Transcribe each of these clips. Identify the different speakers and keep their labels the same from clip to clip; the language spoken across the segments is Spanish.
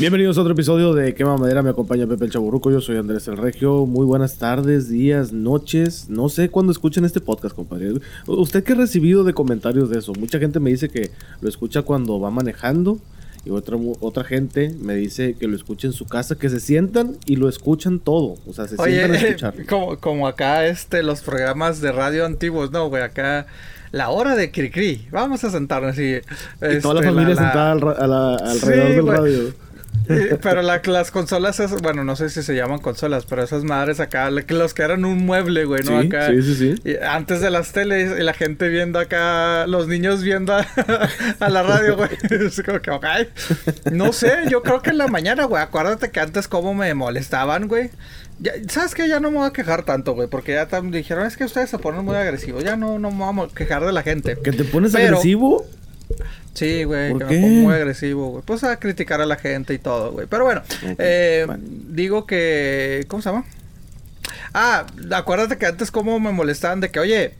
Speaker 1: Bienvenidos a otro episodio de Quema Madera. Me acompaña Pepe el Chaburruco. Yo soy Andrés el Regio. Muy buenas tardes, días, noches. No sé cuándo escuchen este podcast, compadre. ¿Usted qué ha recibido de comentarios de eso? Mucha gente me dice que lo escucha cuando va manejando. Y otra, otra gente me dice que lo escucha en su casa, que se sientan y lo escuchan todo. O sea, se sientan a escuchar.
Speaker 2: Como, como acá este, los programas de radio antiguos, ¿no, güey? Acá la hora de Cricri. Vamos a sentarnos así.
Speaker 1: Y toda la este, familia sentada alrededor del radio
Speaker 2: pero las consolas, bueno, no sé si se llaman consolas, pero esas madres acá, los que eran un mueble, güey, ¿no?
Speaker 1: Sí,
Speaker 2: acá,
Speaker 1: sí, sí, sí.
Speaker 2: antes de las teles y la gente viendo acá, los niños viendo a, la radio, güey. Es como que, ok. No sé, yo creo que en la mañana, güey, acuérdate que antes cómo me molestaban, güey. ¿Sabes qué? Ya no me voy a quejar tanto, güey, porque ya me dijeron, es que ustedes se ponen muy agresivos, ya no, no me voy a quejar de la gente.
Speaker 1: ¿Que te pones agresivo?
Speaker 2: Sí, güey, que me pongo muy agresivo, güey. Pues a criticar a la gente y todo, güey. Pero bueno, eh, digo que. ¿Cómo se llama? Ah, acuérdate que antes como me molestaban de que, oye,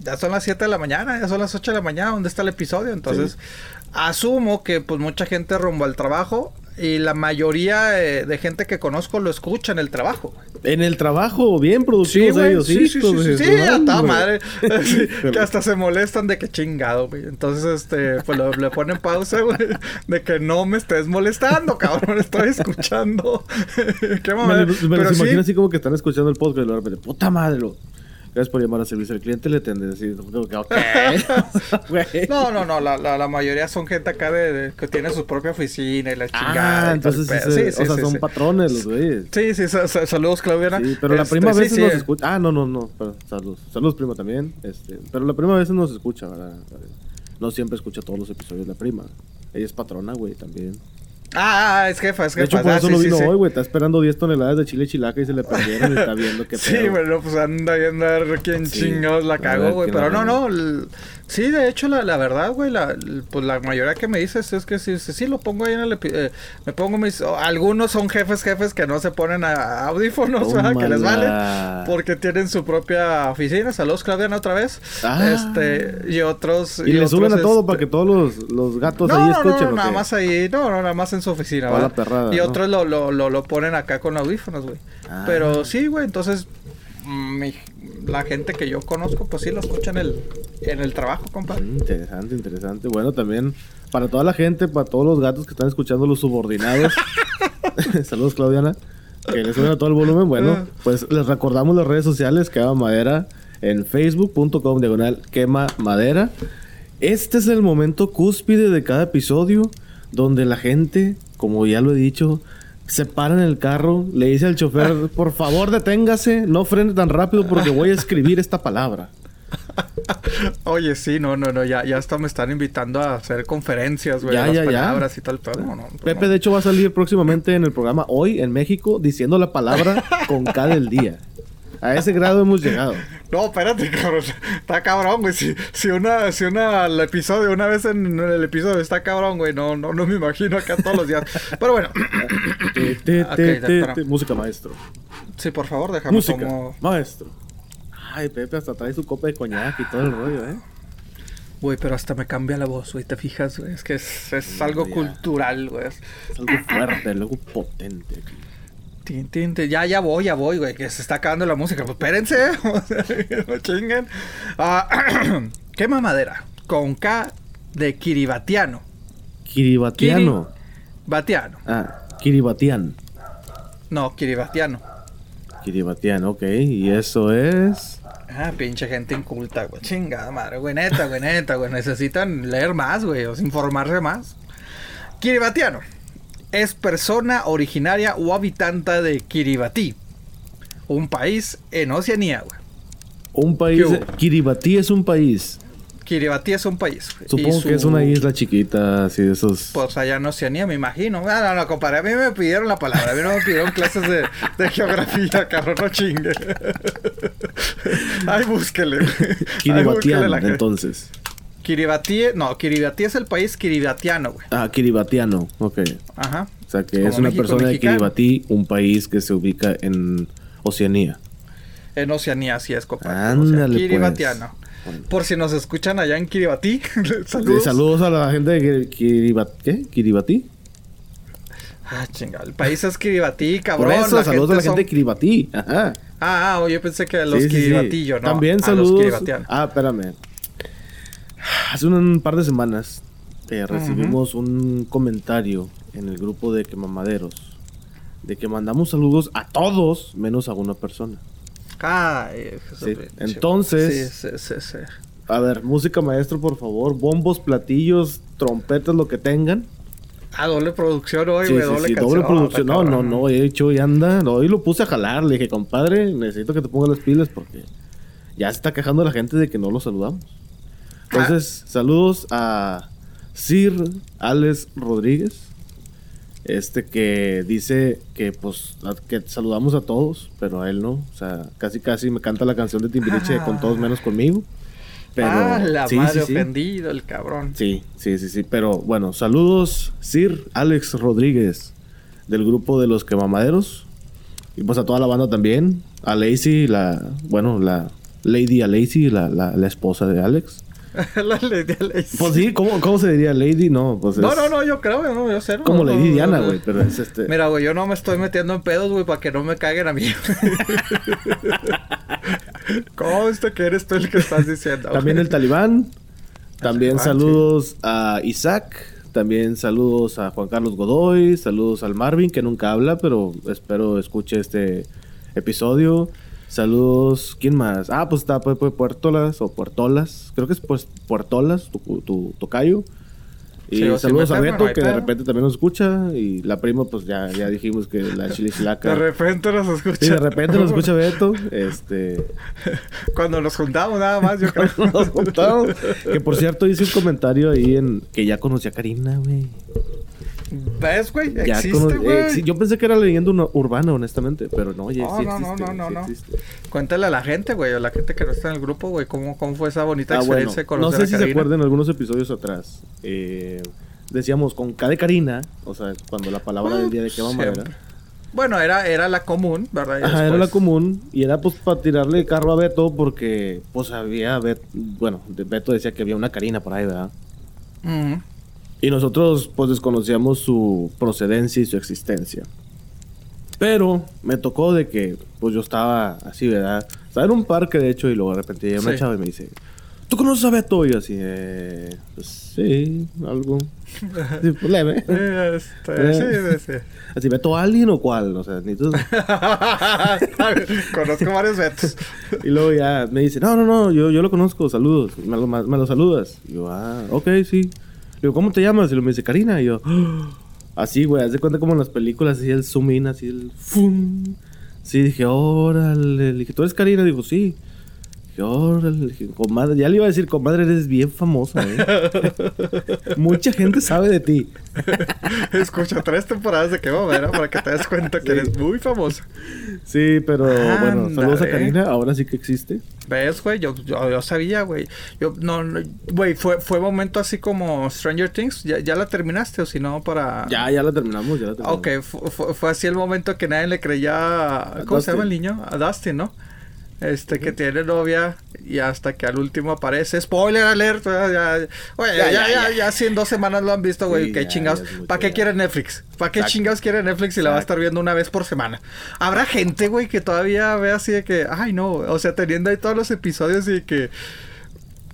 Speaker 2: ya son las 7 de la mañana, ya son las 8 de la mañana, ¿dónde está el episodio? Entonces, asumo que pues mucha gente rumbo al trabajo y la mayoría eh, de gente que conozco lo escucha en el trabajo.
Speaker 1: En el trabajo, bien producidos
Speaker 2: sí,
Speaker 1: ellos,
Speaker 2: sí. Sí, sí, sí, a toda madre. que hasta se molestan de que chingado, güey. Entonces, este, pues le ponen pausa, güey. De que no me estés molestando, cabrón. Estoy escuchando.
Speaker 1: Qué. Me, me, Pero imagino así como que están escuchando el podcast y de repente, puta madre, lo Gracias por llamar a servicio al cliente. Le tendré decir,
Speaker 2: no, no, no. La, la, la, mayoría son gente acá de, que tiene su propia oficina y la chingada.
Speaker 1: Ah, entonces sí, sí, o sea, son patrones los güeyes.
Speaker 2: Sí, sí. saludos, Claudiana.
Speaker 1: Pero la prima este, vez nos escucha. Ah, no, no, no. saludos. Saludos, prima, también. Este, pero la prima a veces nos escucha, ¿verdad? No siempre escucha todos los episodios la prima. Ella es patrona, güey, también.
Speaker 2: Ah, es jefa, es jefa.
Speaker 1: De hecho, por ah, eso no vino hoy, güey. Está esperando 10 toneladas de chile chilaca y se le perdieron y está viendo que
Speaker 2: Sí, bueno, pues anda viendo a ver quién chingados la cagó, güey. Pero no, no. Sí, de hecho, la, la verdad, güey, la, pues la mayoría que me dices es que sí, sí, sí lo pongo ahí en el... Eh, me pongo mis... algunos son jefes, jefes que no se ponen a audífonos, ¿verdad? Que les vale. Porque tienen su propia oficina. Saludos, Claudiana, otra vez. Ah. Este, y otros...
Speaker 1: Y, le suben a todo para que todos los, los gatos ahí escuchen.
Speaker 2: No, no, nada más ahí. No, no, nada más en su oficina,
Speaker 1: ¿verdad?
Speaker 2: y otros lo, lo, lo, lo, ponen acá con audífonos, güey. Ah. Pero sí, güey, entonces... Mi, la gente que yo conozco, pues sí lo escucha en el, en el trabajo, compadre.
Speaker 1: Mm, interesante, interesante. Bueno, también para toda la gente, para todos los gatos que están escuchando los subordinados. Saludos, Claudiana. Que les suena todo el volumen. Bueno, ah. pues les recordamos las redes sociales, Quema Madera, en facebook.com diagonal Quema Madera. Este es el momento cúspide de cada episodio donde la gente, como ya lo he dicho, se para en el carro, le dice al chofer, por favor deténgase, no frene tan rápido porque voy a escribir esta palabra.
Speaker 2: Oye, sí, no, no, no, ya, ya hasta me están invitando a hacer conferencias, güey,
Speaker 1: ya,
Speaker 2: las
Speaker 1: ya,
Speaker 2: palabras y tal, no,
Speaker 1: pues Pepe, de hecho, va a salir próximamente en el programa Hoy en México diciendo la palabra con cada del día. A ese grado hemos llegado.
Speaker 2: No, espérate, cabrón. Está cabrón, güey. Si, si una, si una, el episodio, una vez en el episodio está cabrón, güey. No, no, no me imagino acá todos los días. Pero bueno.
Speaker 1: música maestro.
Speaker 2: Sí, por favor, déjame
Speaker 1: música, maestro. Ay, Pepe hasta trae su copa de coñac y todo el rollo, ¿eh?
Speaker 2: Güey, pero hasta me cambia la voz, güey. ¿Te fijas, güey? Es que es, es algo cultural, güey. Es
Speaker 1: algo fuerte, algo potente aquí.
Speaker 2: Ya, ya voy, ya voy, güey, que se está acabando la música. Pues espérense, no chinguen. Ah, quema madera, con K de Kiribatiano.
Speaker 1: Kiribatiano.
Speaker 2: Batiano.
Speaker 1: Ah, Kiribatian.
Speaker 2: No, Kiribatiano.
Speaker 1: Kiribatiano, ok. Y eso es.
Speaker 2: Ah, pinche gente inculta, güey. Chingada madre, güey. Neta, güey, neta, güey. Necesitan leer más, güey. O informarse más. Kiribatiano es persona originaria o habitante de Kiribati, un país en Oceanía, güey.
Speaker 1: Un país. Kiribati es un país.
Speaker 2: Kiribati es un país.
Speaker 1: Supongo que es una isla chiquita, así de esos.
Speaker 2: Pues allá en Oceanía, me imagino. Ah, no, no, compadre. A mí me pidieron la palabra. A mí no me pidieron clases de, de geografía, cabrón. No chingue. Ay, búsquele.
Speaker 1: Kiribatiano, entonces.
Speaker 2: Kiribati, no, Kiribati es el país kiribatiano, güey.
Speaker 1: Ah, kiribatiano, ok.
Speaker 2: Ajá.
Speaker 1: O sea que es una persona de Kiribati, un país que se ubica en Oceanía.
Speaker 2: En Oceanía, sí es, compadre.
Speaker 1: Ándale,
Speaker 2: pues. Kiribatiano. Por si nos escuchan allá en Kiribati, saludos.
Speaker 1: saludos a la gente de Kiribati. ¿Qué? ¿Kiribati?
Speaker 2: Ah, chingada. El país es Kiribati, cabrón.
Speaker 1: Por eso, saludos a la gente de Kiribati. Ajá.
Speaker 2: Ah, ah, yo pensé que a los sí, ¿no?
Speaker 1: También saludos. ah, espérame. Hace un par de semanas eh, recibimos un comentario en el grupo de Quemamaderos de que mandamos saludos a todos menos a una persona.
Speaker 2: Ay,
Speaker 1: sí. Entonces,
Speaker 2: sí, sí, sí,
Speaker 1: a ver, música maestro, por favor, bombos, platillos, trompetas, lo que tengan.
Speaker 2: Ah, doble producción hoy, güey, doble sí,
Speaker 1: doble producción. No, no, no, he hecho y anda. hoy lo puse a jalar. Le dije, compadre, necesito que te pongas las pilas porque ya se está quejando la gente de que no lo saludamos. Entonces, saludos a Sir Alex Rodríguez. Este que dice que pues que saludamos a todos, pero a él no. O sea, casi casi me canta la canción de Timbiriche con todos menos conmigo.
Speaker 2: Pero, ah, la madre ofendido, el cabrón.
Speaker 1: Sí, sí, sí, sí. Pero bueno, saludos, Sir Alex Rodríguez, del grupo de los quemamaderos. Y pues a toda la banda también. A Lacey, la, bueno, la Lady a Lacey, la, la, la esposa de Alex.
Speaker 2: la Lady.
Speaker 1: Pues sí, ¿cómo, ¿cómo, se diría? Lady, no. Pues
Speaker 2: no, no, no, yo creo, no, yo sé.
Speaker 1: como Lady Diana, güey, pero es este.
Speaker 2: Mira, güey, yo no me estoy metiendo en pedos, güey, para que no me caguen a mí. ¿Cómo esto que eres tú el que estás diciendo?
Speaker 1: También el talibán. También saludos a Isaac. También saludos a Juan Carlos Godoy. Saludos al Marvin, que nunca habla, pero espero escuche este episodio. Saludos, ¿quién más? Ah, pues está pues, pues, Puertolas o Puertolas. Creo que es pues Puertolas, tu, tu tocayo. Y saludos a Beto, que de repente también nos escucha. Y la prima, pues ya, ya dijimos que la chilichilaca.
Speaker 2: De repente nos escucha.
Speaker 1: Sí, de repente nos escucha Beto. Este.
Speaker 2: Cuando nos juntamos, nada más, yo creo.
Speaker 1: nos juntamos. que por cierto, hice un comentario ahí en que ya conocí a Karina, güey.
Speaker 2: ¿Ves, güey? Existe, güey.
Speaker 1: yo pensé que era leyenda urbana, honestamente, pero no, ya
Speaker 2: no, no, no, no, no, Cuéntale a la gente, güey, a la gente que no está en el grupo, güey, cómo, cómo fue esa bonita ah, experiencia
Speaker 1: bueno, No sé si se acuerdan algunos episodios atrás. Eh, decíamos con K de Karina, o sea, cuando la palabra del día de qué vamos era.
Speaker 2: Bueno, era, era la común, ¿verdad?
Speaker 1: Ajá, era la común. Y era pues para tirarle carro a Beto porque pues había, bueno, Beto decía que había una Karina por ahí, ¿verdad? Y nosotros pues desconocíamos su procedencia y su existencia. Pero me tocó de que pues yo estaba así, ¿verdad? Estaba en un parque de hecho y luego de repente llega una chava y me dice, ¿tú conoces a Beto? Y yo así, eh, pues sí, algo. Sí, pues leve.
Speaker 2: Este, sí, sí,
Speaker 1: Así, ¿Beto alguien o cuál? O sea, ni tú.
Speaker 2: Conozco varios Betos.
Speaker 1: y luego ya me dice, no, no, no, yo, yo lo conozco, saludos. Me lo, me lo saludas. Y yo, ah, ok, sí. Digo, ¿cómo te llamas? Y lo me dice Karina. Y yo, así, güey, haz de cuenta como en las películas, así el zoom in, así el fum. Sí, dije, órale. Le dije, ¿tú eres Karina? Dijo, sí. Dije, órale. Dije, comadre, ya le iba a decir, comadre, eres bien famosa, ¿eh? Mucha gente sabe de ti.
Speaker 2: Escucha tres temporadas de que va a para que te des cuenta que eres muy famosa.
Speaker 1: Sí, pero bueno, saludos a Karina, ahora sí que existe.
Speaker 2: ¿Ves, güey? Yo, yo, sabía, güey. Yo, no, güey, fue, fue momento así como Stranger Things. ¿Ya, ya la terminaste o si no para...?
Speaker 1: Ya, ya la terminamos, ya la terminamos.
Speaker 2: Ok, fue, fue, así el momento que nadie le creía... ¿Cómo se llama el niño? A Dustin, ¿no? Este, que tiene novia y hasta que al último aparece. Spoiler alert. Ya, ya, ya, ya, si en dos semanas lo han visto, güey. qué chingados. ¿Para qué quiere Netflix? ¿Para qué chingados quiere Netflix si la va a estar viendo una vez por semana? Habrá gente, güey, que todavía ve así de que, ay, no. O sea, teniendo ahí todos los episodios y que.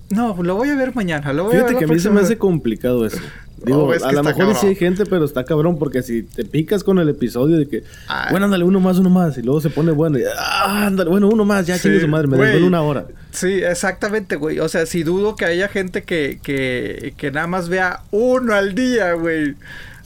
Speaker 2: No, lo voy a ver mañana. Lo voy
Speaker 1: Fíjate
Speaker 2: a
Speaker 1: ver que a mí se me hace complicado eso. Digo, a lo mejor sí hay gente, pero está cabrón porque si te picas con el episodio de que, bueno, ándale, uno más, uno más, y luego se pone bueno, y, ah, ándale, bueno, uno más, ya sí, su madre, me en una hora.
Speaker 2: Sí, exactamente, güey. O sea, si dudo que haya gente que, que, que nada más vea uno al día, güey.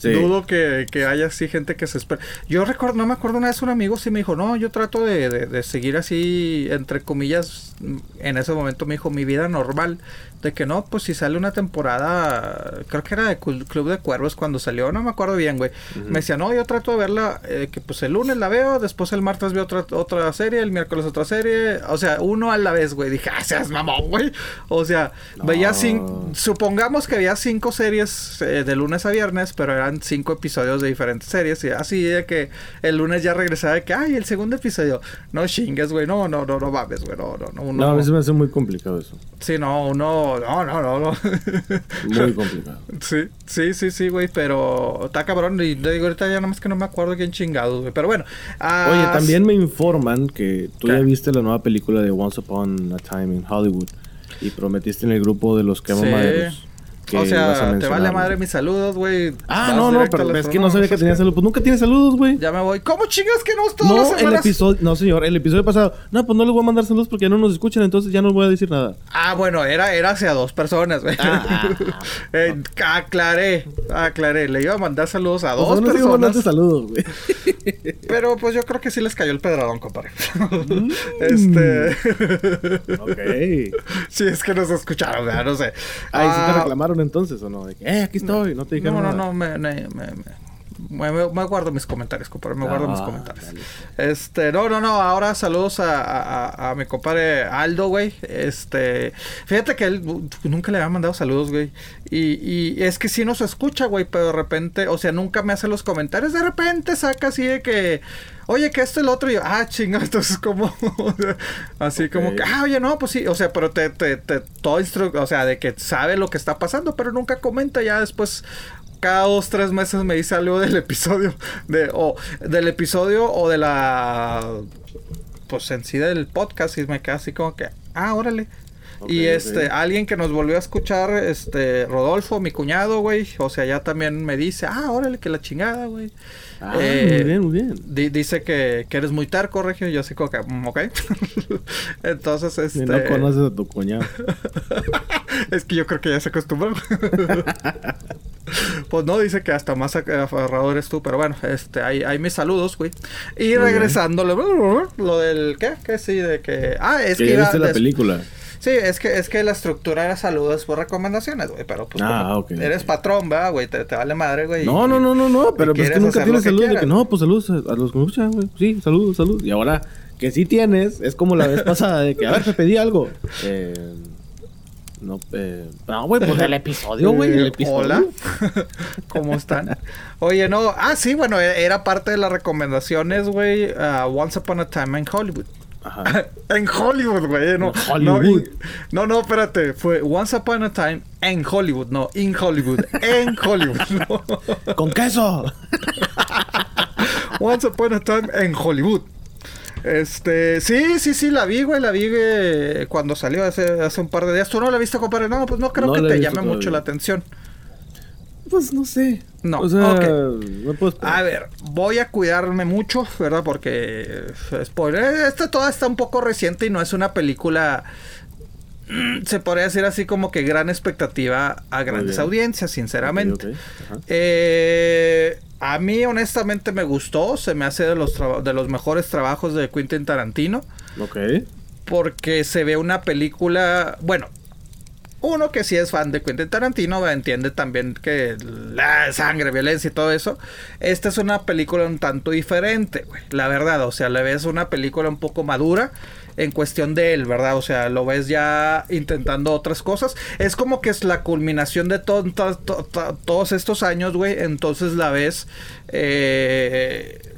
Speaker 2: Dudo que, que, haya así gente que se espera. Yo recuerdo, no me acuerdo una vez un amigo sí me dijo, no, yo trato de, de, de seguir así, entre comillas, en ese momento me dijo, mi vida normal de que no, pues si sale una temporada, creo que era de Club de Cuervos cuando salió, no me acuerdo bien, güey. Me decía, no, yo trato de verla, eh, que pues el lunes la veo, después el martes veo otra, otra serie, el miércoles otra serie, o sea, uno a la vez, güey. Dije, ah, seas mamón, güey. O sea, veía cinco, supongamos que había cinco series eh, de lunes a viernes, pero eran cinco episodios de diferentes series. Y así de que el lunes ya regresaba de que, ay, el segundo episodio. No chingues, güey. No, no, no, no mames, güey. No, no, no.
Speaker 1: No, a veces me hace muy complicado eso.
Speaker 2: Sí, no, uno. No, no, no, no.
Speaker 1: muy complicado.
Speaker 2: Sí, sí, sí, sí, güey. Pero está cabrón. Y digo ahorita ya nada más que no me acuerdo quién chingados, güey. Pero bueno.
Speaker 1: Oye, también me informan que tú ya viste la nueva película de Once Upon a Time in Hollywood. Y prometiste en el grupo de los que sí.
Speaker 2: O sea, te vale madre mis saludos, güey.
Speaker 1: Ah, no, no, pero es que no sabía que tenía saludos. Pues nunca tiene saludos, güey.
Speaker 2: Ya me voy. ¿Cómo chingas que no
Speaker 1: todas no, el episodio, no, señor, el episodio pasado. No, pues no les voy a mandar saludos porque ya no nos escuchan, entonces ya no voy a decir nada.
Speaker 2: Ah, bueno, era, era hacia dos personas, güey. Ah, ah, eh, aclaré, aclaré. Le iba a mandar saludos a pues dos no personas.
Speaker 1: saludos, güey.
Speaker 2: pero pues yo creo que sí les cayó el pedradón, compadre. Mm. este. ok. sí, es que nos escucharon, güey, no sé.
Speaker 1: Ahí sí te reclamaron entonces o no? De que, eh, aquí estoy, no, te dije
Speaker 2: No, no, no, me, me, me, me, guardo mis comentarios, compadre. Me guardo mis ah, comentarios. Este, no, no, no. Ahora saludos a, a, a mi compadre Aldo, güey. Este, fíjate que él nunca le había mandado saludos, güey. Y, y es que sí nos escucha, güey, pero de repente, o sea, nunca me hace los comentarios. De repente saca así de que oye, que esto el otro, y yo, ah, chinga, entonces como, así como que, ah, oye, no, pues sí, o sea, pero te, te, te, todo instru o sea, de que sabe lo que está pasando, pero nunca comenta, ya después, cada dos, tres meses me dice algo del episodio, de, o del episodio o de la, pues en sí del podcast, y me queda así como que, ah, órale. y este, alguien que nos volvió a escuchar, este, Rodolfo, mi cuñado, güey, o sea, ya también me dice, ah, órale, que la chingada, güey.
Speaker 1: Ah, muy eh, bien, muy bien.
Speaker 2: dice que, que, eres muy terco, Regio. Y yo así como que, mm, ok. Entonces, este...
Speaker 1: no conoces a tu cuñado.
Speaker 2: es que yo creo que ya se acostumbró. pues no, dice que hasta más aferrador eres tú. Pero bueno, este, hay, hay mis saludos, güey. Y regresando, lo del... ¿Qué? ¿Qué sí? De que... Ah, es que...
Speaker 1: que viste la película.
Speaker 2: Sí, es que, es que la estructura era saludos por recomendaciones, güey. Pero pues ah, eres patrón, ¿verdad, güey? Te, vale madre, güey.
Speaker 1: No, no, no, no, no. Pero pues que nunca tienes saludos de que no, pues saludos a, los que escuchan, güey. Sí, saludos, saludos. Y ahora que sí tienes, es como la vez pasada de que, a ver, te pedí algo. Eh, no, eh, no, güey, pues el episodio, güey, el episodio. Hola,
Speaker 2: ¿cómo están? Oye, no, ah, sí, bueno, e, era parte de las recomendaciones, güey, uh, Once Upon a Time in Hollywood. en Hollywood, güey. No, Hollywood. No, no, espérate. Fue Once Upon a Time en Hollywood. No, in Hollywood. En Hollywood.
Speaker 1: Con queso.
Speaker 2: Once Upon a Time en Hollywood. Este, sí, sí, sí, la vi, güey, la vi eh, cuando salió hace, hace un par de días. ¿Tú no la viste, compadre? No, pues no creo que te llame mucho la atención.
Speaker 1: Pues no sé.
Speaker 2: No, o sea, A ver, voy a cuidarme mucho, ¿verdad? Porque, eh, spoiler, esta toda está un poco reciente y no es una película mm, se podría decir así como que gran expectativa a grandes audiencias, sinceramente. Eh, a mí honestamente me gustó, se me hace de los, de los mejores trabajos de Quentin Tarantino.
Speaker 1: Ok.
Speaker 2: Porque se ve una película, bueno, uno que sí es fan de Quentin Tarantino entiende también que la sangre, violencia y todo eso. Esta es una película un tanto diferente, güey. La verdad, o sea, le ves una película un poco madura en cuestión de él, ¿verdad? O sea, lo ves ya intentando otras cosas. Es como que es la culminación de todos estos años, güey. Entonces la ves... Eh,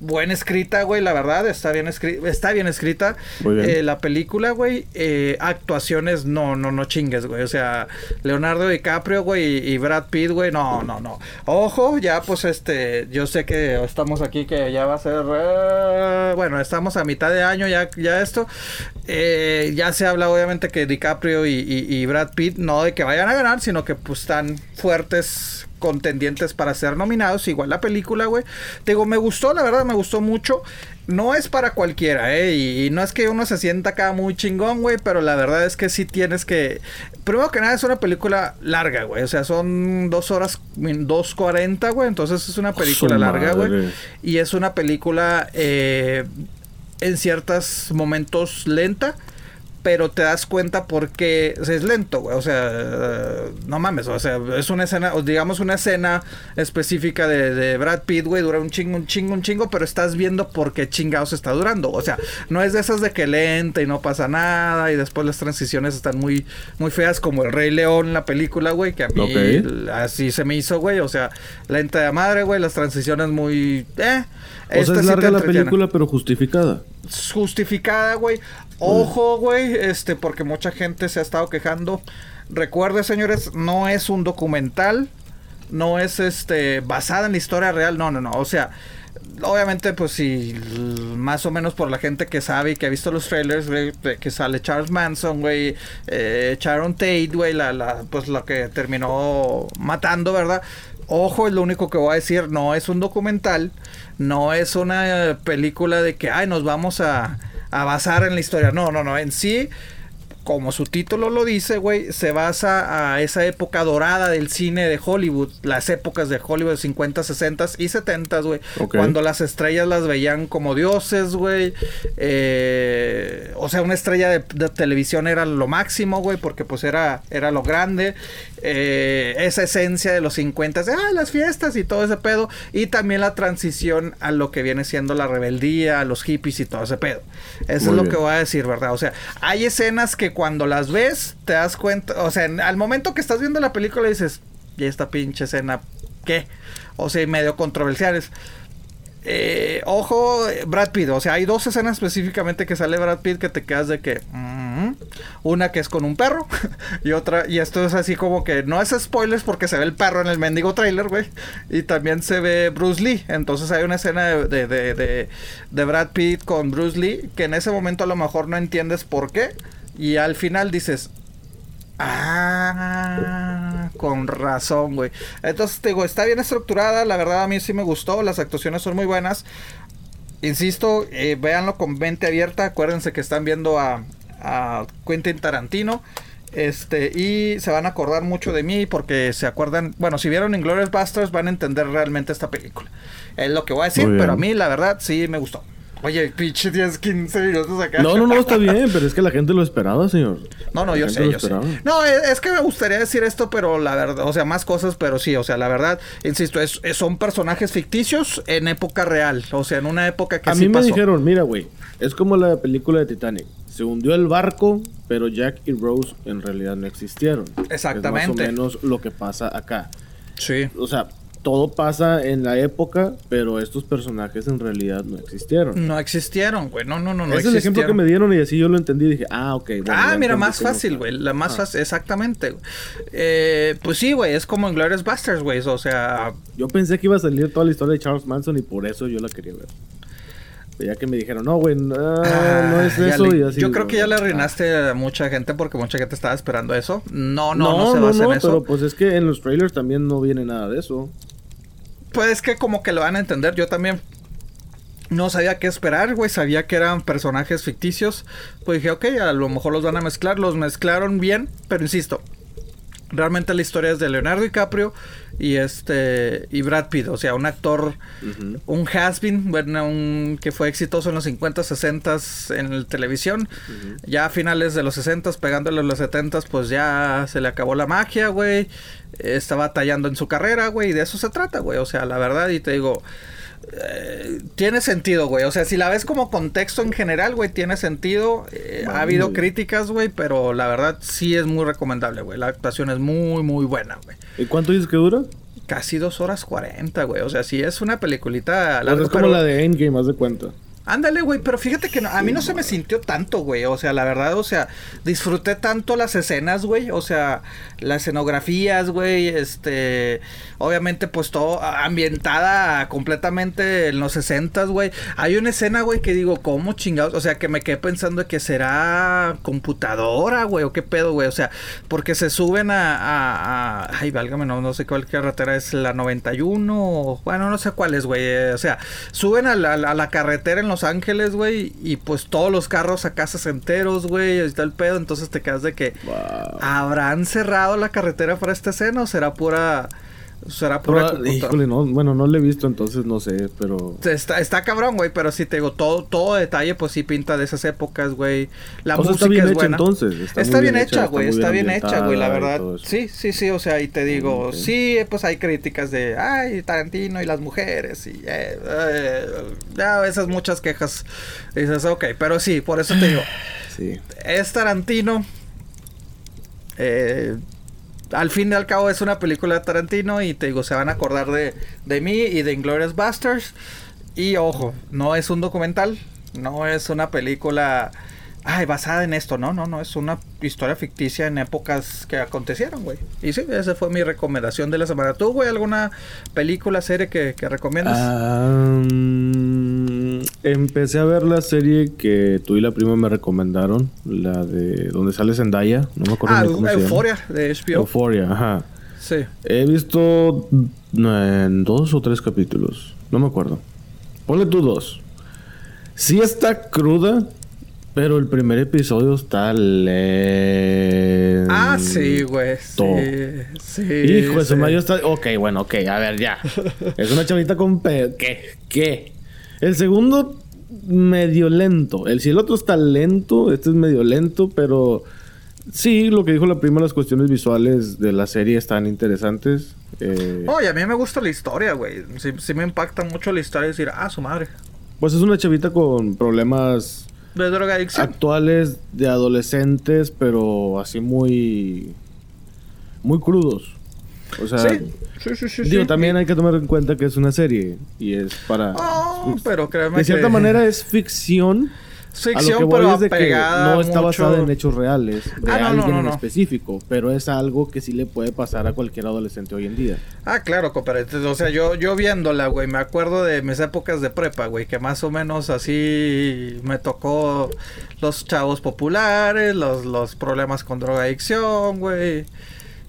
Speaker 2: buena escrita, güey, la verdad, está bien, escrita está bien escrita. Eh, la película, güey, eh, actuaciones, no, no, no chingues, güey. O sea, Leonardo DiCaprio, güey, y Brad Pitt, güey, no, no, no. Ojo, ya pues este, yo sé que estamos aquí que ya va a ser, eh, bueno, estamos a mitad de año ya, ya esto. ya se habla obviamente que DiCaprio y, y Brad Pitt, no de que vayan a ganar, sino que pues están fuertes contendientes para ser nominados. Igual la película, güey. Te digo, me gustó, la verdad, me gustó mucho. No es para cualquiera, ¿eh? Y, no es que uno se sienta acá muy chingón, güey, pero la verdad es que sí tienes que... Primero que nada es una película larga, güey. O sea, son dos horas, dos cuarenta, güey. Entonces es una película larga, güey. Y es una película eh, en ciertos momentos lenta pero te das cuenta porque es lento, güey. O sea, no mames, o sea, es una escena, digamos una escena específica de, Brad Pitt, güey, dura un chingo, un chingo, un chingo, pero estás viendo por qué chingados está durando. O sea, no es de esas de que lenta y no pasa nada y después las transiciones están muy, muy feas como El Rey León, la película, güey, que a mí así se me hizo, güey. O sea, lenta de madre, güey, las transiciones muy... Eh,
Speaker 1: o sea, es larga la película, pero justificada.
Speaker 2: Justificada, güey. Ojo, güey, este, porque mucha gente se ha estado quejando. Recuerde, señores, no es un documental, no es este basada en la historia real, no, no, no. O sea, obviamente, pues sí, más o menos por la gente que sabe y que ha visto los trailers, güey, que sale Charles Manson, güey, eh, Sharon Tate, güey, la, la, pues lo que terminó matando, ¿verdad? Ojo, es lo único que voy a decir, no es un documental, no es una película de que, ay, nos vamos a a basar en la historia. No, no, no. En sí, como su título lo dice, güey, se basa a esa época dorada del cine de Hollywood, las épocas de Hollywood 50, 60 y 70, güey, cuando las estrellas las veían como dioses, güey. Eh, o sea, una estrella de, televisión era lo máximo, güey, porque pues era, era lo grande. Eh, esa esencia de los 50, de ah, las fiestas y todo ese pedo. Y también la transición a lo que viene siendo la rebeldía, los hippies y todo ese pedo. Eso es lo que voy a decir, ¿verdad? O sea, hay escenas que cuando las ves, te das cuenta, o sea, al momento que estás viendo la película dices, ¿y esta pinche escena qué? O sea, medio controversiales. Eh, ojo, Brad Pitt, o sea, hay dos escenas específicamente que sale Brad Pitt que te quedas de que... Mm, una que es con un perro y otra, y esto es así como que no es spoilers porque se ve el perro en el mendigo trailer, güey. Y también se ve Bruce Lee. Entonces hay una escena de, de, de, de Brad Pitt con Bruce Lee que en ese momento a lo mejor no entiendes por qué. Y al final dices, Ah, con razón, güey. Entonces, te digo, está bien estructurada. La verdad, a mí sí me gustó. Las actuaciones son muy buenas. Insisto, eh, véanlo con mente abierta. Acuérdense que están viendo a, a Quentin Tarantino. Este, y se van a acordar mucho de mí porque se acuerdan, bueno, si vieron Inglourious Basterds van a entender realmente esta película. Es lo que voy a decir, pero a mí la verdad sí me gustó. Oye, pinche 10, 15 minutos acá.
Speaker 1: No, no, no, está bien, pero es que la gente lo esperaba, señor.
Speaker 2: No, no, yo sé, yo sé. No, es, que me gustaría decir esto, pero la verdad, o sea, más cosas, pero sí, o sea, la verdad, insisto, es, son personajes ficticios en época real, o sea, en una época que
Speaker 1: A mí me dijeron, mira, güey, es como la película de Titanic. Se hundió el barco, pero Jack y Rose en realidad no existieron.
Speaker 2: Exactamente.
Speaker 1: Es más o menos lo que pasa acá.
Speaker 2: Sí.
Speaker 1: O sea, todo pasa en la época, pero estos personajes en realidad no existieron.
Speaker 2: No existieron, güey. No, no, no, no.
Speaker 1: Ese es el ejemplo que me dieron y así yo lo entendí. Dije, ah, ok.
Speaker 2: ah, mira, más fácil, güey. La más ah. fácil, exactamente. Eh, pues sí, güey. Es como en Glorious Busters, güey. O sea.
Speaker 1: Yo pensé que iba a salir toda la historia de Charles Manson y por eso yo la quería ver. Ya que me dijeron, no, güey, no, ah, es eso. y así,
Speaker 2: yo creo que ya le arruinaste a mucha gente porque mucha gente estaba esperando eso. No, no, no, se basa en eso.
Speaker 1: Pero pues es que en los trailers también no viene nada de eso
Speaker 2: pues que como que lo van a entender. Yo también no sabía qué esperar, güey. Sabía que eran personajes ficticios. Pues dije, ok, a lo mejor los van a mezclar. Los mezclaron bien, pero insisto. Realmente la historia es de Leonardo DiCaprio y este y Brad Pitt, o sea, un actor, un has-been, bueno, un que fue exitoso en los 50, 60 en la televisión. Ya a finales de los 60, pegándole a los 70, pues ya se le acabó la magia, güey está tallando en su carrera, güey, y de eso se trata, güey. O sea, la verdad, y te digo, eh, tiene sentido, güey. O sea, si la ves como contexto en general, güey, tiene sentido. Eh, ha habido críticas, güey, pero la verdad sí es muy recomendable, güey. La actuación es muy, muy buena, güey.
Speaker 1: ¿Y cuánto dices que dura?
Speaker 2: Casi dos horas cuarenta, güey. O sea, sí es una peliculita
Speaker 1: larga. es como la de Endgame, más de cuenta.
Speaker 2: Ándale, güey, pero fíjate que a mí no se me sintió tanto, güey. O sea, la verdad, o sea, disfruté tanto las escenas, güey. O sea, las escenografías, güey. Este, obviamente, pues todo ambientada completamente en los 60, güey. Hay una escena, güey, que digo, ¿cómo chingados? O sea, que me quedé pensando que será computadora, güey, o qué pedo, güey. O sea, porque se suben a. a, ay, válgame, no, no sé cuál carretera es la 91. bueno, no sé cuál es, güey. O sea, suben a la, a la carretera en los Ángeles, güey, y pues todos los carros a casas enteros, güey, y está el pedo, entonces te quedas de que habrán cerrado la carretera para esta escena o será pura Será pura
Speaker 1: Híjole, no, bueno, no lo he visto, entonces no sé, pero...
Speaker 2: Está, está cabrón, güey, pero si te digo, todo, todo detalle, pues sí pinta de esas épocas, güey. La
Speaker 1: música está bien es hecha, entonces.
Speaker 2: Está, bien, hecha, güey, está, bien, hecha, güey, la verdad. Sí, sí, sí, o sea, y te digo, sí, pues hay críticas de, ay, Tarantino y las mujeres, y eh, eh, ya esas muchas quejas. dices, ok, pero sí, por eso te digo, sí. es Tarantino. Eh, al fin y al cabo es una película de Tarantino y te digo, se van a acordar de, de mí y de Inglourious Basterds. Y ojo, no es un documental, no es una película ay, basada en esto. No, no, no, es una historia ficticia en épocas que acontecieron, güey. Y sí, esa fue mi recomendación de la semana. ¿Tú, güey, alguna película, serie que, que recomiendas?
Speaker 1: empecé a ver la serie que tú y la prima me recomendaron, la de donde sale Zendaya, no me acuerdo
Speaker 2: ah, cómo Euphoria, de HBO.
Speaker 1: Euphoria, ajá. Sí. He visto en dos o tres capítulos, no me acuerdo. Ponle tú dos. Sí está cruda, pero el primer episodio está lento.
Speaker 2: Ah, sí, güey. Sí, sí.
Speaker 1: Hijo de su mayo está. Ok, bueno, ok, a ver, ya. es una chavita con pedo. ¿Qué? ¿Qué? El segundo, medio lento. El, si el otro está lento, este es medio lento, pero. Sí, lo que dijo la prima, las cuestiones visuales de la serie están interesantes.
Speaker 2: Eh... Oye, a mí me gusta la historia, güey. Sí, sí, me impacta mucho la historia decir, ah, su madre.
Speaker 1: Pues es una chavita con problemas
Speaker 2: de drogadicción.
Speaker 1: Actuales de adolescentes, pero así muy. muy crudos. O sea, sí, sí, sí, digo, también hay que tomar en cuenta que es una serie y es para.
Speaker 2: Oh, pero créeme
Speaker 1: De cierta manera es ficción
Speaker 2: ficción, pero es de que
Speaker 1: no está basada en hechos reales de ah, alguien en específico, pero es algo que sí le puede pasar a cualquier adolescente hoy en día.
Speaker 2: Ah, claro, compadre. O sea, yo, yo viéndola, güey, me acuerdo de mis épocas de prepa, güey, que más o menos así me tocó los chavos populares, los, los problemas con drogadicción, güey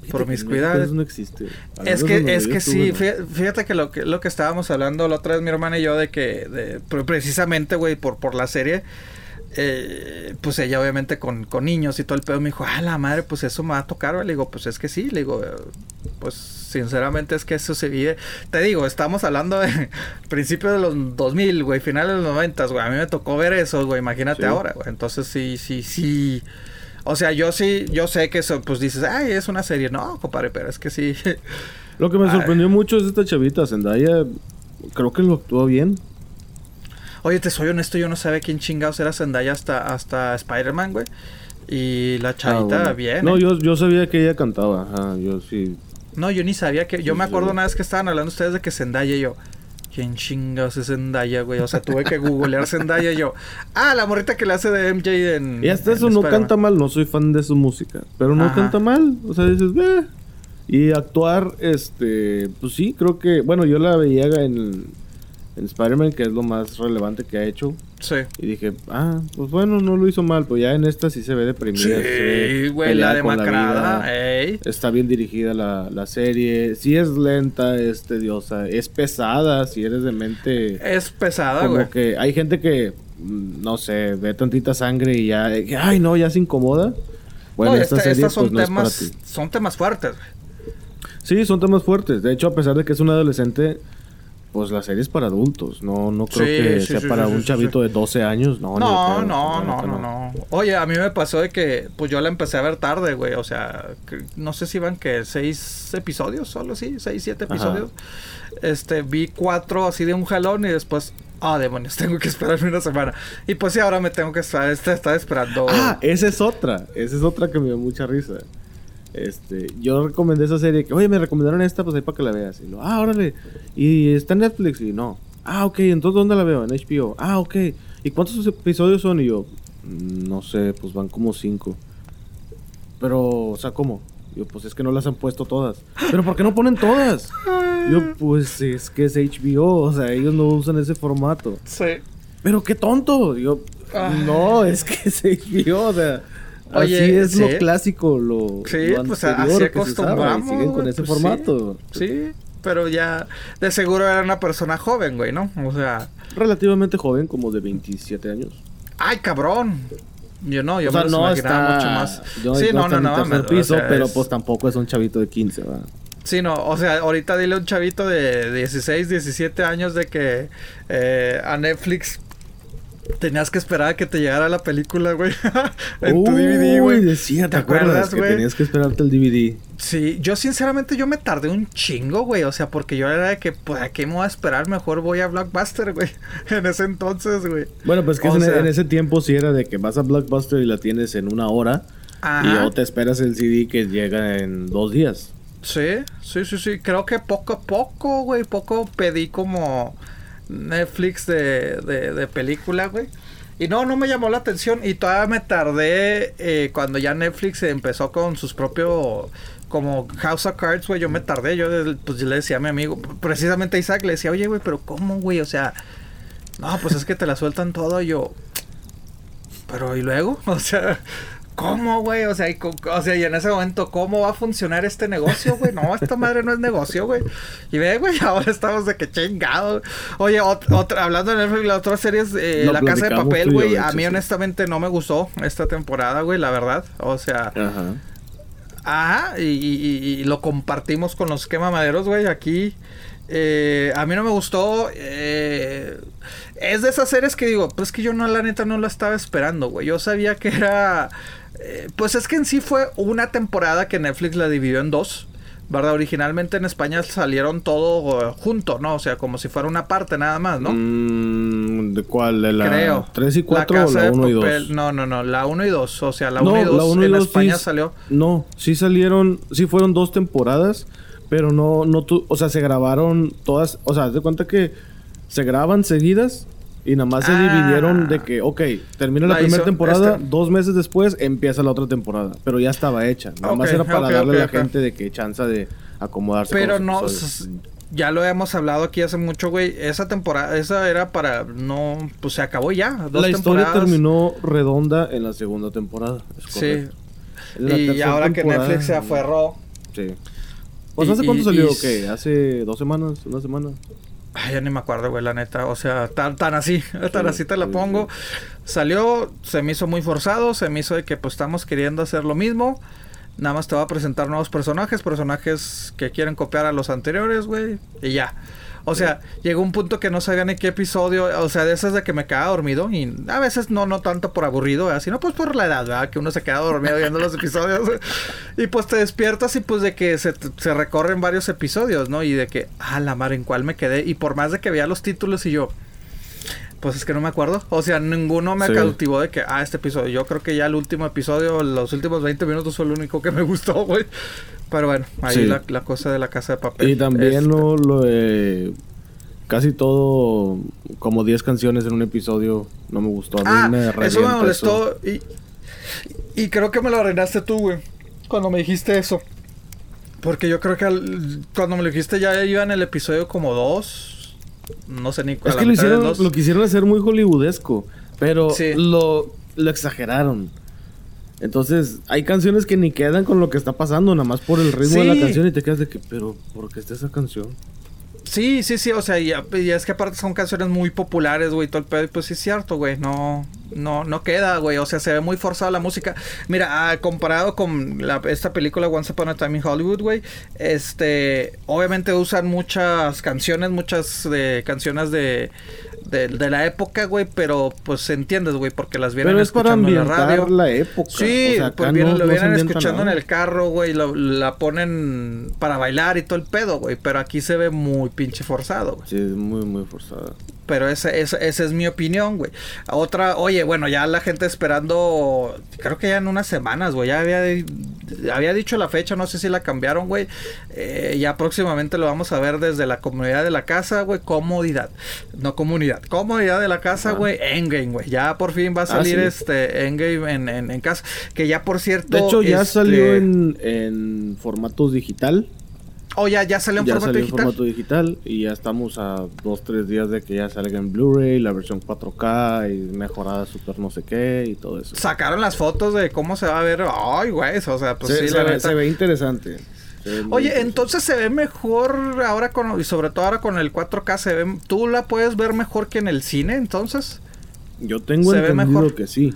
Speaker 2: promiscuidad.
Speaker 1: no existe.
Speaker 2: Es que, es que sí, fíjate que lo que lo que estábamos hablando la otra vez mi hermana y yo de que de, precisamente, güey, por, por la serie, eh, pues ella obviamente con, con, niños y todo el pedo me dijo, ah, la madre, pues eso me va a tocar. Le digo, pues es que sí, le digo, pues sinceramente es que eso se vive. Te digo, estamos hablando de principios de los 2000, güey, finales de los 90, güey. A mí me tocó ver eso, güey, imagínate ahora, güey. Entonces sí, sí, sí. O sea, yo sí, yo sé que eso, pues dices, ay, es una serie. No, compadre, pero es que sí.
Speaker 1: Lo que me sorprendió mucho es esta chavita, Zendaya. Creo que lo actuó bien.
Speaker 2: Oye, te soy honesto, yo no sabía quién chingados era Zendaya hasta, hasta Spider-Man, güey. Y la chavita, ah, bien.
Speaker 1: No, ¿eh? yo, yo sabía que ella cantaba, ajá, yo sí.
Speaker 2: No, yo ni sabía que. Yo me acuerdo una vez que estaban hablando ustedes de que Zendaya y yo. ¿Quién chingados es Zendaya, güey? O sea, tuve que googlear Zendaya y yo. Ah, la morrita que le hace de MJ en.
Speaker 1: Y hasta eso no canta mal, no soy fan de su música. Pero no canta mal. O sea, dices, ve. Y actuar, este. Pues sí, creo que. Bueno, yo la veía en en Spider-Man, que es lo más relevante que ha hecho.
Speaker 2: Sí.
Speaker 1: Y dije, ah, pues bueno, no lo hizo mal, pues ya en esta sí se ve deprimida.
Speaker 2: Sí, güey, la demacrada.
Speaker 1: Está bien dirigida la, la, serie. Sí es lenta, es tediosa, es pesada, si eres de mente...
Speaker 2: Es pesada, güey. Como
Speaker 1: que hay gente que, mm, no sé, ve tantita sangre y ya, ay, no, ya se incomoda. Bueno, esta, serie pues, son temas,
Speaker 2: Son temas fuertes,
Speaker 1: Sí, son temas fuertes. De hecho, a pesar de que es un adolescente pues la serie es para adultos, no no creo que sea para un chavito de 12 años, no.
Speaker 2: No, no, no, no, no, Oye, a mí me pasó de que pues yo la empecé a ver tarde, güey, o sea, no sé si iban que seis episodios, solo sí, seis, siete episodios. Este, vi cuatro así de un jalón y después Ah, demonios, tengo que esperarme una semana. Y pues sí, ahora me tengo que estar, estar esperando.
Speaker 1: Ah, esa es otra. Esa es otra que me dio mucha risa. Este, yo recomendé esa serie que, oye, me recomendaron esta, pues ahí para que la veas. Y lo, ah, órale. Y está en Netflix. Y no. Ah, ok, entonces ¿dónde la veo? En HBO. Ah, ok. ¿Y cuántos episodios son? Y yo, mm, no sé, pues van como cinco. Pero, o sea, ¿cómo? Yo, pues es que no las han puesto todas. ¿Pero por qué no ponen todas? Yo, pues es que es HBO, o sea, ellos no usan ese formato.
Speaker 2: Sí.
Speaker 1: Pero qué tonto. Yo, no, es que es HBO, o sea. Oye, así es lo clásico, lo,
Speaker 2: sí, pues así acostumbramos.
Speaker 1: siguen con ese formato.
Speaker 2: Sí, pero ya de seguro era una persona joven, güey, ¿no? O sea,
Speaker 1: relativamente joven, como de 27 años.
Speaker 2: Ay, cabrón. Yo no, yo me no imaginaba mucho más.
Speaker 1: sí, no, no, no. piso, pero pues tampoco es un chavito de 15, ¿verdad?
Speaker 2: Sí, no, o sea, ahorita dile a un chavito de 16, 17 años de que eh, a Netflix tenías que esperar a que te llegara la película, güey. en tu DVD, güey.
Speaker 1: decía, ¿te, acuerdas, que tenías que esperarte el DVD?
Speaker 2: Sí, yo sinceramente yo me tardé un chingo, güey. O sea, porque yo era de que, pues, ¿a qué me voy a esperar? Mejor voy a Blockbuster, güey. en ese entonces, güey.
Speaker 1: Bueno, pues que en, ese tiempo sí era de que vas a Blockbuster y la tienes en una hora. Y o te esperas el CD que llega en dos días.
Speaker 2: Sí, sí, sí, sí. Creo que poco a poco, güey, poco pedí como Netflix de, de, película, güey. Y no, no me llamó la atención. Y todavía me tardé eh, cuando ya Netflix empezó con sus propios. Como House of Cards, güey. Yo me tardé. Yo pues, le decía a mi amigo, precisamente a Isaac, le decía, oye, güey, pero ¿cómo, güey? O sea, no, pues es que te la sueltan todo. Y yo, pero ¿y luego? O sea, ¿Cómo, güey? O sea, y, o sea, y en ese momento, ¿cómo va a funcionar este negocio, güey? No, esta madre no es negocio, güey. Y ve, güey, ahora estamos de que chingado. Oye, otra, hablando de Netflix, la otra serie es eh, La Casa de Papel, güey. A mí, honestamente, no me gustó esta temporada, güey, la verdad. O sea. Ajá. Ajá, y, y, lo compartimos con los quemamaderos, güey, aquí. Eh, a mí no me gustó. Eh, es de esas series que digo, pues que yo no, la neta, no la estaba esperando, güey. Yo sabía que era eh, pues es que en sí fue una temporada que Netflix la dividió en dos. ¿Verdad? Originalmente en España salieron todo junto, ¿no? O sea, como si fuera una parte nada más, ¿no?
Speaker 1: Mm, ¿De cuál? ¿De la
Speaker 2: Creo.
Speaker 1: 3 y 4 o la 1 y 2?
Speaker 2: No, no, no, la 1 y 2. O sea, la 1 y 2 en España salió.
Speaker 1: No, sí salieron, sí fueron dos temporadas, pero no, no, o sea, se grabaron todas, o sea, de cuenta que se graban seguidas y nada más se dividieron de ah. que, ok, termina la, primera temporada, este dos meses después empieza la otra temporada. Pero ya estaba hecha. Nada más era para darle a la gente de que chance de acomodarse.
Speaker 2: Pero no, ya lo hemos hablado aquí hace mucho, güey. Esa temporada, esa era para no, pues se acabó ya.
Speaker 1: la historia terminó redonda en la segunda temporada.
Speaker 2: sí. Y ahora que Netflix se aferró.
Speaker 1: Sí. Pues hace cuánto salió, ¿qué? ¿Hace dos semanas? ¿Una semana?
Speaker 2: Ay, ya ni me acuerdo, güey, la neta. O sea, tan, tan así, tan así te la pongo. Salió, se me hizo muy forzado, se me hizo de que pues estamos queriendo hacer lo mismo. Nada más te va a presentar nuevos personajes, personajes que quieren copiar a los anteriores, güey. Y ya. O sea, llegó un punto que no sabía ni qué episodio, o sea, de esas de que me quedaba dormido y a veces no no tanto por aburrido, sino pues por la edad, ¿verdad? Que uno se queda dormido viendo los episodios y pues te despiertas y pues de que se, se, recorren varios episodios, ¿no? Y de que, ah, la mar en cuál me quedé y por más de que veía los títulos y yo, pues es que no me acuerdo. O sea, ninguno me cautivó de que, ah, este episodio. Yo creo que ya el último episodio, los últimos 20 minutos fue el único que me gustó, güey. Pero bueno, ahí la, la, cosa de la casa de papel.
Speaker 1: Y también lo, de casi todo, como 10 canciones en un episodio, no me gustó. A mí
Speaker 2: ah,
Speaker 1: me
Speaker 2: eso me molestó. Y, y creo que me lo arreglaste tú, güey. Cuando me dijiste eso. Porque yo creo que cuando me lo dijiste ya iba en el episodio como 2. No sé ni
Speaker 1: cuál. Es que lo, hicieron, lo quisieron hacer muy hollywoodesco. Pero lo, lo exageraron. Entonces, hay canciones que ni quedan con lo que está pasando, nada más por el ritmo de la canción y te quedas de que, pero, ¿por qué está esa canción?
Speaker 2: Sí, sí, sí, o sea, y, es que aparte son canciones muy populares, güey, todo el pedo, pues sí es cierto, güey, no, no, no queda, güey, o sea, se ve muy forzada la música. Mira, ah, comparado con esta película Once Upon a Time in Hollywood, güey, este, obviamente usan muchas canciones, muchas de canciones de de, de la época, güey, pero pues entiendes, güey, porque las vienen escuchando en la radio.
Speaker 1: la época.
Speaker 2: Sí, pues vienen, lo vienen escuchando en el carro, güey, la ponen para bailar y todo el pedo, güey, pero aquí se ve muy pinche forzado, güey.
Speaker 1: Sí, es muy, muy forzado.
Speaker 2: Pero esa, esa, esa es mi opinión, güey. Otra, oye, bueno, ya la gente esperando, creo que ya en unas semanas, güey, ya había, había dicho la fecha, no sé si la cambiaron, güey. Eh, ya próximamente lo vamos a ver desde la comunidad de la casa, güey, comodidad, no comunidad, comodidad de la casa, güey, Endgame, güey. Ya por fin va a ah, salir este Endgame en, en, casa, que ya por cierto...
Speaker 1: De hecho, ya
Speaker 2: este,
Speaker 1: salió en, en formatos digital.
Speaker 2: Oh, ya, ya salió en
Speaker 1: ya
Speaker 2: formato
Speaker 1: salió
Speaker 2: digital.
Speaker 1: en formato digital y ya estamos a dos, tres días de que ya salga en Blu-ray, la versión 4K y mejorada super no sé qué y todo eso.
Speaker 2: Sacaron las fotos de cómo se va a ver. Ay, güey, o sea, pues sí,
Speaker 1: se, ve, se ve interesante.
Speaker 2: Oye, entonces se ve mejor ahora con, y sobre todo ahora con el 4K se ve, ¿tú la puedes ver mejor que en el cine entonces?
Speaker 1: Yo tengo entendido que sí.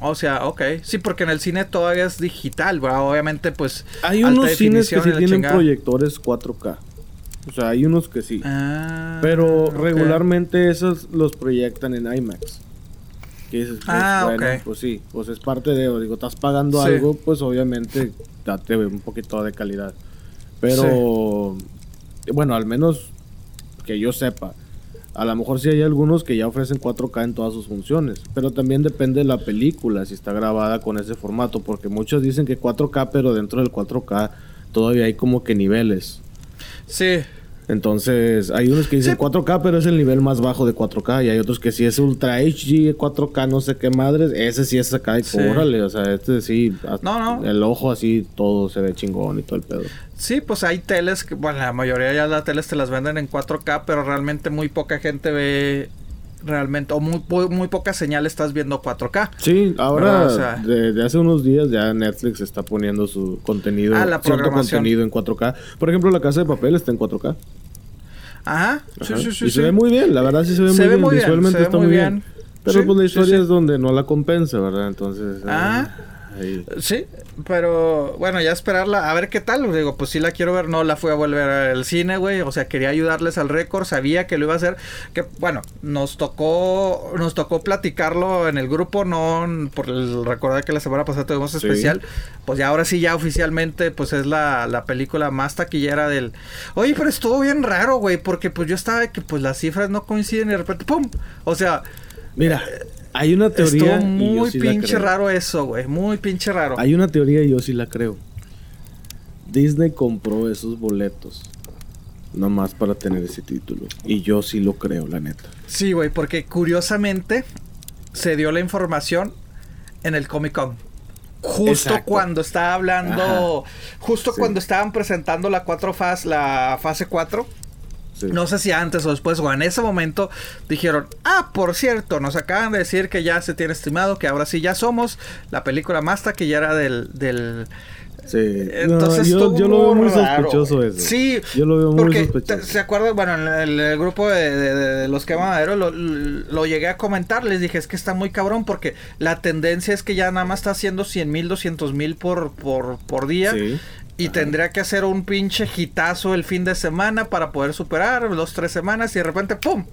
Speaker 2: O sea, ok. Sí, porque en el cine todavía es digital, ¿verdad? Obviamente, pues.
Speaker 1: Hay unos cines que sí tienen proyectores 4K. O sea, hay unos que sí. Ah, pero regularmente esos los proyectan en IMAX. Que dices, pues, ah, bueno, pues sí, pues es parte de, digo, estás pagando algo, pues obviamente date un poquito de calidad. Pero, bueno, al menos que yo sepa, a lo mejor sí hay algunos que ya ofrecen 4K en todas sus funciones, pero también depende de la película, si está grabada con ese formato, porque muchos dicen que 4K, pero dentro del 4K todavía hay como que niveles.
Speaker 2: Sí.
Speaker 1: Entonces, hay unos que dicen 4K, pero es el nivel más bajo de 4K. Y hay otros que si es Ultra HD, 4K, no sé qué madres. Ese sí es acá y sí. O sea, este sí.
Speaker 2: No, no.
Speaker 1: El ojo así, todo se ve chingón y todo el pedo.
Speaker 2: Sí, pues hay teles que, bueno, la mayoría ya las teles te las venden en 4K, pero realmente muy poca gente ve realmente, o muy, muy poca señal estás viendo 4K.
Speaker 1: Sí, ahora, de, hace unos días ya Netflix está poniendo su contenido, ah, la cierto contenido en 4K. Por ejemplo, La Casa de Papel está en 4K.
Speaker 2: Ajá, sí, sí, sí.
Speaker 1: Y se ve muy bien, la verdad sí se ve muy bien. Visualmente está muy bien. Pero pues la historia es donde no la compensa, ¿verdad? Entonces...
Speaker 2: Ah. Sí, pero bueno, ya esperarla, a ver qué tal. Digo, pues sí la quiero ver, no la fui a volver al cine, güey. O sea, quería ayudarles al récord, sabía que lo iba a hacer. Que bueno, nos tocó, nos tocó platicarlo en el grupo, no por el recordar que la semana pasada tuvimos especial. Pues ya ahora sí, ya oficialmente, pues es la, la película más taquillera del. Oye, pero estuvo bien raro, güey, porque pues yo estaba que pues las cifras no coinciden y de repente, ¡pum! O sea.
Speaker 1: Mira, hay una teoría.
Speaker 2: Estuvo muy pinche raro eso, güey. Muy pinche raro.
Speaker 1: Hay una teoría y yo sí la creo. Disney compró esos boletos. Nomás para tener ese título. Y yo sí lo creo, la neta.
Speaker 2: Sí, güey, porque curiosamente se dio la información en el Comic Con. Justo cuando estaba hablando. Justo cuando estaban presentando la cuatro fase, la fase 4 no sé si antes o después o en ese momento dijeron, ah, por cierto, nos acaban de decir que ya se tiene estimado que ahora sí ya somos la película más taquillera del... del
Speaker 1: Sí. Entonces yo, lo veo muy sospechoso eso.
Speaker 2: Sí.
Speaker 1: Yo lo veo muy sospechoso.
Speaker 2: ¿Se acuerdan? Bueno, en el, grupo de, los que lo, lo, llegué a comentar. Les dije, es que está muy cabrón porque la tendencia es que ya nada más está haciendo 100 mil, 200 mil por, por, por día. Sí. Y tendría que hacer un pinche hitazo el fin de semana para poder superar dos, tres semanas y de repente ¡pum!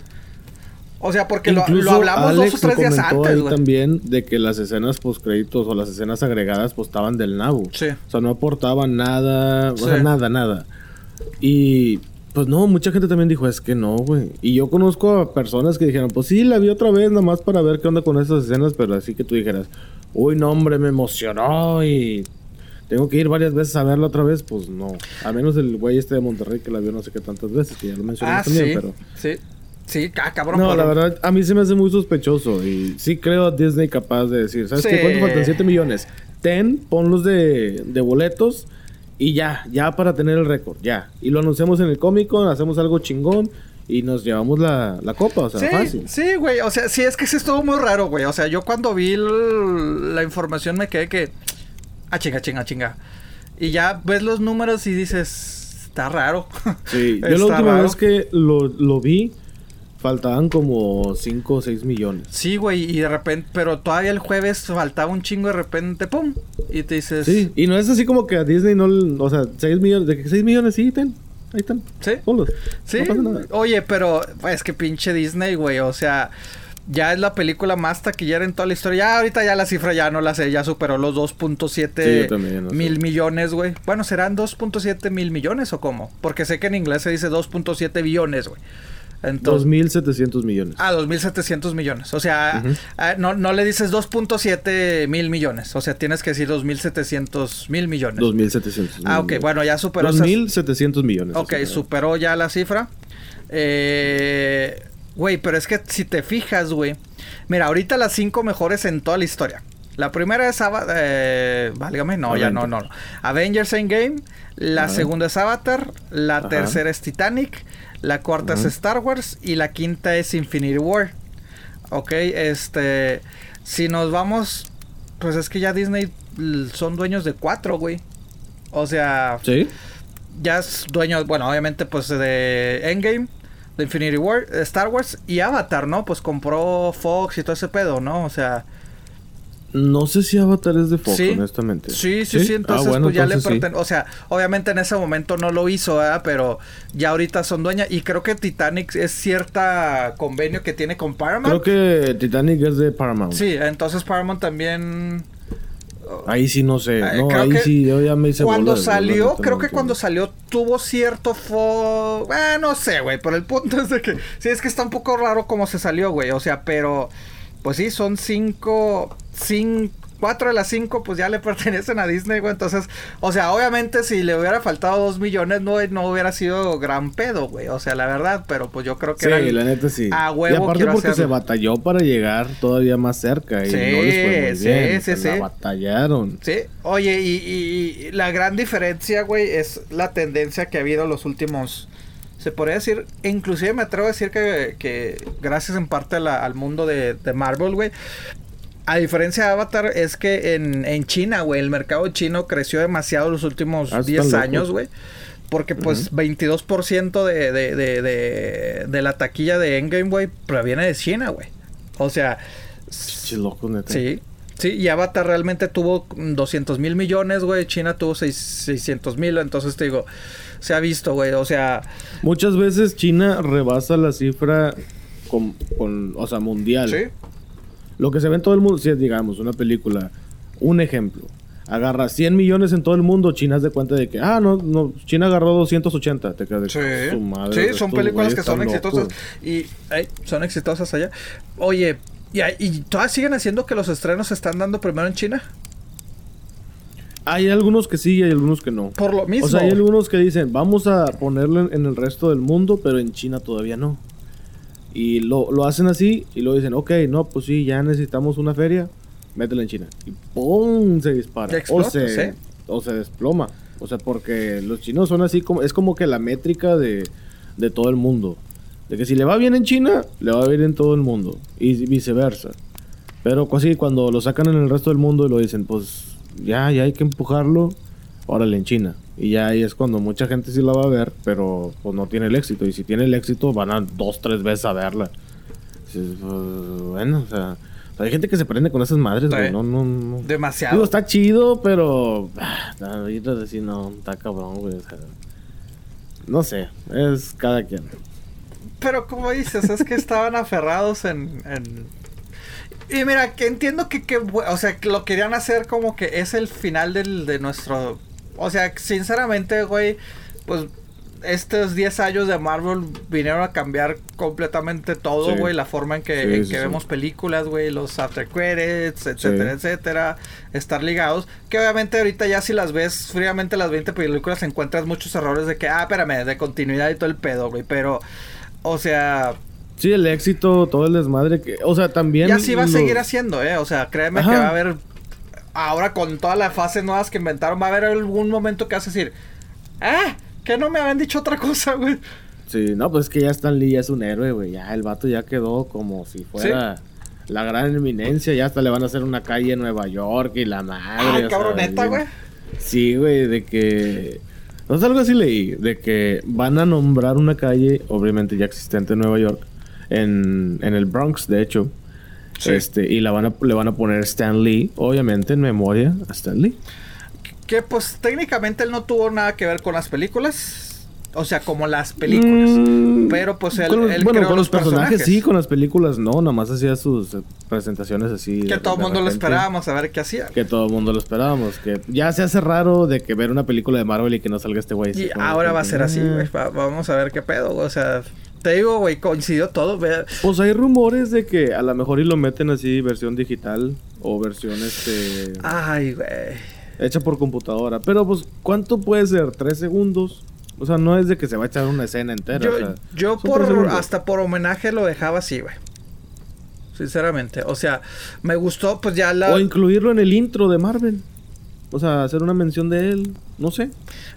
Speaker 2: O sea, porque lo, hablamos dos o tres días antes, ahí
Speaker 1: también de que las escenas post créditos o las escenas agregadas pues estaban del Nabu.
Speaker 2: Sí.
Speaker 1: O sea, no aportaban nada, o sea, nada, nada. Y pues no, mucha gente también dijo, es que no, güey. Y yo conozco a personas que dijeron, pues sí, la vi otra vez, nada más para ver qué onda con esas escenas, pero así que tú dijeras, uy, no, hombre, me emocionó y tengo que ir varias veces a verla otra vez, pues no. A menos el güey este de Monterrey que la vio no sé qué tantas veces, que ya lo mencioné ah, también,
Speaker 2: sí,
Speaker 1: pero.
Speaker 2: Sí. Sí, ah, cabrón.
Speaker 1: No, la verdad, a mí se me hace muy sospechoso. Y sí creo a Disney capaz de decir, ¿sabes qué? ¿Cuánto faltan? 7 millones. Ten, ponlos de, de boletos y ya, ya para tener el récord, ya. Y lo anunciamos en el cómico, hacemos algo chingón y nos llevamos la, la copa, o sea,
Speaker 2: sí,
Speaker 1: fácil.
Speaker 2: Sí, güey, o sea, sí, es que sí estuvo muy raro, güey. O sea, yo cuando vi la información me quedé que ah, chinga, chinga, chinga. Y ya ves los números y dices, está raro.
Speaker 1: Sí, yo la última vez que lo, lo vi, faltaban como 5 o 6 millones.
Speaker 2: Sí, güey, y de repente, pero todavía el jueves faltaba un chingo de repente, ¡pum! Y te dices...
Speaker 1: Sí, y no es así como que a Disney no, o sea, 6 millones, de que 6 millones sí, ten. Ahí están.
Speaker 2: Sí. Sí. No pasa nada. Oye, pero es que pinche Disney, güey, o sea, ya es la película más taquillera en toda la historia. Ya ahorita ya la cifra ya no la sé, ya superó los 2.7 mil millones, güey. Bueno, ¿serán 2.7 mil millones o cómo? Porque sé que en inglés se dice 2.7 billones, güey.
Speaker 1: 2.700 millones.
Speaker 2: Ah, 2.700 millones. O sea, ah, no, no le dices 2.7 mil millones. O sea, tienes que decir 2.700 mil millones.
Speaker 1: 2.700
Speaker 2: Ah, ok. Bueno, ya superó.
Speaker 1: 2.700 millones.
Speaker 2: Ok, superó ya la cifra. Eh Güey, pero es que si te fijas, güey. Mira, ahorita las cinco mejores en toda la historia. La primera es Avatar. Eh, válgame, no, ya no, no, no. Avengers Endgame. La segunda es Avatar. La tercera es Titanic. La cuarta es Star Wars. Y la quinta es Infinity War. Ok, este. Si nos vamos. Pues es que ya Disney son dueños de cuatro, güey. O sea.
Speaker 1: Sí.
Speaker 2: Ya es dueño, bueno, obviamente, pues de Endgame de Infinity War, Star Wars y Avatar, ¿no? Pues compró Fox y todo ese pedo, ¿no? O sea.
Speaker 1: No sé si Avatar es de Fox, honestamente.
Speaker 2: Sí, sí, sí, ah, entonces pues ya le pertenece. O sea, obviamente en ese momento no lo hizo, ¿verdad? Pero ya ahorita son dueñas. Y creo que Titanic es cierta convenio que tiene con Paramount.
Speaker 1: Creo que Titanic es de Paramount.
Speaker 2: Sí, entonces Paramount también.
Speaker 1: Ahí sí no sé. No, ahí sí, yo ya me hice
Speaker 2: Cuando salió, creo que cuando salió tuvo cierto fo... Eh, no sé, güey. Pero el punto es de que... Sí, es que está un poco raro cómo se salió, güey. O sea, pero... Pues sí, son cinco cinco, cuatro de las cinco pues ya le pertenecen a Disney, güey. Entonces, o sea, obviamente si le hubiera faltado dos millones no, no hubiera sido gran pedo, güey. O sea, la verdad, pero pues yo creo que
Speaker 1: sí, la neta sí.
Speaker 2: A huevo
Speaker 1: y aparte porque se batalló para llegar todavía más cerca y sí, no les fue muy sí, bien. Sí, sí, batallaron.
Speaker 2: Sí. Oye, y, y, la gran diferencia, güey, es la tendencia que ha habido los últimos se podría decir, inclusive me atrevo a decir que, que gracias en parte al mundo de, de Marvel, güey, a diferencia de Avatar, es que en, en China, güey, el mercado chino creció demasiado los últimos 10 ah, años, güey. Porque pues 22% de, de, de, de, la taquilla de Endgame, güey, proviene de China, güey. O sea...
Speaker 1: Loco, neta.
Speaker 2: Sí. Sí, y Avatar realmente tuvo 200 mil millones, güey. China tuvo 600 mil. Entonces te digo, se ha visto, güey. O sea...
Speaker 1: Muchas veces China rebasa la cifra con, con o sea, mundial. Sí. Lo que se ve en todo el mundo, si es, digamos, una película, un ejemplo, agarra 100 millones en todo el mundo, China de cuenta de que, ah, no, no, China agarró 280, te quedas
Speaker 2: de su madre. Sí, son películas que son exitosas y son exitosas allá. Oye, ¿y, ¿y todas siguen haciendo que los estrenos se están dando primero en China?
Speaker 1: Hay algunos que sí y hay algunos que no.
Speaker 2: Por lo mismo.
Speaker 1: O sea, hay algunos que dicen, vamos a ponerlo en el resto del mundo, pero en China todavía no. Y lo, lo hacen así y lo dicen, ok, no, pues sí, ya necesitamos una feria, métela en China. Y ¡pum! se dispara. o, se, o se desploma. O sea, porque los chinos son así como, es como que la métrica de, de todo el mundo. De que si le va bien en China, le va a bien en todo el mundo. Y viceversa. Pero así pues cuando lo sacan en el resto del mundo y lo dicen, pues ya, ya hay que empujarlo, órale en China. Y ya ahí es cuando mucha gente sí la va a ver, pero pues no tiene el éxito. Y si tiene el éxito, van a dos, tres veces a verla. Pues, bueno, o sea, hay gente que se prende con esas madres, güey. No, no, no.
Speaker 2: Demasiado.
Speaker 1: Digo, está chido, pero. Ah, ahorita decir, no, está cabrón, güey. O sea, no sé, es cada quien.
Speaker 2: Pero como dices, es que estaban aferrados en, en... Y mira, que entiendo que, que, o sea, que lo querían hacer como que es el final del, de nuestro o sea, sinceramente, güey, pues estos 10 años de Marvel vinieron a cambiar completamente todo, güey. La forma en que, en que vemos películas, güey. Los after credits, etcétera, etcétera. Estar ligados. Que obviamente ahorita ya si las ves fríamente las 20 películas encuentras muchos errores de que, ah, espérame, de continuidad y todo el pedo, güey. Pero, o sea...
Speaker 1: Sí, el éxito, todo el desmadre que... O sea, también...
Speaker 2: Ya sí va a seguir haciendo, ¿eh? O sea, créeme que va a haber ahora con todas las fases nuevas que inventaron, va a haber algún momento que vas a decir, ah, que no me habían dicho otra cosa, güey.
Speaker 1: Sí, no, pues es que ya Stan Lee ya es un héroe, güey. Ya el vato ya quedó como si fuera la gran eminencia. Ya hasta le van a hacer una calle en Nueva York y la madre.
Speaker 2: Ay, cabroneta, güey.
Speaker 1: Sí, güey, de que. No sé, algo así leí. De que van a nombrar una calle, obviamente ya existente en Nueva York, en, en el Bronx, de hecho este, y la van a, le van a poner Stan Lee, obviamente, en memoria a Stan Lee.
Speaker 2: Que pues técnicamente él no tuvo nada que ver con las películas. O sea, como las películas. Mm, pero pues él,
Speaker 1: bueno, con los, personajes, sí, con las películas no, nada más hacía sus presentaciones así.
Speaker 2: Que todo el mundo lo esperábamos a ver qué hacía.
Speaker 1: Que todo el mundo lo esperábamos. Que ya se hace raro de que ver una película de Marvel y que no salga este güey.
Speaker 2: Y ahora va a ser así, güey. Vamos a ver qué pedo, o sea te digo, güey, coincidió todo.
Speaker 1: Pues hay rumores de que a lo mejor y lo meten así, versión digital o versión este.
Speaker 2: Ay, güey.
Speaker 1: Hecha por computadora. Pero pues, ¿cuánto puede ser? ¿Tres segundos? O sea, no es de que se va a echar una escena entera.
Speaker 2: Yo, yo por hasta por homenaje lo dejaba así, güey. Sinceramente. O sea, me gustó, pues ya la.
Speaker 1: O incluirlo en el intro de Marvel. O sea, hacer una mención de él, no sé.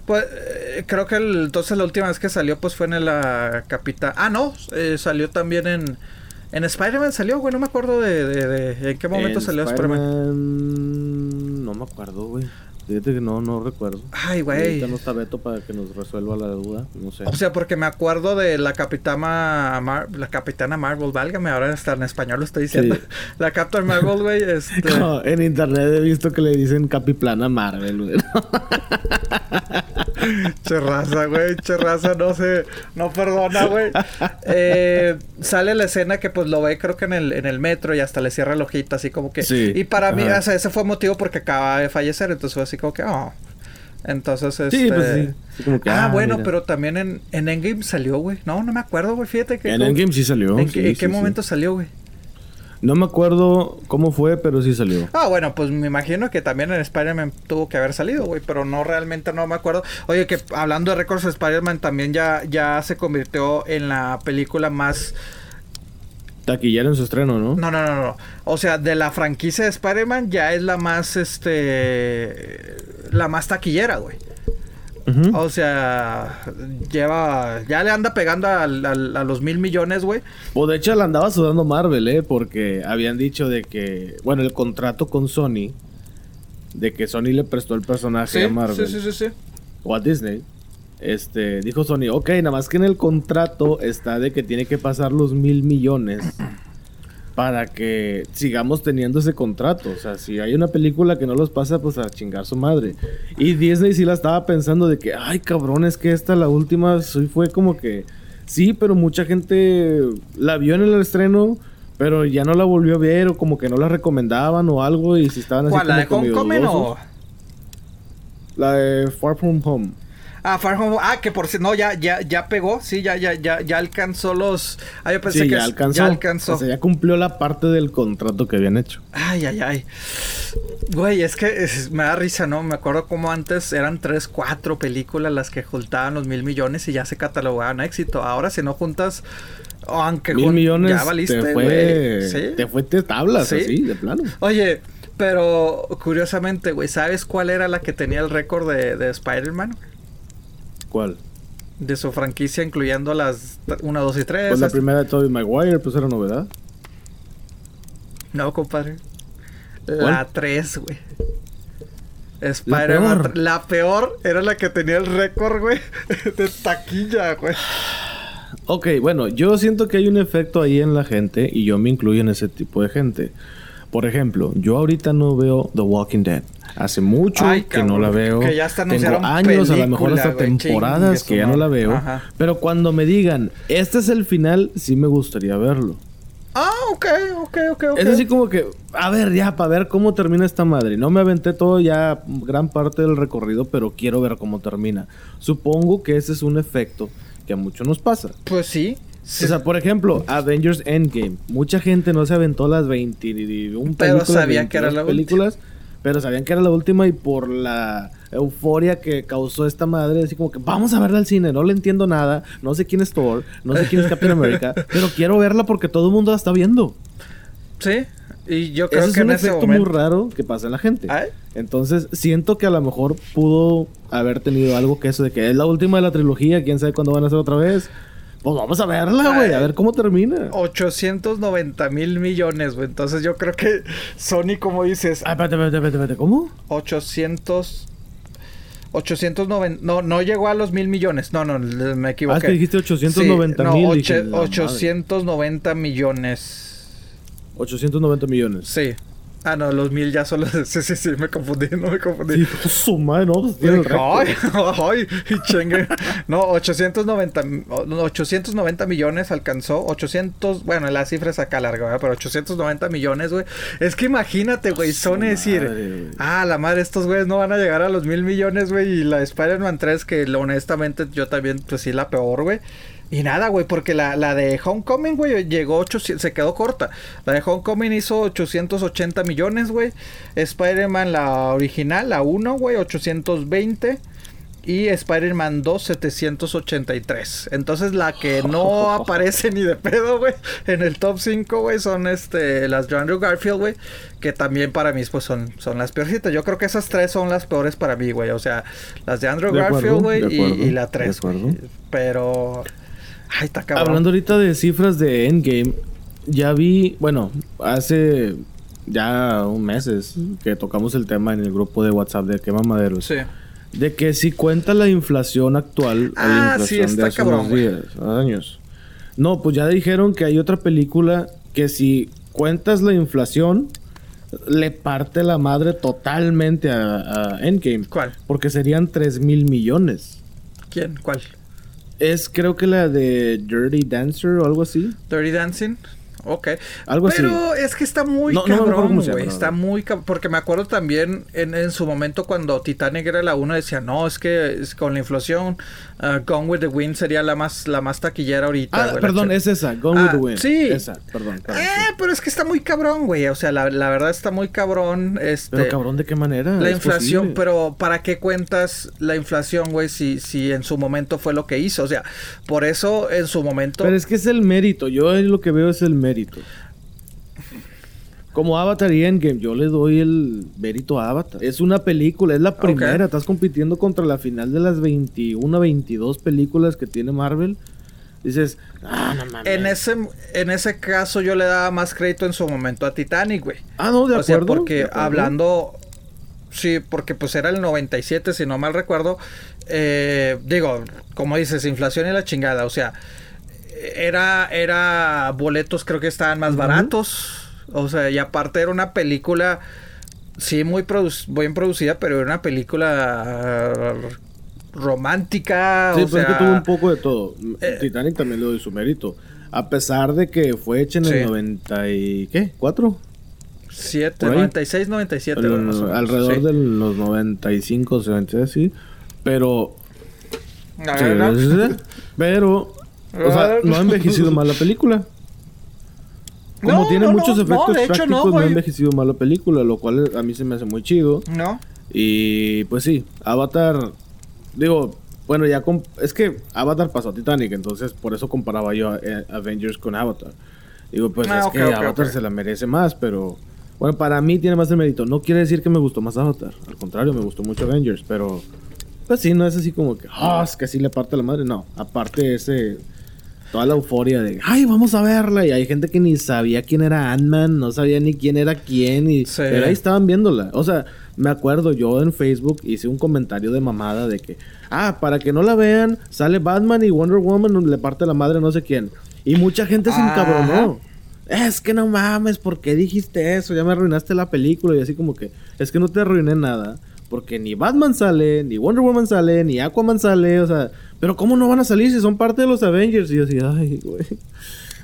Speaker 2: Pues eh, creo que entonces la última vez que salió pues fue en la Capitán. Ah, no, eh, salió también en en Spider-Man salió, güey, no me acuerdo de, de, en qué momento salió Spider-Man.
Speaker 1: no me acuerdo, güey. Fíjate que no, no recuerdo.
Speaker 2: Ay, güey.
Speaker 1: Ahorita no está Beto para que nos resuelva la duda, no sé.
Speaker 2: O sea, porque me acuerdo de la capitana la capitana Marvel, válgame, ahora está en español lo estoy diciendo. La Captain Marvel, güey, este...
Speaker 1: en internet he visto que le dicen Capiplana Marvel, güey.
Speaker 2: Cherraza, güey, cherraza, no sé, no perdona, güey. Eh, sale la escena que pues lo ve creo que en el, en el metro y hasta le cierra el ojito así como que... Sí. Y para mí, o sea, ese fue motivo porque acaba de fallecer, entonces fue así como que, oh. Entonces, este... Sí, pues sí. ah, ah, bueno, pero también en, en Endgame salió, güey. No, no me acuerdo, güey, fíjate que...
Speaker 1: En Endgame sí salió.
Speaker 2: ¿En, qué momento salió, güey?
Speaker 1: No me acuerdo cómo fue, pero sí salió.
Speaker 2: Ah, bueno, pues me imagino que también en Spider-Man tuvo que haber salido, güey, pero no realmente no me acuerdo. Oye, que hablando de récords, Spider-Man también ya, ya se convirtió en la película más
Speaker 1: taquillera en su estreno, ¿no?
Speaker 2: No, no, no, no. O sea, de la franquicia de Spider-Man ya es la más, este, la más taquillera, güey. O sea, lleva. Ya le anda pegando a, los mil millones, güey.
Speaker 1: O de hecho le andaba sudando Marvel, ¿eh? Porque habían dicho de que. Bueno, el contrato con Sony. De que Sony le prestó el personaje a Marvel.
Speaker 2: Sí, sí, sí, sí.
Speaker 1: O a Disney. Este, dijo Sony, ok, nada más que en el contrato está de que tiene que pasar los mil millones para que sigamos teniendo ese contrato. O sea, si hay una película que no los pasa, pues a chingar su madre. Y Disney sí la estaba pensando de que, ay cabrón, es que esta, la última, sí fue como que, sí, pero mucha gente la vio en el estreno. Pero ya no la volvió a ver o como que no la recomendaban o algo y si estaban así
Speaker 2: ¿La de Homecoming o...?
Speaker 1: La de Far From Home.
Speaker 2: Ah, Far Home. Ah, que por si no, ya, ya, ya pegó. Sí, ya, ya, ya, ya alcanzó los. Ah, yo pensé
Speaker 1: que
Speaker 2: ya
Speaker 1: alcanzó. ya alcanzó. O sea, ya cumplió la parte del contrato que habían hecho.
Speaker 2: Ay, ay, ay. Güey, es que me da risa, ¿no? Me acuerdo como antes eran tres, cuatro películas las que juntaban los mil millones y ya se catalogaban éxito. Ahora, si no juntas. aunque
Speaker 1: mil millones ya valiste, te fue, ¿Sí? te fue te tablas así, de plano.
Speaker 2: Oye, pero curiosamente, güey, ¿sabes cuál era la que tenía el récord de, de Spider-Man?
Speaker 1: ¿Cuál?
Speaker 2: De su franquicia, incluyendo las 1, 2 y 3.
Speaker 1: Pues la primera de Tobey Maguire, pues era novedad.
Speaker 2: No, compadre. La 3, güey. Spider-Man. La, peor era la que tenía el récord, güey. De taquilla, güey.
Speaker 1: Ok, bueno, yo siento que hay un efecto ahí en la gente y yo me incluyo en ese tipo de gente. Por ejemplo, yo ahorita no veo The Walking Dead. Hace mucho que no la veo.
Speaker 2: Que ya
Speaker 1: Tengo años, a lo mejor hasta temporadas que ya no la veo. Pero cuando me digan, este es el final, sí me gustaría verlo.
Speaker 2: Ah, ok, ok, ok, ok.
Speaker 1: Es así como que, a ver, ya, para ver cómo termina esta madre. No me aventé todo ya, gran parte del recorrido, pero quiero ver cómo termina. Supongo que ese es un efecto que a muchos nos pasa.
Speaker 2: Pues sí.
Speaker 1: O sea, por ejemplo, Avengers Endgame. Mucha gente no se aventó las 21 películas.
Speaker 2: Pero sabían que era la películas
Speaker 1: pero sabían que era la última y por la euforia que causó esta madre, así como que vamos a verla al cine, no le entiendo nada, no sé quién es Thor, no sé quién es Captain America, pero quiero verla porque todo el mundo la está viendo.
Speaker 2: Sí, y yo creo
Speaker 1: Ese
Speaker 2: que
Speaker 1: es un efecto muy raro que pasa en la gente. Entonces, siento que a lo mejor pudo haber tenido algo que eso de que es la última de la trilogía, quién sabe cuándo van a ser otra vez. Pues vamos a verla, güey, a ver cómo termina.
Speaker 2: 890 mil millones, güey. Entonces yo creo que Sony, como dices.
Speaker 1: Ah, espérate, espérate, espérate, espérate. ¿cómo?
Speaker 2: 800. 890. No, no llegó a los mil millones. No, no, me equivoqué. Ah,
Speaker 1: que dijiste 890 mil. No,
Speaker 2: 890 millones.
Speaker 1: 890 millones.
Speaker 2: Sí. Ah, no, los mil ya son los... Sí, sí, sí, me confundí, no me confundí. Sí,
Speaker 1: pues, suma, ¿no? Pues tiene el
Speaker 2: ay, ay, chengue. No, 890, 890 millones alcanzó. 800, bueno, la cifra es acá larga, ¿verdad? Pero 890 millones, güey. Es que imagínate, güey, son decir... ah, la madre, estos güeyes no van a llegar a los mil millones, güey. Y la Spider-Man 3, que honestamente yo también, pues sí, la peor, güey. Y nada, güey, porque la, la de Homecoming, güey, llegó 800, se quedó corta. La de Homecoming hizo 880 millones, güey. Spider-Man, la original, la 1, güey, 820. Y Spider-Man 2, 783. Entonces la que no aparece ni de pedo, güey, en el top 5, güey, son este, las de Andrew Garfield, güey. Que también para mí, pues, son, son las peorcitas. Yo creo que esas tres son las peores para mí, güey. O sea, las de Andrew Garfield, güey, y, y, la 3, güey. Pero... Ay,
Speaker 1: Hablando ahorita de cifras de Endgame, ya vi, bueno, hace ya un meses que tocamos el tema en el grupo de WhatsApp de Quema Maderos. Sí. De que si cuenta la inflación actual,
Speaker 2: ah,
Speaker 1: la inflación
Speaker 2: sí, de hace unos días,
Speaker 1: años. No, pues ya dijeron que hay otra película que si cuentas la inflación, le parte la madre totalmente a, Endgame.
Speaker 2: ¿Cuál?
Speaker 1: Porque serían 3 mil millones.
Speaker 2: ¿Quién? ¿Cuál?
Speaker 1: Es creo que la de Dirty Dancer o algo así.
Speaker 2: Dirty Dancing. Ok. Algo Pero es que está muy cabrón, güey. está muy cabrón. Porque me acuerdo también en, en, su momento cuando Titanic era la una, decía, no, es que con la inflación, uh, Gone with the Wind sería la más, la más taquillera ahorita.
Speaker 1: Ah, perdón, es esa, Gone with the ah, Wind.
Speaker 2: Sí.
Speaker 1: Esa, perdón.
Speaker 2: eh, pero es que está muy cabrón, güey. O sea, la, la, verdad está muy cabrón. Este,
Speaker 1: pero cabrón, ¿de qué manera?
Speaker 2: La inflación, pero ¿para qué cuentas la inflación, güey, si, si en su momento fue lo que hizo? O sea, por eso en su momento...
Speaker 1: Pero es que es el mérito. Yo lo que veo es el mérito. Como Avatar y Endgame, yo le doy el mérito a Avatar. Es una película, es la primera. Estás compitiendo contra la final de las 21, 22 películas que tiene Marvel. Dices, ah, no mames.
Speaker 2: En ese, en ese caso, yo le daba más crédito en su momento a Titanic, güey.
Speaker 1: Ah, no, de acuerdo.
Speaker 2: porque hablando. Sí, porque pues era el 97, si no mal recuerdo. Eh, digo, como dices, inflación y la chingada. O sea, era, era boletos creo que estaban más baratos. O sea, y aparte era una película, sí, muy bien producida, pero era una película romántica.
Speaker 1: Sí, pero es que tuvo un poco de todo. Eh, Titanic también le doy su mérito. A pesar de que fue hecha en el 90 y... ¿Qué? ¿4?
Speaker 2: 7, 96, 97.
Speaker 1: alrededor de los 95, 96, sí. Pero... pero o sea, no ha envejecido mal la película. Como tiene muchos efectos prácticos, no, ha envejecido mal la película, lo cual a mí se me hace muy chido.
Speaker 2: No.
Speaker 1: Y pues sí, Avatar, digo, bueno, ya es que Avatar pasó a Titanic, entonces por eso comparaba yo a, eh, Avengers con Avatar. Digo, pues ah, es que Avatar se la merece más, pero bueno, para mí tiene más de mérito. No quiere decir que me gustó más Avatar, al contrario, me gustó mucho Avengers, pero pues sí, no es así como que, ah, es que sí le parte la madre, no, aparte ese toda la euforia de, ay, vamos a verla. Y hay gente que ni sabía quién era Ant-Man, no sabía ni quién era quién. Y, Pero ahí estaban viéndola. O sea, me acuerdo, yo en Facebook hice un comentario de mamada de que, ah, para que no la vean, sale Batman y Wonder Woman le parte la madre no sé quién. Y mucha gente se encabronó. Es que no mames, ¿por qué dijiste eso? Ya me arruinaste la película. Y así como que, es que no te arruiné nada. Porque ni Batman sale, ni Wonder Woman sale, ni Aquaman sale, o sea, pero ¿cómo no van a salir si son parte de los Avengers? Y yo así, ay, güey.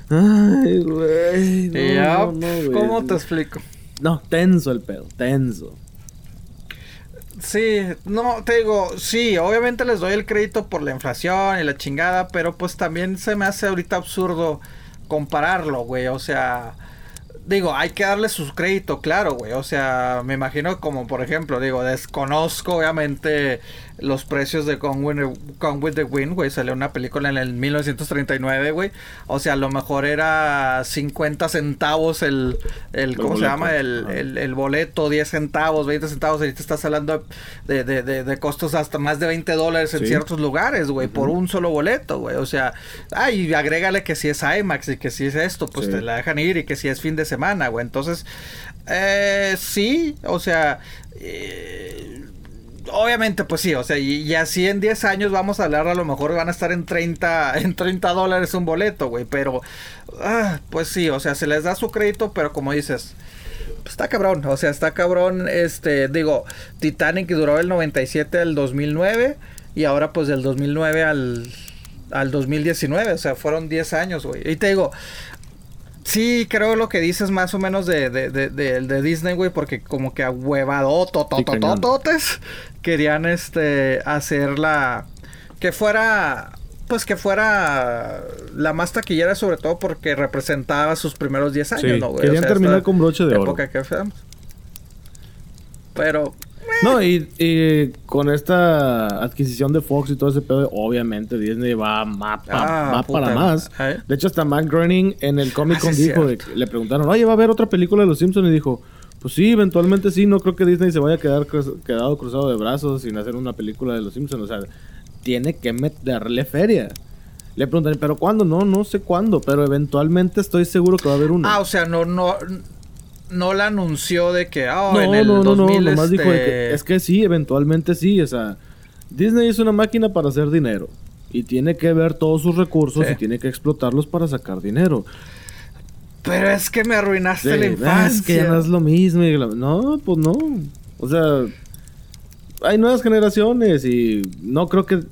Speaker 1: Ay, güey.
Speaker 2: No, no, ¿Cómo te explico?
Speaker 1: No, tenso el pedo, tenso.
Speaker 2: Sí, no, te digo, sí, obviamente les doy el crédito por la inflación y la chingada, pero pues también se me hace ahorita absurdo compararlo, güey, o sea, digo, hay que darle su crédito, claro, güey. O sea, me imagino como, por ejemplo, digo, desconozco obviamente los precios de Gone with, the Wind, güey. Salió una película en el 1939, güey. O sea, a lo mejor era 50 centavos el, el ¿cómo se llama? El, el, boleto, 10 centavos, 20 centavos. Ahorita estás hablando de, de, de, costos hasta más de 20 dólares en ciertos lugares, güey, por un solo boleto, güey. O sea, ay, agrégale que si es IMAX y que si es esto, pues te la dejan ir y que si es fin de semana, güey. Entonces, eh, sí, o sea... Eh, obviamente, pues sí, o sea, y, así en 10 años vamos a hablar, a lo mejor van a estar en 30, en 30 dólares un boleto, güey, pero, ah, pues sí, o sea, se les da su crédito, pero como dices, pues está cabrón, o sea, está cabrón, este, digo, Titanic duró el 97 al 2009 y ahora pues del 2009 al, al 2019, o sea, fueron 10 años, güey, y te digo, Sí, creo lo que dices más o menos de, de, de, de, Disney, güey, porque como que a huevado, tototototes, querían este hacer la que fuera pues que fuera la más taquillera sobre todo porque representaba sus primeros 10 años, ¿no,
Speaker 1: güey? Querían terminar con broche de oro.
Speaker 2: Pero
Speaker 1: no, y, con esta adquisición de Fox y todo ese pedo, obviamente Disney va, ah, para más. ¿eh? De hecho, hasta Matt Groening en el Comic Con ah, dijo, le preguntaron, oye, ¿va a haber otra película de Los Simpsons? Y dijo, pues sí, eventualmente sí, no creo que Disney se vaya a quedar quedado cruzado de brazos sin hacer una película de Los Simpsons. O sea, tiene que meterle feria. Le preguntan, ¿pero cuándo? No, no sé cuándo, pero eventualmente estoy seguro que va a haber una.
Speaker 2: Ah, o sea, no, no, no la anunció de que, oh, en el no, no, 2000 no, dijo
Speaker 1: que, es que sí, eventualmente sí, o sea, Disney es una máquina para hacer dinero y tiene que ver todos sus recursos y tiene que explotarlos para sacar dinero.
Speaker 2: Pero es que me arruinaste la infancia.
Speaker 1: Es que ya no es lo mismo. No, pues no. O sea, hay nuevas generaciones y no creo que.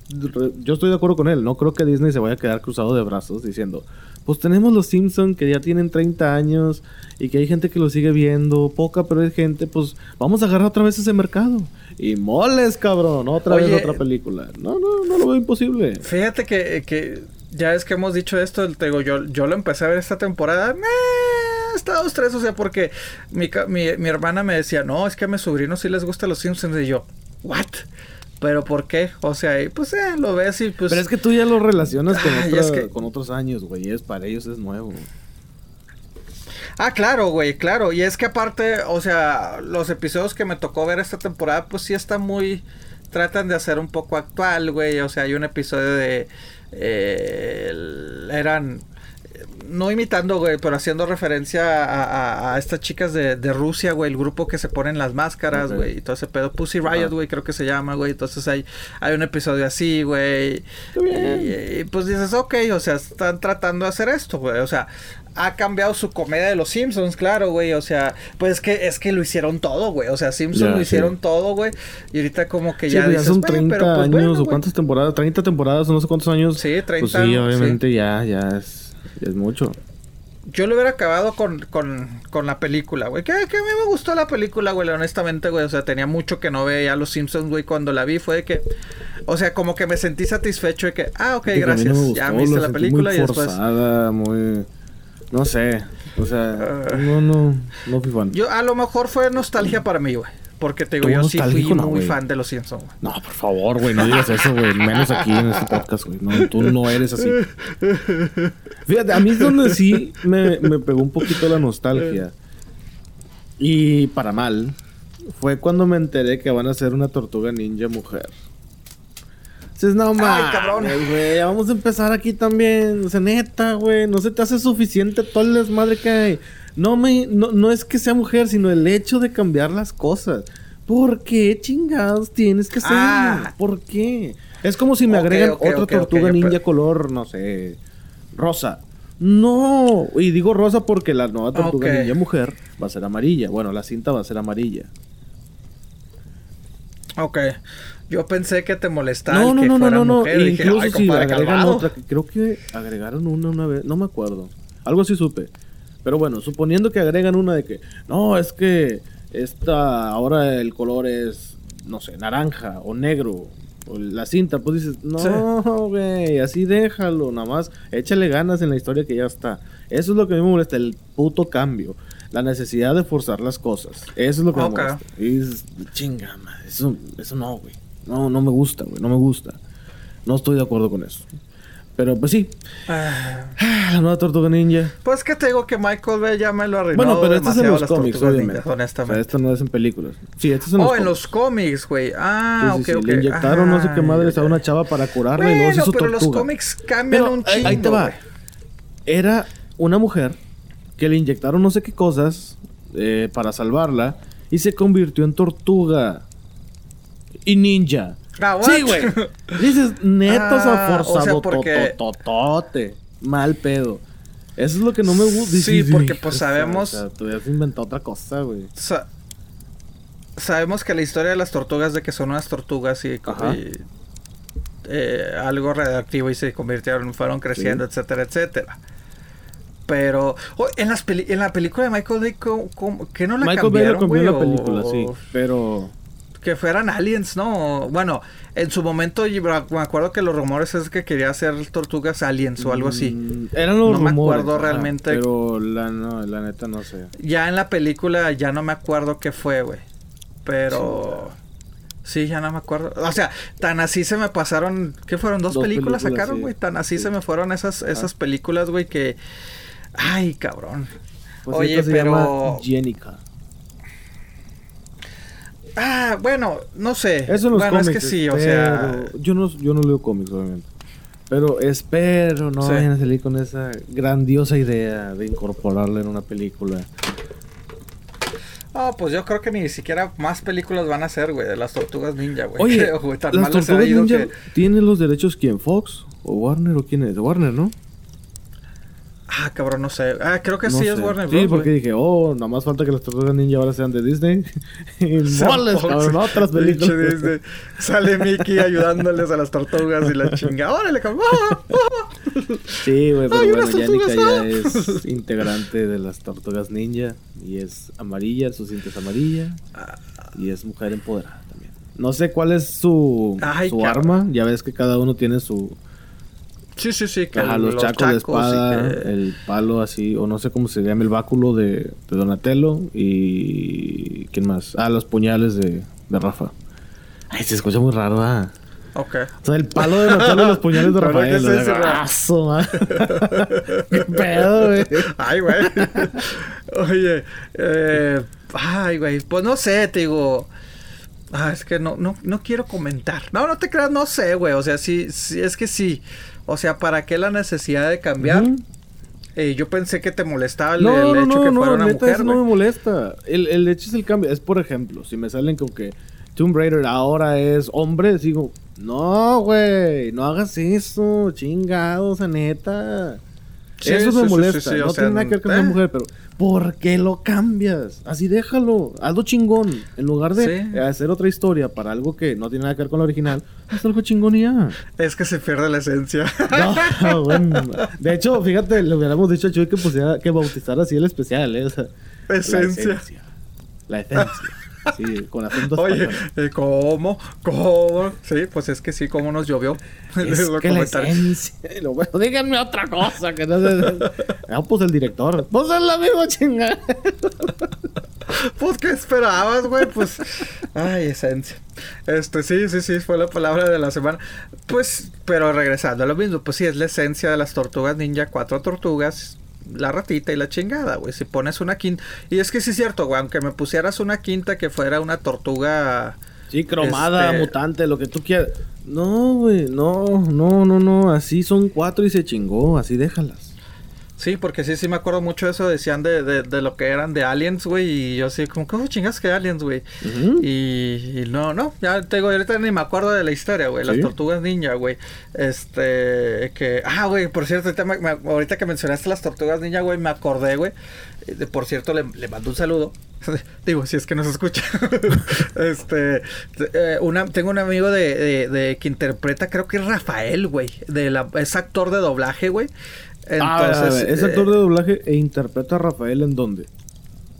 Speaker 1: Yo estoy de acuerdo con él. No creo que Disney se vaya a quedar cruzado de brazos diciendo: Pues tenemos los Simpsons que ya tienen 30 años y que hay gente que lo sigue viendo. Poca, pero hay gente. Pues vamos a agarrar otra vez ese mercado. Y moles, cabrón. Otra vez otra película. No, no, no lo veo imposible.
Speaker 2: Fíjate que, que ya es que hemos dicho esto. Te digo, yo, yo lo empecé a ver esta temporada. Eh, hasta dos, tres. O sea, porque mi, mi, mi hermana me decía, no, es que a mis sobrinos sí les gusta los Simpsons. Y yo, ¿what? ¿Pero por qué? O sea, pues eh, lo ves y pues...
Speaker 1: Pero es que tú ya lo relacionas con, con otros años, güey. Es, para ellos es nuevo.
Speaker 2: Ah, claro, güey, claro. Y es que aparte, o sea, los episodios que me tocó ver esta temporada, pues sí está muy... Tratan de hacer un poco actual, güey. O sea, hay un episodio de... Eh, eran no imitando, güey, pero haciendo referencia a, a, estas chicas de, de, Rusia, güey, el grupo que se ponen las máscaras, güey, y todo ese pedo. Pussy Riot, güey, creo que se llama, güey. Entonces hay, hay un episodio así, güey. Y, y, pues dices, ok, o sea, están tratando de hacer esto, güey. O sea, ha cambiado su comedia de los Simpsons, claro, güey. O sea, pues es que es que lo hicieron todo, güey. O sea, Simpsons lo hicieron todo, güey. Y ahorita como que ya,
Speaker 1: dices, son 30 pero, pues, años o cuántas temporadas, 30 temporadas o no sé cuántos años.
Speaker 2: Sí, 30.
Speaker 1: Pues sí, obviamente ya ya es, es mucho.
Speaker 2: Yo lo hubiera acabado con, con, con la película, güey. Que, que, a mí me gustó la película, güey, honestamente, güey. O sea, tenía mucho que no veía Los Simpsons, güey. Cuando la vi fue de que... O sea, como que me sentí satisfecho de que... Ah, ok, gracias. ya viste la película
Speaker 1: muy
Speaker 2: y después...
Speaker 1: muy... No sé. O sea, uh, no, no, no fui fan.
Speaker 2: Yo, a lo mejor fue nostalgia para mí, güey. Porque te digo, yo sí fui muy fan de los Simpsons, güey.
Speaker 1: No, por favor, güey, no digas eso, güey. Menos aquí en este podcast, güey. No, tú no eres así. Fíjate, a mí es donde sí me, me pegó un poquito la nostalgia. Y para mal, fue cuando me enteré que van a hacer una tortuga ninja mujer. Dices, no mames, cabrón. güey, vamos a empezar aquí también. O sea, neta, güey, no se te hace suficiente todo el desmadre que hay. No, me, no, es que sea mujer, sino el hecho de cambiar las cosas. ¿Por qué chingados tienes que ser? Ah. ¿Por qué? Es como si me agregan otra tortuga ninja color, no sé, rosa. No, y digo rosa porque la nueva tortuga ninja mujer va a ser amarilla. Bueno, la cinta va a ser amarilla.
Speaker 2: Ok. Yo pensé que te molestaba. No, no, no, no, no, no.
Speaker 1: Incluso si agregan otra, creo que agregaron una una vez, no me acuerdo. Algo así supe. Pero bueno, suponiendo que agregan una de que, no, es que esta, ahora el color es, no sé, naranja o negro, o la cinta, pues dices, no, güey, así déjalo, nada más, échale ganas en la historia que ya está. Eso es lo que a mí me molesta, el puto cambio. La necesidad de forzar las cosas. Eso es lo que me molesta. Y dices, chinga, eso, eso no, güey. No, no me gusta, güey, no me gusta. No estoy de acuerdo con eso. Pero pues sí. Ah. La nueva Tortuga Ninja.
Speaker 2: Pues que te digo que Michael Bay ya me lo arruinó.
Speaker 1: Bueno, pero esto es en los cómics, obviamente. honestamente. O sea, esto no es en películas. Sí, esto es en
Speaker 2: los Oh, en los cómics, güey. Ah, sí, sí, ok,
Speaker 1: Le inyectaron no sé qué madres a una chava para curarla bueno, y luego se hizo pero
Speaker 2: los cómics cambian un chingo,
Speaker 1: Ahí te va. Era una mujer que le inyectaron no sé qué cosas eh, para salvarla y se convirtió en tortuga y ninja. Sí, güey. Dices, neto ah, forzado, o porque... totote. Mal pedo. Eso es lo que no me gusta.
Speaker 2: Sí, porque pues sabemos...
Speaker 1: O sea, tú inventado otra cosa, güey.
Speaker 2: sabemos que la historia de las tortugas de que son unas tortugas y, eh, algo radioactivo y se convirtieron, fueron creciendo, etcétera, etcétera. Pero oh, en, las en la película de Michael Bay, ¿qué no la Michael cambiaron, Bay lo cambió
Speaker 1: la película, sí. Pero
Speaker 2: que fueran aliens, ¿no? Bueno, en su momento me acuerdo que los rumores es que quería hacer tortugas aliens o algo así.
Speaker 1: Mm, eran los rumores. No me acuerdo realmente. Pero la, no, la neta no sé.
Speaker 2: Ya en la película ya no me acuerdo qué fue, güey. Pero... Sí, ya no me acuerdo. O sea, tan así se me pasaron. ¿Qué fueron? ¿Dos, películas, sacaron, güey? Tan así se me fueron esas, esas películas, güey, que. Ay, cabrón.
Speaker 1: Pues Oye, pero. Jenica.
Speaker 2: Ah, bueno, no sé. Eso los bueno, cómics, es que sí, o sea.
Speaker 1: Yo no, yo no leo cómics, obviamente. Pero espero no vayan a salir con esa grandiosa idea de incorporarla en una película.
Speaker 2: Oh, pues yo creo que ni siquiera más películas van a ser, güey, de las tortugas ninja, güey. Oye,
Speaker 1: las tortugas ninja ¿tienen los derechos quién? ¿Fox? ¿O Warner o quién es? Warner, ¿no?
Speaker 2: Ah, cabrón, no sé. Ah, creo que sí es Warner
Speaker 1: Bros. Sí, porque dije, oh, nada más falta que las tortugas ninja ahora sean de Disney. y moles, cabrón, otras películas.
Speaker 2: Sale Mickey ayudándoles a las tortugas y la chinga. ¡Órale, cabrón!
Speaker 1: sí, güey, pero bueno, Yanika ya es integrante de las tortugas ninja. Y es amarilla, su cinta es amarilla. Y es mujer empoderada también. No sé cuál es su, su arma. Ya ves que cada uno tiene su
Speaker 2: Sí, sí, sí.
Speaker 1: Que los, chacos, de espada, el palo así, o no sé cómo se llama, el báculo de, Donatello y... ¿Quién más? Ah, los puñales de, Rafa. Ay, se escucha muy raro, ah.
Speaker 2: Ok.
Speaker 1: O sea, el palo de Donatello y los puñales de Rafael. ¿Qué es eso, ¿Qué pedo, güey?
Speaker 2: Ay, güey. Oye, eh... Ay, güey. Pues no sé, te digo... Ah, es que no, no, no quiero comentar. No, no te creas, no sé, güey. O sea, sí, sí, es que sí. O sea, ¿para qué la necesidad de cambiar? Eh, yo pensé que te molestaba el, hecho que fuera una mujer. Eso
Speaker 1: no me molesta. El, el hecho es el cambio. Es por ejemplo, si me salen con que Tomb Raider ahora es hombre, digo, no, güey, no hagas eso, chingados, neta. Eso me molesta. no tiene nada que ver con una ¿eh? mujer, pero ¿Por qué lo cambias? Así déjalo. Hazlo chingón. En lugar de hacer otra historia para algo que no tiene nada que ver con la original, haz algo chingón y ya.
Speaker 2: Es que se pierde la esencia.
Speaker 1: No, bueno. De hecho, fíjate, le hubiéramos dicho a Chuy que pusiera, que bautizara así el especial, ¿eh?
Speaker 2: esencia.
Speaker 1: La esencia. La esencia. Sí, con acentos
Speaker 2: Oye, eh, ¿cómo? ¿Cómo? Sí, pues es que sí, ¿cómo nos llovió?
Speaker 1: Es que la esencia. Bueno, díganme otra cosa que no sé. Ah, pues el director. Pues es la misma chingada.
Speaker 2: pues, ¿qué esperabas, güey? Pues, ay, esencia. Este, sí, sí, sí, fue la palabra de la semana. Pues, pero regresando a lo mismo, pues sí, es la esencia de las tortugas ninja, cuatro tortugas, la ratita y la chingada, güey. Si pones una quinta. Y es que sí es cierto, güey. Aunque me pusieras una quinta que fuera una tortuga.
Speaker 1: Sí, cromada, este, mutante, lo que tú quieras. No, güey. No, no, no, no. Así son cuatro y se chingó. Así déjalas.
Speaker 2: Sí, porque sí, sí me acuerdo mucho de eso. Decían de, de, de lo que eran de aliens, güey. Y yo así, como, ¿cómo chingas que aliens, güey? y, no, no, ya tengo, ahorita ni me acuerdo de la historia, güey. Las tortugas ninja, güey. Este, que, ah, güey, por cierto, ahorita, que mencionaste las tortugas ninja, güey, me acordé, güey. Por cierto, le, le mando un saludo. Digo, si es que nos escucha. este, eh, una, tengo un amigo de, de, que interpreta, creo que es Rafael, güey. De la, es actor de doblaje, güey.
Speaker 1: Entonces, ¿Es actor de doblaje e interpreta a Rafael en dónde?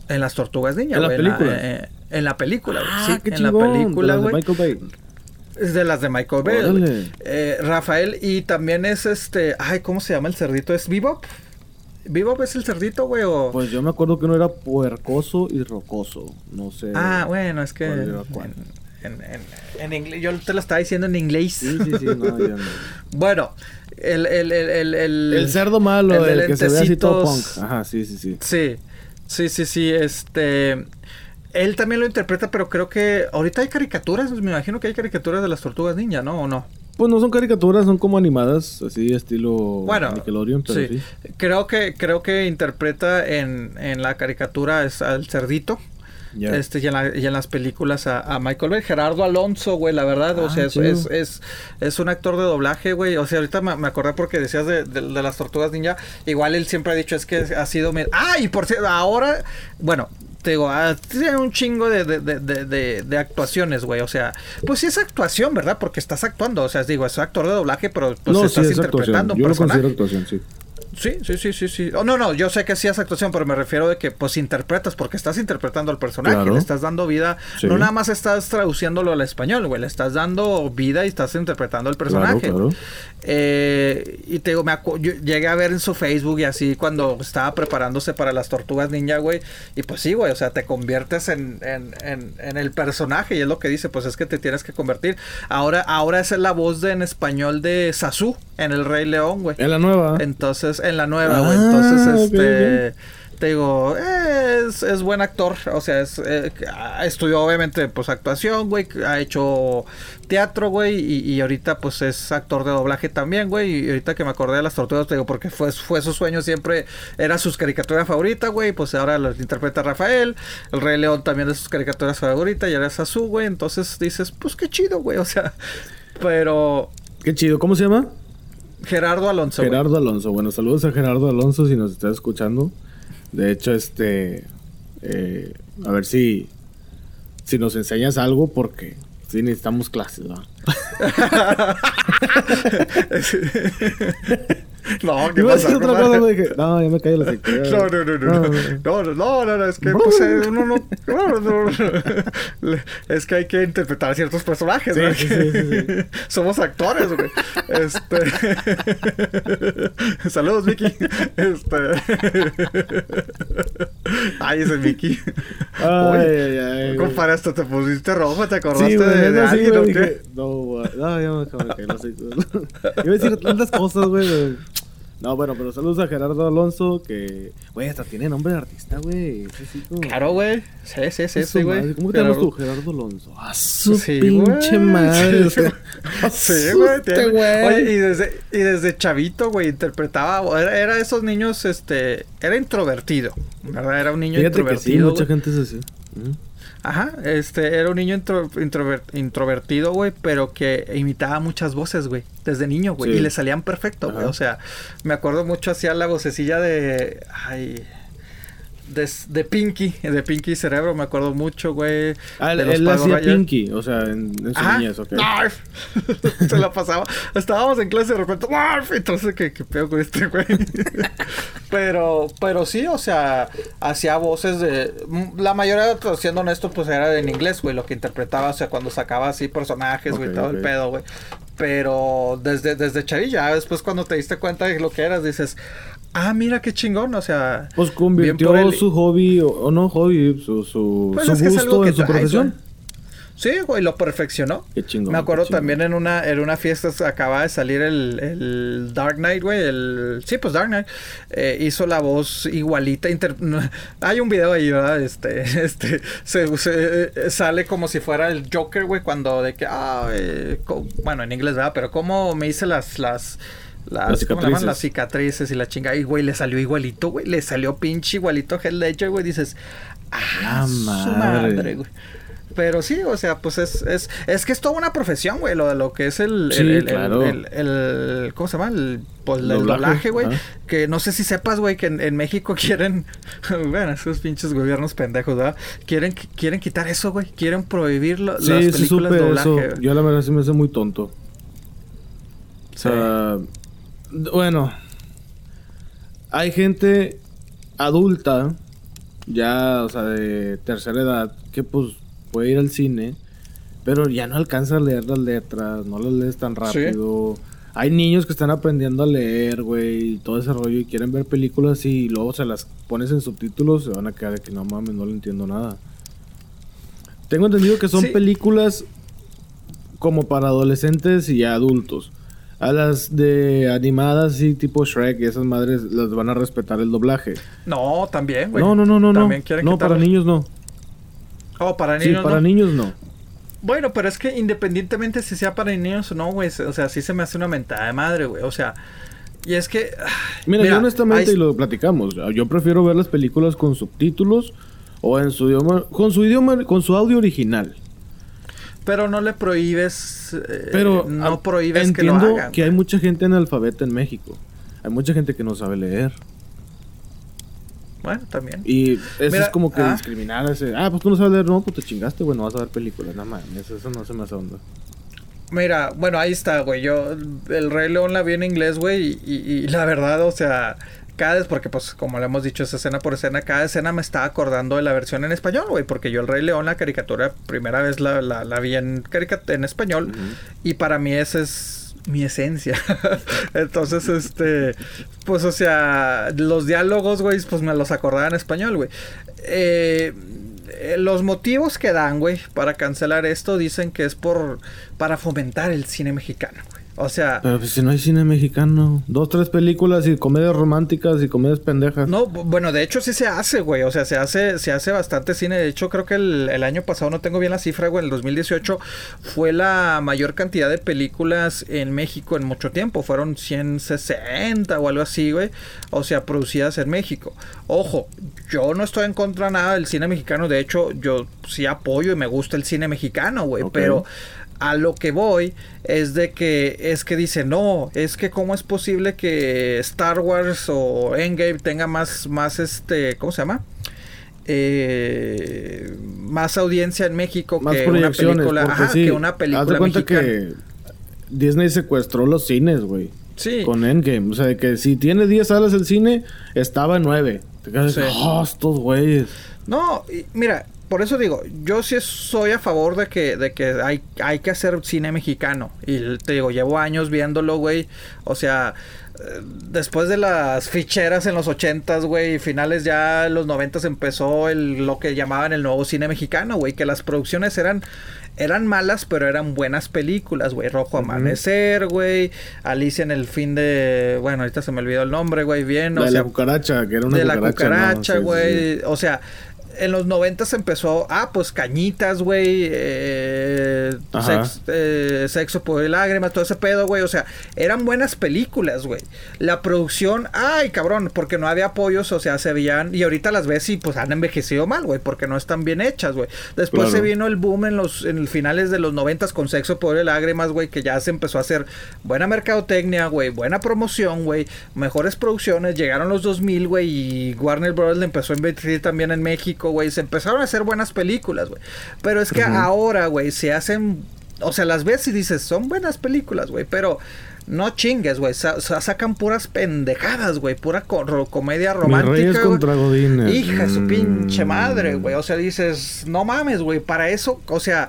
Speaker 2: En las Tortugas Niñas,
Speaker 1: ¿En la película?
Speaker 2: Eh, en, la película,
Speaker 1: ah, sí, en la película, güey. Michael Bay.
Speaker 2: Es de las de Michael Bay. Eh, Rafael y también es este, ay, ¿cómo se llama el cerdito? ¿Es Bebop? ¿Bebop es el cerdito, güey? O...
Speaker 1: Pues yo me acuerdo que uno era puercoso y rocoso. No sé.
Speaker 2: Ah, bueno, es que. En, en, inglés, yo te lo estaba diciendo en inglés.
Speaker 1: Sí, sí, sí, no, no.
Speaker 2: bueno, el, el, el, el,
Speaker 1: el cerdo malo, el, que se ve así todo punk. Ajá, sí, sí, sí.
Speaker 2: Sí, sí, sí, sí, este... Él también lo interpreta, pero creo que ahorita hay caricaturas, me imagino que hay caricaturas de las tortugas ninja, ¿no? ¿O no?
Speaker 1: Pues no son caricaturas, son como animadas, así estilo bueno, Nickelodeon, pero sí.
Speaker 2: Creo que, creo que interpreta en, en la caricatura es al cerdito. Este, y en, las películas a, Michael Bay. Gerardo Alonso, güey, la verdad. o ah, sea, es, es, es, un actor de doblaje, güey. O sea, ahorita me, acordé porque decías de, de, las tortugas ninja. Igual él siempre ha dicho es que ha sido. Ah, y por cierto, ahora, bueno, te digo, ah, tiene un chingo de, de, de, actuaciones, güey. O sea, pues sí es actuación, ¿verdad? Porque estás actuando. O sea, digo, es actor de doblaje, pero pues estás interpretando
Speaker 1: Yo lo considero actuación, sí.
Speaker 2: Sí, sí, sí, sí, sí. Oh, no, no, yo sé que sí es actuación, pero me refiero de que pues interpretas porque estás interpretando al personaje, le estás dando vida, no nada más estás traduciéndolo al español, güey, le estás dando vida y estás interpretando al personaje. Eh, y te digo, me yo llegué a ver en su Facebook y así cuando estaba preparándose para las tortugas ninja, güey, y pues sí, güey, o sea, te conviertes en, en, en, en, el personaje y es lo que dice, pues es que te tienes que convertir. Ahora, ahora es la voz de, en español de Sasu en El Rey León, güey.
Speaker 1: En la nueva.
Speaker 2: Entonces, en la nueva, güey. Entonces, ah, este. te digo, es, es buen actor, o sea, es, eh, estudió obviamente pues actuación, güey, ha hecho teatro, güey, y, ahorita pues es actor de doblaje también, güey, y ahorita que me acordé de las tortugas, te digo, porque fue, fue su sueño siempre, era su caricatura favorita, güey, pues ahora lo interpreta Rafael, el Rey León también de sus caricaturas favoritas, y ahora es Azul, güey, entonces dices, pues qué chido, güey, o sea, pero...
Speaker 1: Qué chido, ¿cómo se llama?
Speaker 2: Gerardo Alonso.
Speaker 1: Gerardo Alonso. Bueno, saludos a Gerardo Alonso si nos está escuchando. De hecho, este. Eh, a ver si. Si nos enseñas algo, porque sí necesitamos clases, ¿no?
Speaker 2: No, ¿qué pasa?
Speaker 1: otra cosa, güey, que... No, ya me caí la
Speaker 2: secundaria. No, no, no, no. No, no, no, no, no, es que pues, eh, uno no, no, no, no, Es que hay que interpretar ciertos personajes, güey. Sí, sí, sí, Somos actores, güey. Este... Saludos, Vicky. Este... Ay, ese Vicky.
Speaker 1: Ay, ay, ay.
Speaker 2: Compadre, hasta te pusiste rojo, ¿te acordaste de, alguien o qué?
Speaker 1: No, güey. No, ya me acabo de caer la secundaria. Iba a decir tantas cosas, güey. No, bueno, pero saludos a Gerardo Alonso, que, güey, hasta tiene nombre de artista, güey.
Speaker 2: Claro, güey. Sí, sí, sí, sí, güey.
Speaker 1: ¿Cómo te llamas tú, Gerardo Alonso? Su pinche madre.
Speaker 2: sí, güey. Oye, y desde, y desde chavito, güey, interpretaba, era, era esos niños, este, era introvertido, ¿verdad? Era un niño
Speaker 1: Fíjate
Speaker 2: introvertido.
Speaker 1: Que sí, mucha gente es así.
Speaker 2: Ajá, este, era un niño introvertido, güey, pero que imitaba muchas voces, güey, desde niño, güey, y le salían perfecto, güey. O sea, me acuerdo mucho hacía la vocecilla de. Ay de, de, Pinky, de Pinky Cerebro, me acuerdo mucho, güey.
Speaker 1: Ah, él hacía Pinky, o sea, en, en su niñez, ok.
Speaker 2: Se la pasaba. Estábamos en clase de repente, Entonces, ¿qué, qué pedo con este güey? pero, pero sí, o sea, hacía voces de... La mayoría, siendo honesto, pues era en inglés, güey, lo que interpretaba, o sea, cuando sacaba así personajes, güey, todo el pedo, güey. Pero desde, desde chavilla, después cuando te diste cuenta de lo que eras, dices ah, mira qué chingón, o sea.
Speaker 1: Pues convirtió su hobby, o, no hobby, su, su, pues su gusto en su profesión.
Speaker 2: Sí, güey, lo perfeccionó.
Speaker 1: Qué chingón.
Speaker 2: Me acuerdo también en una, en una fiesta acaba de salir el, el Dark Knight, güey. El, sí, pues Dark Knight. Eh, hizo la voz igualita. hay un video ahí, ¿verdad? Este, este, se, eh, sale como si fuera el Joker, güey, cuando de que, ah, eh, bueno, en inglés, ¿verdad? Pero cómo me hice las, las, las, cicatrices. las cicatrices y la chinga. Y, güey, le salió igualito, güey. Le salió pinche igualito Heath Ledger, güey. Dices, ah, su madre, güey. Pero sí, o sea, pues es, es, es que es toda una profesión, güey, lo de lo que es el, el, el, el, ¿cómo se llama? El, pues, el doblaje, güey. Que no sé si sepas, güey, que en, México quieren, bueno, esos pinches gobiernos pendejos, ¿verdad? Quieren, quieren quitar eso, güey.Quieren prohibir las películas de doblaje.
Speaker 1: Eso. Yo la verdad sí me hace muy tonto. O sea, bueno, hay gente adulta, ya, o sea, de tercera edad, que pues puede ir al cine, pero ya no alcanza a leer las letras, no las lees tan rápido. Hay niños que están aprendiendo a leer, güey, y todo ese rollo, y quieren ver películas y luego se las pones en subtítulos, se van a quedar de que no mames, no le entiendo nada. Tengo entendido que son películas como para adolescentes y adultos. A las de animadas y tipo Shrek y esas madres las van a respetar el doblaje.
Speaker 2: No, también, güey.
Speaker 1: No, no, no, no. no, no para niños no.
Speaker 2: Oh, para niños
Speaker 1: sí, para niños no.
Speaker 2: Bueno, pero es que independientemente si sea para niños o no, güey, o sea, sí se me hace una mentada de madre, güey. O sea, y es que...
Speaker 1: Mira, yo honestamente, y lo platicamos, yo prefiero ver las películas con subtítulos o en su idioma, con su idioma, con su audio original.
Speaker 2: Pero no le prohíbes.
Speaker 1: Eh, pero no prohíbes que lo hagan. que hay mucha gente analfabeta en México. Hay mucha gente que no sabe leer.
Speaker 2: Bueno, también.
Speaker 1: Y eso es como que ah. discriminar ese. Ah, pues tú no sabes leer, no, pues te chingaste, bueno, vas a ver películas, nada más. Eso, no se me hace onda.
Speaker 2: Mira, bueno, ahí está, güey. Yo, el Rey León la vi en inglés, güey, y, y, la verdad, o sea, cada vez, porque pues como le hemos dicho, es escena por escena, cada escena me está acordando de la versión en español, güey, porque yo el Rey León, la caricatura, primera vez la, la, la vi en, en español, y para mí esa es mi esencia. Entonces, este, pues, o sea, los diálogos, güey, pues me los acordaba en español, güey. Eh, los motivos que dan, güey, para cancelar esto dicen que es por para fomentar el cine mexicano, güey. O sea...
Speaker 1: Pero pues, si no hay cine mexicano. Dos, tres películas y comedias románticas y comedias pendejas.
Speaker 2: No, bueno, de hecho sí se hace, güey. O sea, se hace, se hace bastante cine. De hecho, creo que el, año pasado, no tengo bien la cifra, güey, el 2018 fue la mayor cantidad de películas en México en mucho tiempo. Fueron 160 o algo así, güey. O sea, producidas en México. Ojo, yo no estoy en contra nada del cine mexicano. De hecho, yo sí apoyo y me gusta el cine mexicano, güey. Pero a lo que voy es de que es que dice no es que cómo es posible que Star Wars o Endgame tenga más más este cómo se llama eh, más audiencia en México que, una película, ajá, que una película cuenta que
Speaker 1: Disney secuestró los cines güey sí. con Endgame o sea de que si tiene 10 salas el cine estaba en 9 te quedas oh, estos güeyes
Speaker 2: no mira por eso digo, yo sí soy a favor de que, de que hay, hay que hacer cine mexicano. Y te digo, llevo años viéndolo, güey. O sea, eh, después de las ficheras en los ochentas, güey, finales ya en los noventas empezó el, lo que llamaban el nuevo cine mexicano, güey, que las producciones eran eran malas, pero eran buenas películas, güey. Rojo Amanecer, güey. Alicia en el fin de. Bueno, ahorita se me olvidó el nombre, güey. Bien.
Speaker 1: de la cucaracha, que era una
Speaker 2: De la cucaracha, güey. O sea, en los 90 empezó, ah, pues cañitas, güey, eh, eh, sexo por lágrimas, todo ese pedo, güey. O sea, eran buenas películas, güey. La producción, ay, cabrón, porque no había apoyos, o sea, se veían, y ahorita las ves y pues han envejecido mal, güey, porque no están bien hechas, güey. Después se vino el boom en los en finales de los 90 con sexo por lágrimas, güey, que ya se empezó a hacer buena mercadotecnia, güey, buena promoción, güey, mejores producciones. Llegaron los 2000, güey, y Warner Bros. le empezó a invertir también en México güey. Se empezaron a hacer buenas películas, güey. Pero es que ahora, güey, se hacen. O sea, las ves y dices, son buenas películas, güey. Pero no chingues, güey. sacan puras pendejadas, güey. Pura comedia romántica.
Speaker 1: contra
Speaker 2: Hija, su pinche madre, güey. O sea, dices, no mames, güey. Para eso, o sea.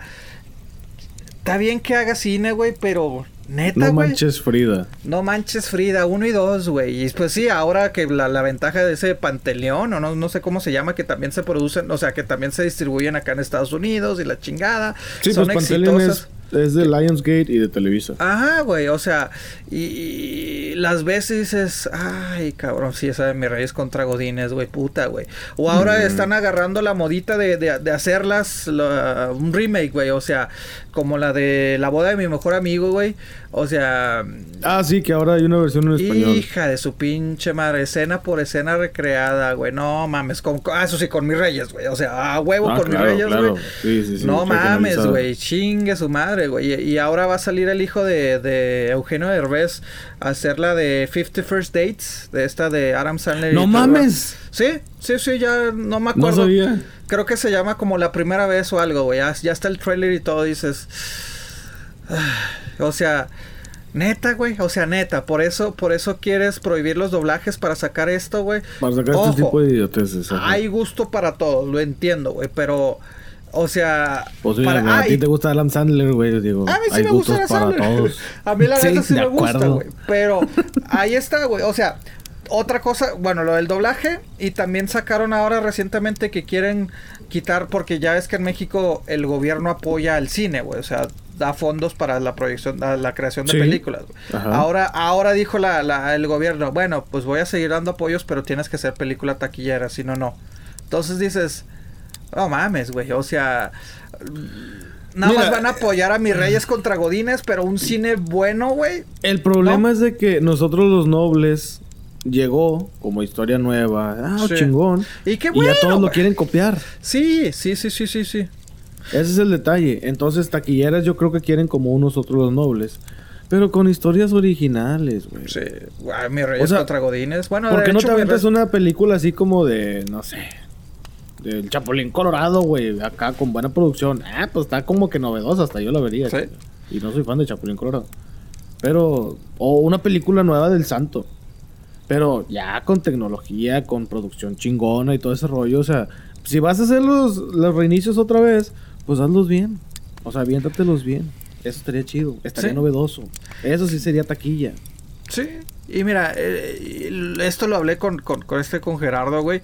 Speaker 2: Está bien que haga cine, güey, pero Neta,
Speaker 1: No manches Frida.
Speaker 2: No manches Frida, uno y dos, güey. Y pues sí, ahora que la, la, ventaja de ese Panteleón, o no, no sé cómo se llama, que también se producen, o sea, que también se distribuyen acá en Estados Unidos y la chingada.
Speaker 1: Sí, son pues exitosas. Es de Lionsgate y de Televisa.
Speaker 2: Ajá, güey, o sea, y, las veces dices, ay, cabrón, sí, esa de mis reyes contra Godines, güey, puta, güey. O ahora mm. están agarrando la modita de, de, de hacerlas un remake, güey, o sea, como la de la boda de mi mejor amigo, güey. O sea.
Speaker 1: Ah, sí, que ahora hay una versión en español.
Speaker 2: Hija de su pinche madre. Escena por escena recreada, güey. No mames. Con, ah, eso sí, con mis reyes, güey. O sea, a huevo ah, con mis reyes, güey. Sí, sí, sí, no mames, güey. Chingue su madre, güey. Y, ahora va a salir el hijo de, de Eugenio Derbez a hacer la de 50 First Dates. De esta de Adam Sandler.
Speaker 1: ¡No mames!
Speaker 2: Sí, sí, sí, ya no me acuerdo. No sabía. Creo que se llama como la primera vez o algo, güey. Ya, ya está el trailer y todo. Dices. O sea, neta, güey. O sea, neta. Por eso, por eso quieres prohibir los doblajes para sacar esto, güey.
Speaker 1: Para sacar este tipo de idioteces.
Speaker 2: Hay gusto para todos, lo entiendo, güey. Pero. O sea,
Speaker 1: pues para... a ti te gusta Adam Sandler, güey, digo.
Speaker 2: A mí sí me gusta Adam Sandler. a mí la neta sí, me gusta, güey. Pero ahí está, güey. O sea, otra cosa, bueno, lo del doblaje y también sacaron ahora recientemente que quieren quitar porque ya es que en México el gobierno apoya al cine, güey, o sea, da fondos para la proyección, la, creación de películas. Ahora, ahora dijo la, el gobierno, bueno, pues voy a seguir dando apoyos, pero tienes que ser película taquillera, si no, no. Entonces dices, no mames, güey, o sea... Nada más van a apoyar a mis reyes contra Godines, pero un cine bueno, güey.
Speaker 1: El problema es de que nosotros los nobles llegó como historia nueva. Ah, chingón.
Speaker 2: Y qué bueno.
Speaker 1: Y ya todos lo quieren copiar.
Speaker 2: Sí, sí, sí, sí, sí, sí.
Speaker 1: Ese es el detalle. Entonces, taquilleras yo creo que quieren como unos otros los nobles. Pero con historias originales, güey.
Speaker 2: Sí. mi rey contra Godines. Bueno,
Speaker 1: ¿Por qué no te aventas una película así como de, no sé, del Chapulín Colorado, güey? Acá con buena producción. Ah, pues está como que novedosa, hasta yo la vería. Sí. Y no soy fan de Chapulín Colorado. Pero, o una película nueva del Santo. Pero ya con tecnología, con producción chingona y todo ese rollo. O sea, si vas a hacer los, los reinicios otra vez, pues hazlos bien. O sea, aviéntatelos bien. Eso estaría chido. Estaría novedoso. Eso sí sería taquilla.
Speaker 2: Sí. Y mira, eh, esto lo hablé con, con, con este, con Gerardo, güey.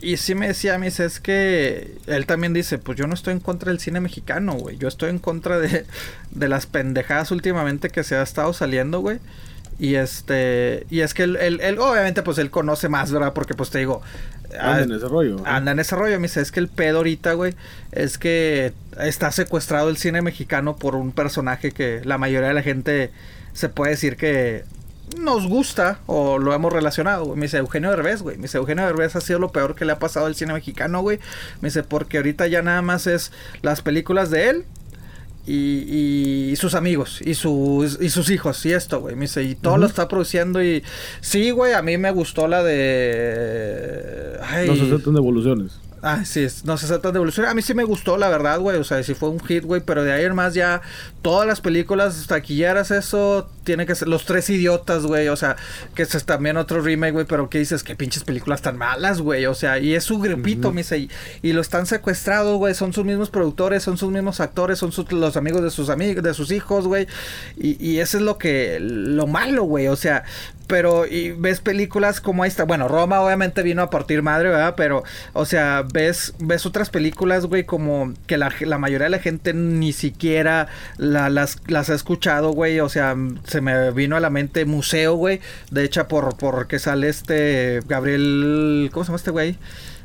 Speaker 2: Y sí me decía a mí, es que él también dice, pues yo no estoy en contra del cine mexicano, güey. Yo estoy en contra de, de las pendejadas últimamente que se ha estado saliendo, güey. Y este, y es que él, él, obviamente, pues él conoce más, ¿verdad? Porque, pues te digo,
Speaker 1: Anda en ese rollo.
Speaker 2: Anda en ese rollo. Me dice, es que el pedo ahorita, güey, es que está secuestrado el cine mexicano por un personaje que la mayoría de la gente se puede decir que nos gusta o lo hemos relacionado, güey. Me dice Eugenio Derbez, güey. Me dice Eugenio Derbez ha sido lo peor que le ha pasado al cine mexicano, güey. Me dice porque ahorita ya nada más es las películas de él y, y, sus amigos y sus, y sus hijos y esto, güey. Me dice, y todo lo está produciendo y... Sí, güey, a mí me gustó la de...
Speaker 1: Ay, no se de evoluciones.
Speaker 2: Ah, sí, no se trata de evolución. A mí sí me gustó, la verdad, güey. O sea, sí fue un hit, güey. Pero de ahí en más ya todas las películas taquilleras, eso tiene que ser. Los tres idiotas, güey. O sea, que es también otro remake, güey. Pero que dices, qué pinches películas tan malas, güey. O sea, y es su grupito, me dice. Y, lo están secuestrados, güey. Son sus mismos productores, son sus mismos actores, son los amigos de sus amigos, de sus hijos, güey. Y, y eso es lo que. Lo malo, güey. O sea, pero y ves películas como esta. Bueno, Roma obviamente vino a partir madre, ¿verdad? Pero, o sea, ves, ves otras películas, güey, como que la, la, mayoría de la gente ni siquiera las, las ha escuchado, güey. O sea, se me vino a la mente Museo, güey. De hecho, por, por que sale este Gabriel. ¿Cómo se llama este güey?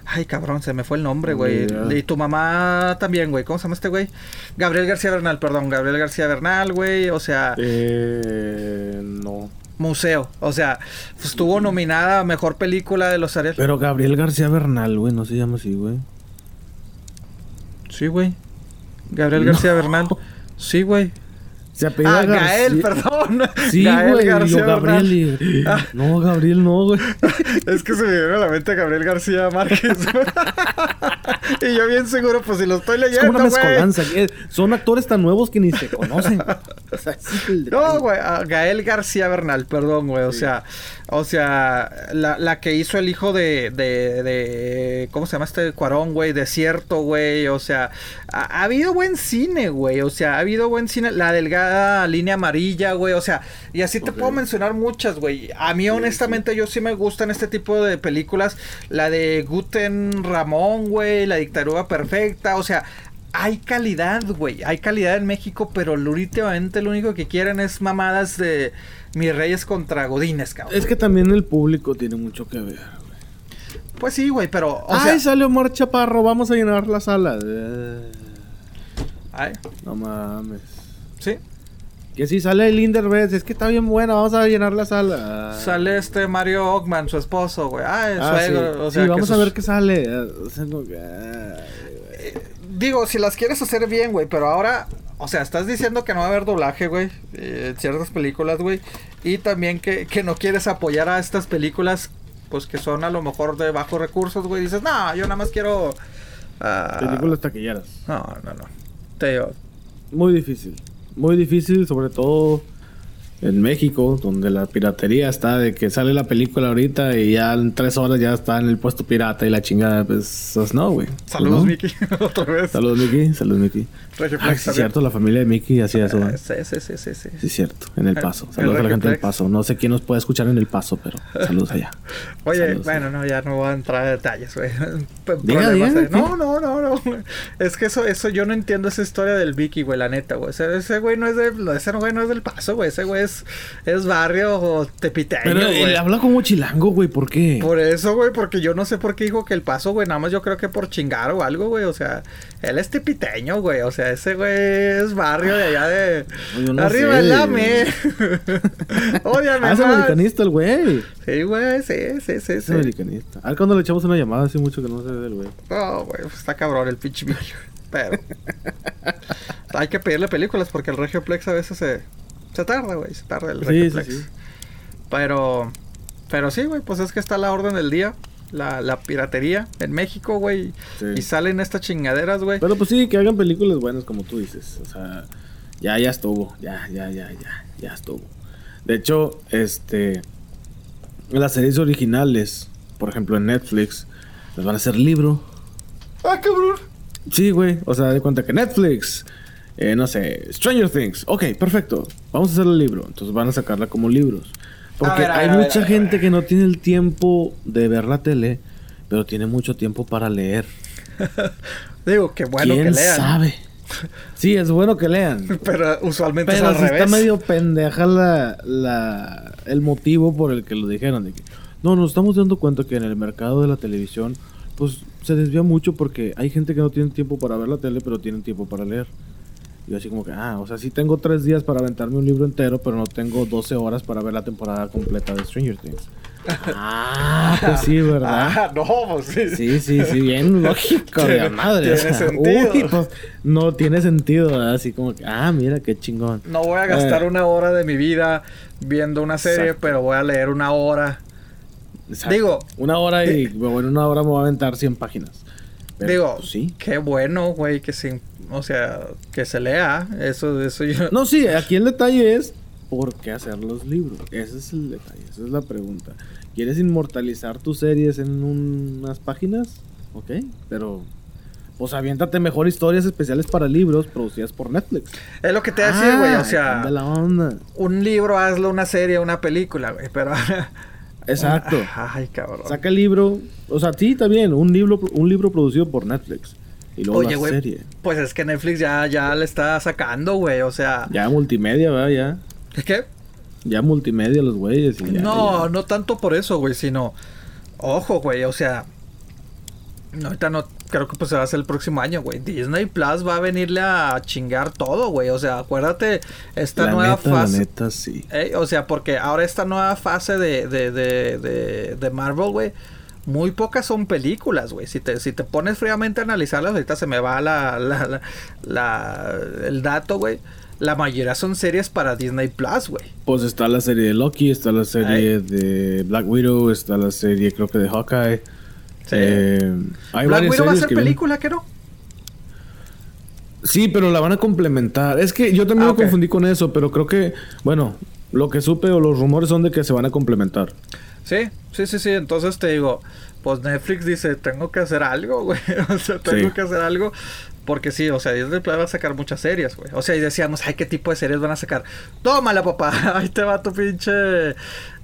Speaker 2: Ay, cabrón, se me fue el nombre, güey. Y tu mamá también, güey. ¿Cómo se llama este güey? Gabriel García Bernal, perdón. Gabriel García Bernal, güey. O sea.
Speaker 1: Eh. No
Speaker 2: museo. O sea, estuvo nominada a mejor película de los Ariel.
Speaker 1: Pero Gabriel García Bernal, güey, no se llama así, güey.
Speaker 2: Sí, güey. Gabriel García Bernal. Sí, güey.
Speaker 1: Se apellida
Speaker 2: ah, Gael, perdón.
Speaker 1: Sí, güey. Gabriel. Ah. No, Gabriel no, güey.
Speaker 2: es que se me viene a la mente Gabriel García Márquez. y yo bien seguro, pues si lo estoy leyendo, es una mezcolanza.
Speaker 1: Son actores tan nuevos que ni se conocen.
Speaker 2: no, güey. Gael García Bernal, perdón, güey. O sea, o sea, la, la, que hizo el hijo de, de, de ¿cómo se llama este Cuarón, güey? Desierto, güey. O sea, ha, habido buen cine, güey. O sea, ha habido buen cine. La delgada línea amarilla, güey. O sea, y así te puedo mencionar muchas, güey. A mí, honestamente, yo sí me gustan este tipo de películas. La de Guten Ramón, güey. La dictadura perfecta. O sea, hay calidad, güey. Hay calidad en México, pero últimamente lo único que quieren es mamadas de mis reyes contra godines, cabrón.
Speaker 1: Es que también el público tiene mucho que ver, güey.
Speaker 2: Pues sí, güey, pero.
Speaker 1: O Ay, salió Omar Chaparro, vamos a llenar la sala.
Speaker 2: Ay.
Speaker 1: No mames.
Speaker 2: Sí.
Speaker 1: Que si sale el Inderbez, es que está bien buena, vamos a llenar la sala.
Speaker 2: Sale este Mario Ockman, su esposo, güey. Ay,
Speaker 1: ah,
Speaker 2: suegro.
Speaker 1: Sí.
Speaker 2: O sea,
Speaker 1: sí, vamos a ver qué sale.
Speaker 2: Digo, si las quieres hacer bien, güey, pero ahora o sea, estás diciendo que no va a haber doblaje, güey, eh, en ciertas películas, güey. Y también que, no quieres apoyar a estas películas, pues que son a lo mejor de bajos recursos, güey. Dices, no, yo nada más quiero...
Speaker 1: Uh... Películas taquilleras.
Speaker 2: No, no, no. Te
Speaker 1: Muy difícil. Muy difícil, sobre todo en México, donde la piratería está de que sale la película ahorita y ya en tres horas ya está en el puesto pirata y la chingada, pues, pues no, güey.
Speaker 2: Saludos, Mickey, otra vez.
Speaker 1: Saludos, Mickey. Saludos, Mickey. Ah, sí, cierto, la familia de Mickey hacía eso.
Speaker 2: ¿eh? Sí, sí, sí, sí, sí.
Speaker 1: Sí, cierto, en El Paso. Saludos a la gente del Paso. No sé quién nos puede escuchar en El Paso, pero saludos allá.
Speaker 2: Oye, bueno, no, ya no voy a entrar a detalles, güey.
Speaker 1: Diga, diga,
Speaker 2: no, no, no, no. Es que eso, eso, yo no entiendo esa historia del Vicky, güey, la neta, güey. Ese, ese güey no es de, ese güey no es del Paso, güey. Ese güey es, es barrio tepiteño, Pero él
Speaker 1: habla como chilango, güey, ¿por qué?
Speaker 2: Por eso, güey, porque yo no sé por qué dijo que el Paso, güey, nada más yo creo que por chingar o algo, güey. O sea, él es tepiteño, güey. O sea, ese güey es barrio de allá de. Arriba el AME. Ódiame.
Speaker 1: Ah, es americanista el güey.
Speaker 2: Sí, güey, sí, sí, sí. Es
Speaker 1: americanista. A ver cuando le echamos una llamada, hace mucho que no se ve del güey.
Speaker 2: No, güey, pues está cabrón el pinche mío. Pero. hay que pedirle películas porque el Regioplex a veces se. Se tarda, güey, se tarda el Regioplex. Sí, sí, Pero. Pero sí, güey, pues es que está la orden del día la, la piratería en México, güey. Y salen estas chingaderas, güey.
Speaker 1: Pero pues sí, que hagan películas buenas como tú dices. O sea, ya, ya estuvo. Ya, ya, ya, ya, ya estuvo. De hecho, este... Las series originales, por ejemplo en Netflix, les van a hacer libro.
Speaker 2: Ah, cabrón.
Speaker 1: Sí, güey. O sea, de cuenta que Netflix, eh, no sé, Stranger Things. Ok, perfecto. Vamos a hacer el libro. Entonces van a sacarla como libros. Porque hay mucha gente que no tiene el tiempo de ver la tele, pero tiene mucho tiempo para leer.
Speaker 2: Digo, qué bueno
Speaker 1: que lean. sabe? Sí, es bueno que lean.
Speaker 2: Pero usualmente es al
Speaker 1: revés. está medio pendeja la, la, el motivo por el que lo dijeron. De que, no, nos estamos dando cuenta que en el mercado de la televisión, pues se desvía mucho porque hay gente que no tiene tiempo para ver la tele, pero tienen tiempo para leer. Y así como que, ah, o sea, sí tengo tres días para aventarme un libro entero, pero no tengo 12 horas para ver la temporada completa de Stranger Things. Ah, pues sí, ¿verdad?
Speaker 2: Ah, no, pues sí.
Speaker 1: Sí, sí, sí, bien lógico, de madre. Tiene sentido. Uy, pues no tiene sentido, ¿verdad? Así como que, ah, mira qué chingón.
Speaker 2: No voy a gastar eh. una hora de mi vida viendo una serie, pero voy a leer una hora. Digo,
Speaker 1: una hora y, bueno, una hora me voy a aventar 100 páginas.
Speaker 2: digo, pues sí. Qué bueno, güey, que se, o sea, que se lea. Eso, eso yo.
Speaker 1: No, sí, aquí el detalle es ¿por qué hacer los libros? Ese es el detalle, esa es la pregunta. ¿Quieres inmortalizar tus series en unas páginas? Ok, pero pues aviéntate mejor historias especiales para libros producidas por Netflix.
Speaker 2: Es lo que te decía, güey, o sea, un libro hazlo una serie, una película, güey, pero
Speaker 1: Exacto.
Speaker 2: Ay, cabrón.
Speaker 1: Saca el libro, o sea, sí, también un libro un libro producido por Netflix. Y luego la serie.
Speaker 2: Pues es que Netflix ya, ya le está sacando, güey. O sea.
Speaker 1: Ya multimedia, ¿verdad? Ya.
Speaker 2: ¿Es qué?
Speaker 1: Ya multimedia los güeyes.
Speaker 2: no, no tanto por eso, güey, sino. Ojo, güey, o sea. ahorita no. Creo que pues se va a hacer el próximo año, güey. Disney Plus va a venirle a chingar todo, güey. O sea, acuérdate, esta nueva fase.
Speaker 1: La neta, sí.
Speaker 2: o sea, porque ahora esta nueva fase de, de, de, de, Marvel, güey muy pocas son películas, güey. Si te, si te pones fríamente a analizarlas, ahorita se me va la, la, la el dato, güey la mayoría son series para Disney Plus, güey.
Speaker 1: Pues está la serie de Loki, está la serie de Black Widow, está la serie creo que de Hawkeye.
Speaker 2: Sí. Eh, Black Widow va a ser película, ¿qué no?
Speaker 1: Sí, pero la van a complementar. Es que yo también ah, me confundí con eso, pero creo que, bueno, lo que supe o los rumores son de que se van a complementar.
Speaker 2: Sí, sí, sí, sí. Entonces te digo, pues Netflix dice, tengo que hacer algo, güey. o sea, tengo que hacer algo. Porque sí, o sea, Disney Plus va a sacar muchas series, güey. O sea, y decíamos, ay, ¿qué tipo de series van a sacar? Tómala, papá. Ahí te va tu pinche.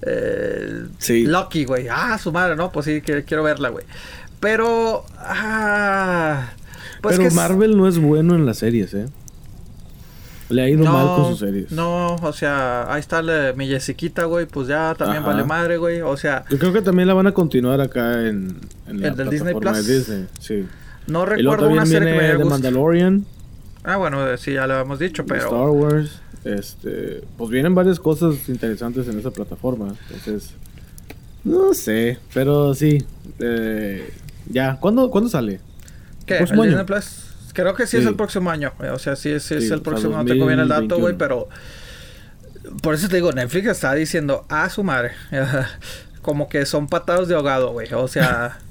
Speaker 2: Eh, sí. Lucky, güey. Ah, su madre, ¿no? Pues sí, quiero verla, güey. Pero. Ah.
Speaker 1: Pues Pero Marvel no es bueno en las series, ¿eh? Le ha ido mal con sus series.
Speaker 2: No, o sea, ahí está mi Jessiquita, güey. Pues ya también vale madre, güey. O sea.
Speaker 1: Yo creo que también la van a continuar acá en. En,
Speaker 2: la el Disney Plus.
Speaker 1: De Disney, sí.
Speaker 2: No recuerdo una serie que me
Speaker 1: de Mandalorian.
Speaker 2: Ah, bueno, sí, ya lo hemos dicho, pero...
Speaker 1: Star Wars. Este... Pues vienen varias cosas interesantes en esa plataforma. Entonces... No sé, pero sí. Eh, ya, ¿Cuándo, ¿cuándo sale?
Speaker 2: ¿Qué? ¿El Disney Plus? Creo que sí, es el próximo año. O sea, sí, es el próximo. no tengo bien el dato, güey, pero... Por eso te digo, Netflix está diciendo, a su madre. Como que son patados de ahogado, güey. O sea...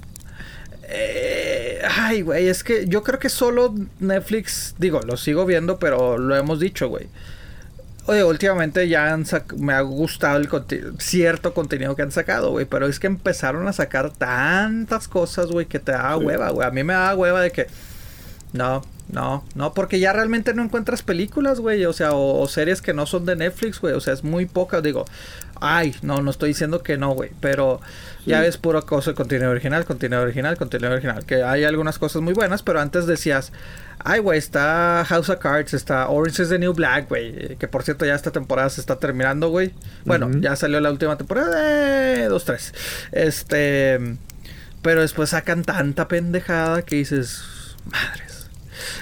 Speaker 2: Eh, ay, güey, es que yo creo que solo Netflix, digo, lo sigo viendo, pero lo hemos dicho, güey. Oye, últimamente ya han me ha gustado el cierto contenido que han sacado, güey. Pero es que empezaron a sacar tantas cosas, güey, que te da hueva, güey. A mí me da hueva de que... No, no, no, porque ya realmente no encuentras películas, güey. O sea, o, series que no son de Netflix, güey. O sea, es muy poca. Digo, ay, no, no estoy diciendo que no, güey. Pero ya ves pura cosa, contenido original, contenido original, contenido original. Que hay algunas cosas muy buenas, pero antes decías, ay, güey, está House of Cards, está Orange is the New Black, güey. Que por cierto, ya esta temporada se está terminando, güey. Bueno, ya salió la última temporada de dos, tres. Este. Pero después sacan tanta pendejada que dices, madres.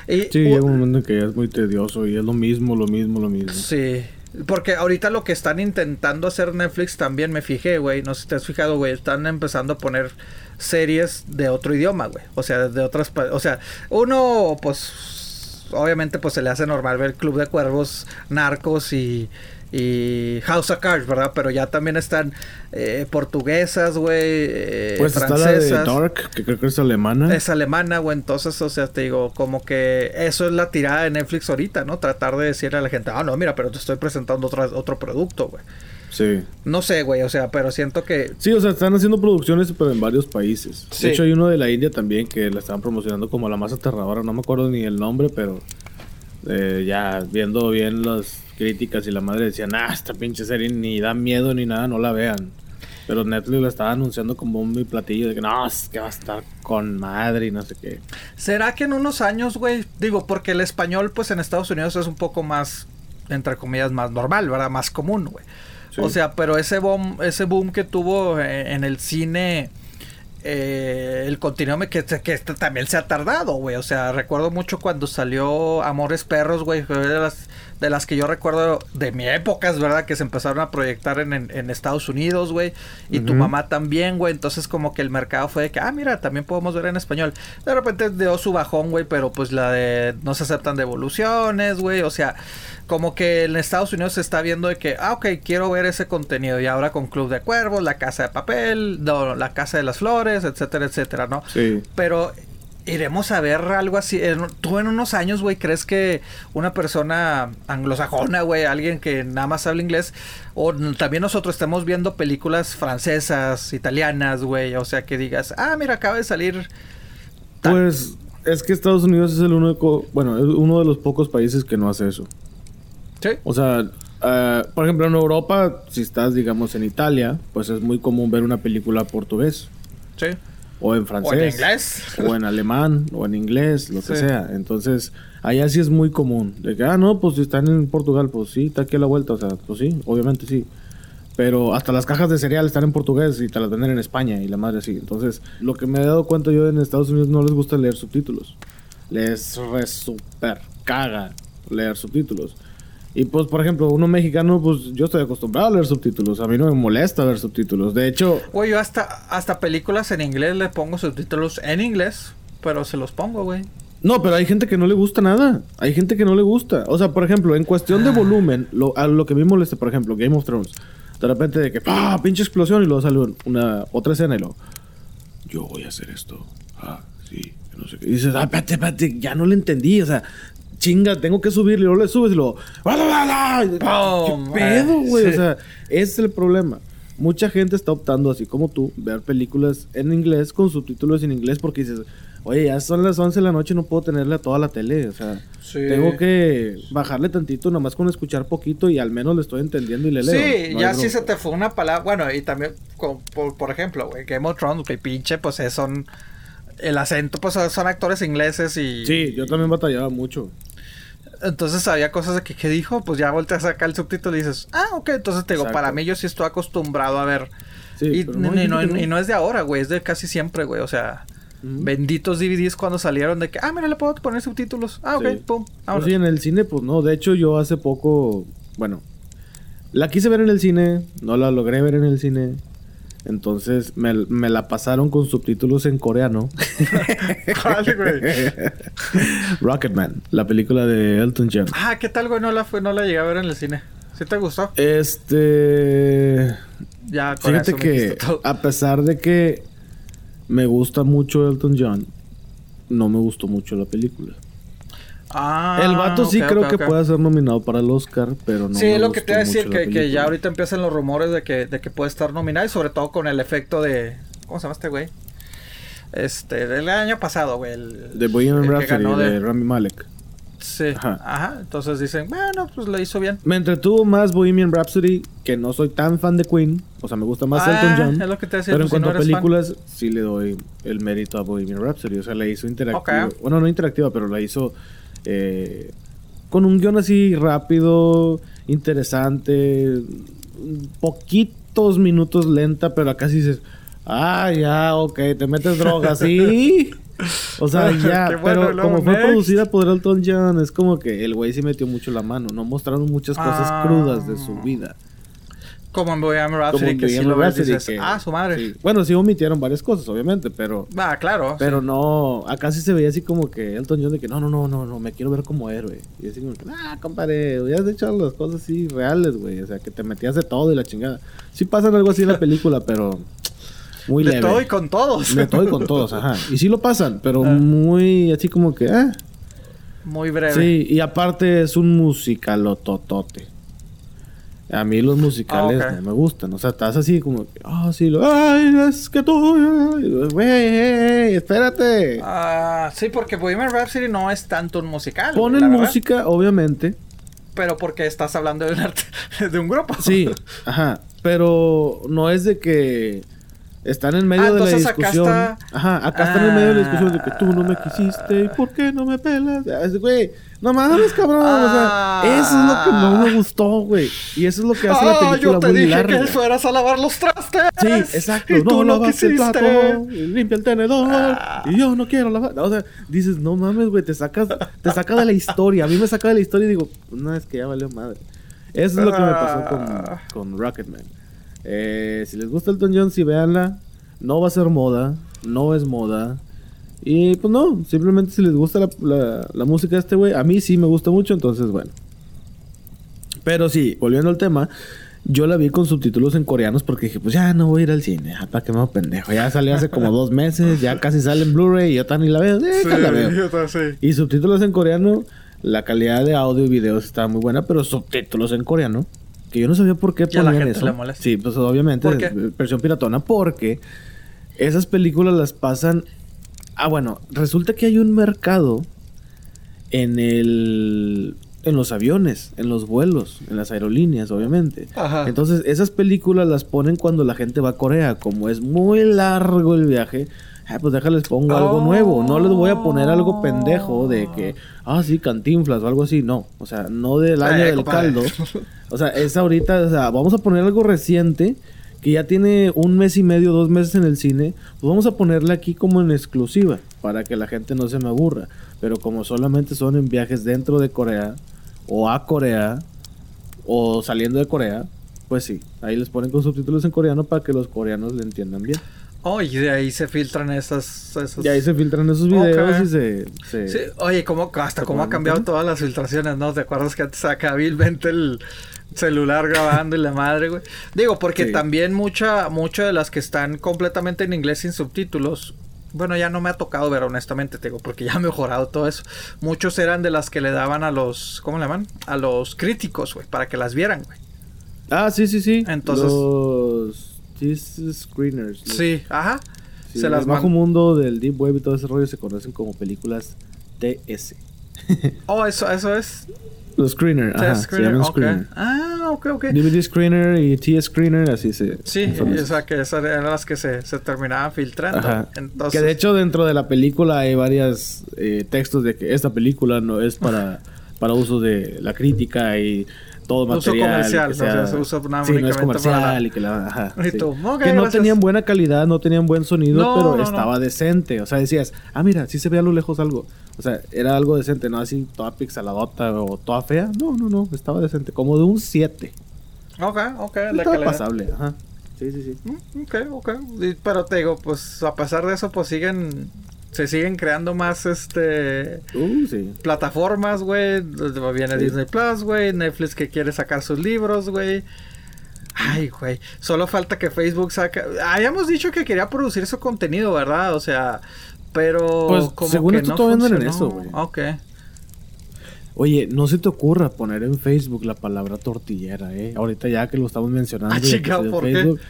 Speaker 1: Y, sí, llega un momento en que ya es muy tedioso y es lo mismo, lo mismo, lo mismo.
Speaker 2: Sí. Porque ahorita lo que están intentando hacer Netflix también me fijé, güey. No sé si te has fijado, güey. Están empezando a poner series de otro idioma, güey. O sea, de otras... O sea, uno, pues... Obviamente, pues se le hace normal ver Club de Cuervos, Narcos y y House of Cards, ¿verdad? Pero ya también están eh, portuguesas, güey, eh,
Speaker 1: pues francesas. Está la de Dark, que creo que es alemana.
Speaker 2: Es alemana, güey, entonces, o sea, te digo, como que eso es la tirada de Netflix ahorita, ¿no? Tratar de decirle a la gente, ah, no, mira, pero te estoy presentando otro, otro producto, güey.
Speaker 1: Sí.
Speaker 2: No sé, güey, o sea, pero siento que...
Speaker 1: Sí, o sea, están haciendo producciones, pero en varios países. De hecho, hay uno de la India también que la estaban promocionando como la más aterradora, no me acuerdo ni el nombre, pero... Eh, ya viendo bien las críticas y la madre decían, ah, esta pinche serie ni da miedo ni nada, no la vean. Pero Netflix lo estaba anunciando como un platillo de que no, es que va a estar con madre y no sé qué.
Speaker 2: ¿Será que en unos años, güey? Digo, porque el español, pues en Estados Unidos es un poco más, entre comillas, más normal, ¿verdad? Más común, güey. O sea, pero ese boom, ese boom que tuvo eh, en el cine eh, el continuum que, que este también se ha tardado, güey. O sea, recuerdo mucho cuando salió Amores Perros, güey. De las, de las que yo recuerdo de mi época, es verdad, que se empezaron a proyectar en, en, Estados Unidos, güey. Y tu mamá también, güey. Entonces, como que el mercado fue de que, ah, mira, también podemos ver en español. De repente dio su bajón, güey, pero pues la de no se aceptan devoluciones, güey. O sea, como que en Estados Unidos se está viendo de que, ah, ok, quiero ver ese contenido. Y ahora con Club de Cuervos, La Casa de Papel, La Casa de las Flores, etcétera, etcétera, ¿no?
Speaker 1: Sí.
Speaker 2: Pero iremos a ver algo así. Tú en unos años, güey, crees que una persona anglosajona, güey, alguien que nada más habla inglés, o también nosotros estemos viendo películas francesas, italianas, güey, o sea, que digas, ah, mira, acaba de salir.
Speaker 1: Pues es que Estados Unidos es el único, bueno, es uno de los pocos países que no hace eso. O sea, eh, por ejemplo, en Europa, si estás, digamos, en Italia, pues es muy común ver una película portugués.
Speaker 2: Sí.
Speaker 1: O en francés. O
Speaker 2: en inglés.
Speaker 1: O en alemán, o en inglés, lo que sea. Entonces, allá sí es muy común. De que, ah, no, pues si están en Portugal, pues sí, está aquí a la vuelta. O sea, pues sí, obviamente sí. Pero hasta las cajas de cereal están en portugués y te las venden en España y la madre sí. Entonces, lo que me he dado cuenta yo en Estados Unidos no les gusta leer subtítulos. Les re super caga leer subtítulos. Y pues, por ejemplo, uno mexicano, pues yo estoy acostumbrado a leer subtítulos. A mí no me molesta ver subtítulos. De hecho...
Speaker 2: Güey, yo hasta, hasta películas en inglés le pongo subtítulos en inglés, pero se los pongo, güey.
Speaker 1: No, pero hay gente que no le gusta nada. Hay gente que no le gusta. O sea, por ejemplo, en cuestión de ah. volumen, lo, a lo que a mí molesta, por ejemplo, Game of Thrones. De repente de que, ¡ah! Pinche explosión y luego sale una, otra escena y luego, yo voy a hacer esto. Ah, sí, no sé qué. Y dices, ah, espérate, espérate, ya no le entendí. O sea, chinga, tengo que subirle, y luego le subes y luego. ¿Qué pedo, güey? O sea, ese es el problema. Mucha gente está optando, así como tú, ver películas en inglés con subtítulos en inglés porque dices, oye, ya son las 11 de la noche, no puedo tenerle a toda la tele. O sea, tengo que bajarle tantito, nomás con escuchar poquito y al menos le estoy entendiendo y le leo.
Speaker 2: Sí, ya sí se te fue una palabra. Bueno, y también, por, por, ejemplo, güey, Game of Thrones, que pinche, pues son. El acento, pues son actores ingleses y.
Speaker 1: Sí, yo también batallaba mucho.
Speaker 2: Entonces había cosas de que, dijo, pues ya volteas a sacar el subtítulo y dices, ah, ok, entonces te digo, para mí yo sí estoy acostumbrado a ver. y, no, es de ahora, güey, es de casi siempre, güey, o sea, benditos DVDs cuando salieron de que, ah, mira, le puedo poner subtítulos, ah, ok, pum.
Speaker 1: Pues sí, en el cine, pues no, de hecho yo hace poco, bueno, la quise ver en el cine, no la logré ver en el cine, entonces me, me, la pasaron con subtítulos en coreano. Rocketman, la película de Elton John.
Speaker 2: Ah, ¿qué tal, güey? No la, fue, no la llegué a ver en el cine. ¿Sí te gustó?
Speaker 1: Este.
Speaker 2: Ya, con
Speaker 1: Fíjate que, a pesar de que me gusta mucho Elton John, no me gustó mucho la película.
Speaker 2: Ah,
Speaker 1: el vato sí creo que puede ser nominado para el Oscar, pero no.
Speaker 2: Sí, es lo que te iba a decir, que, que, ya ahorita empiezan los rumores de que, de que puede estar nominado y sobre todo con el efecto de. ¿Cómo se llama este güey? Este, del año pasado, güey.
Speaker 1: de Bohemian Rhapsody, de, de Rami Malek.
Speaker 2: Sí. Ajá. Entonces dicen, bueno, pues lo hizo bien.
Speaker 1: Me entretuvo más Bohemian Rhapsody, que no soy tan fan de Queen. O sea, me gusta más Elton ah, John.
Speaker 2: Es lo que te
Speaker 1: decía, pero en cuanto a películas, sí le doy el mérito a Bohemian Rhapsody. O sea, la hizo interactiva. Bueno, no interactiva, pero la hizo eh, con un guion así rápido, interesante, poquitos minutos lenta, pero acá sí dices, ah, ya, ok, te metes drogas, sí. O sea, ya, pero como fue producida por Elton John, es como que el güey sí metió mucho la mano, no mostraron muchas cosas ah. crudas de su vida.
Speaker 2: Como en Bohemian Rhapsody, que si lo ves dices, ah, su madre.
Speaker 1: Bueno, sí omitieron varias cosas, obviamente, pero...
Speaker 2: Ah, claro.
Speaker 1: Pero no... Acá sí se veía así como que Elton John de que no, no, no, no, no, me quiero ver como héroe. Y así como que, ah, compadre, has hecho las cosas así reales, güey. O sea, que te metías de todo y la chingada. Sí pasan algo así en la película, pero... Muy leve.
Speaker 2: De todo y con todos.
Speaker 1: De todo y con todos, ajá. Y sí lo pasan, pero ah. muy así como que, ah.
Speaker 2: Muy breve.
Speaker 1: Sí, y aparte es un musicalototote. A mí los musicales no me gustan. O sea, estás así como, ah, sí, lo, ay, es que tú, güey, espérate.
Speaker 2: Ah, sí, porque Bohemian Rhapsody no es tanto un musical.
Speaker 1: Ponen música, obviamente.
Speaker 2: Pero porque estás hablando de un, arte, de un grupo.
Speaker 1: Sí, ajá. pero no es de que están en medio ah, de la discusión. Acá está... Ajá, acá están en medio de la discusión de que tú no me quisiste y por qué no me pelas. Güey, no mames, cabrón. O sea, eso es lo que no me gustó, güey. Y eso es lo que hace la película
Speaker 2: yo te dije que fueras a lavar los trastes.
Speaker 1: Sí, exacto. Y no, tú no quisiste. el plato, limpia el tenedor. Ah. Y yo no quiero lavar. O sea, dices, no mames, güey, te sacas, te saca de la historia. A mí me saca de la historia y digo, no, es que ya valió madre. Eso es lo que me pasó con, ah. con Rocketman. Eh, si les gusta Elton John, sí véanla. No va a ser moda. No es moda. Y pues no, simplemente si les gusta la, la, música de este güey, a mí sí me gusta mucho, entonces bueno. Pero sí, volviendo al tema, yo la vi con subtítulos en coreanos porque dije, pues ya no voy a ir al cine, para que me pendejo. Ya salió hace como dos meses, ya casi sale en Blu-ray y yo tan ni la veo, eh, la veo. Y subtítulos en coreano, la calidad de audio y videos está muy buena, pero subtítulos en coreano que yo no sabía por qué ponían eso. Sí, pues obviamente, versión piratona, porque esas películas las pasan. Ah, bueno, resulta que hay un mercado en el. En los aviones, en los vuelos, en las aerolíneas, obviamente. Ajá. Entonces, esas películas las ponen cuando la gente va a Corea. Como es muy largo el viaje, ah, pues déjales pongo algo nuevo. No les voy a poner algo pendejo de que, ah, sí, cantinflas o algo así. No, o sea, no del año del caldo. O sea, es ahorita, o sea, vamos a poner algo reciente que ya tiene un mes y medio, dos meses en el cine. Pues vamos a ponerle aquí como en exclusiva para que la gente no se me aburra. Pero como solamente son en viajes dentro de Corea o a Corea o saliendo de Corea, pues sí, ahí les ponen con subtítulos en coreano para que los coreanos le entiendan bien.
Speaker 2: Oh, y de ahí se filtran esas... esos...
Speaker 1: Y ahí se filtran esos videos y se...
Speaker 2: Sí, oye, ¿cómo, hasta cómo ha cambiado todas las filtraciones, ¿no? ¿Te acuerdas que antes acá vilmente el celular grabando y la madre, güey? Digo, porque también mucha, muchas de las que están completamente en inglés sin subtítulos... Bueno, ya no me ha tocado ver, honestamente, te digo, porque ya ha mejorado todo eso. Muchos eran de las que le daban a los... ¿Cómo le llaman? A los críticos, güey, para que las vieran, güey.
Speaker 1: Ah, sí, sí, sí. Entonces... Los screeners.
Speaker 2: Sí, ajá.
Speaker 1: se las bajo mundo del deep web y todo ese rollo se conocen como películas TS.
Speaker 2: oh, eso, eso es.
Speaker 1: Los screener, ajá, screener,
Speaker 2: screener. Ah, ok, ok.
Speaker 1: DVD screener y T screener, así se.
Speaker 2: Sí, o sea que esas eran las que se, se terminaban filtrando. Ajá.
Speaker 1: Que de hecho dentro de la película hay varios eh, textos de que esta película no es para, para uso de la crítica y todo material. comercial, sea, se usa nada sí, no es comercial y que la... Ajá, que no tenían buena calidad, no tenían buen sonido, pero estaba decente. O sea, decías, ah, mira, sí se ve a lo lejos algo. O sea, era algo decente, no así toda pixeladota o toda fea. No, no, no, estaba decente. Como de un 7.
Speaker 2: Ok, ok.
Speaker 1: Estaba pasable, ajá. Sí, sí, sí.
Speaker 2: Mm, ok, ok. Pero te digo, pues a pesar de eso, pues siguen se siguen creando más este uh, plataformas, güey. Viene Disney Plus, güey. Netflix que quiere sacar sus libros, güey. Ay, güey. Solo falta que Facebook saque. Habíamos dicho que quería producir su contenido, ¿verdad? O sea, pero.
Speaker 1: Pues como según que esto no todavía en eso, güey.
Speaker 2: Ok.
Speaker 1: Oye, no se te ocurra poner en Facebook la palabra tortillera, ¿eh? Ahorita ya que lo estamos mencionando.
Speaker 2: Ah, ¿por Facebook,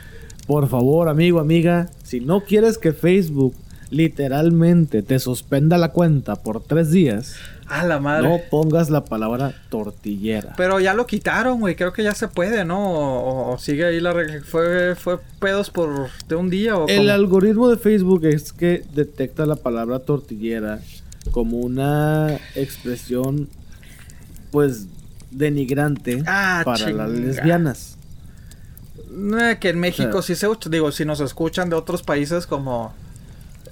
Speaker 1: Por favor, amigo, amiga, si no quieres que Facebook literalmente te suspenda la cuenta por tres días.
Speaker 2: A la madre.
Speaker 1: No pongas la palabra tortillera.
Speaker 2: Pero ya lo quitaron, güey. Creo que ya se puede, ¿no? O, sigue ahí la regla. ¿Fue, ¿Fue pedos por de un día o
Speaker 1: El algoritmo de Facebook es que detecta la palabra tortillera como una expresión, pues, denigrante ah, para las lesbianas.
Speaker 2: que en México sí se... Digo, si nos escuchan de otros países como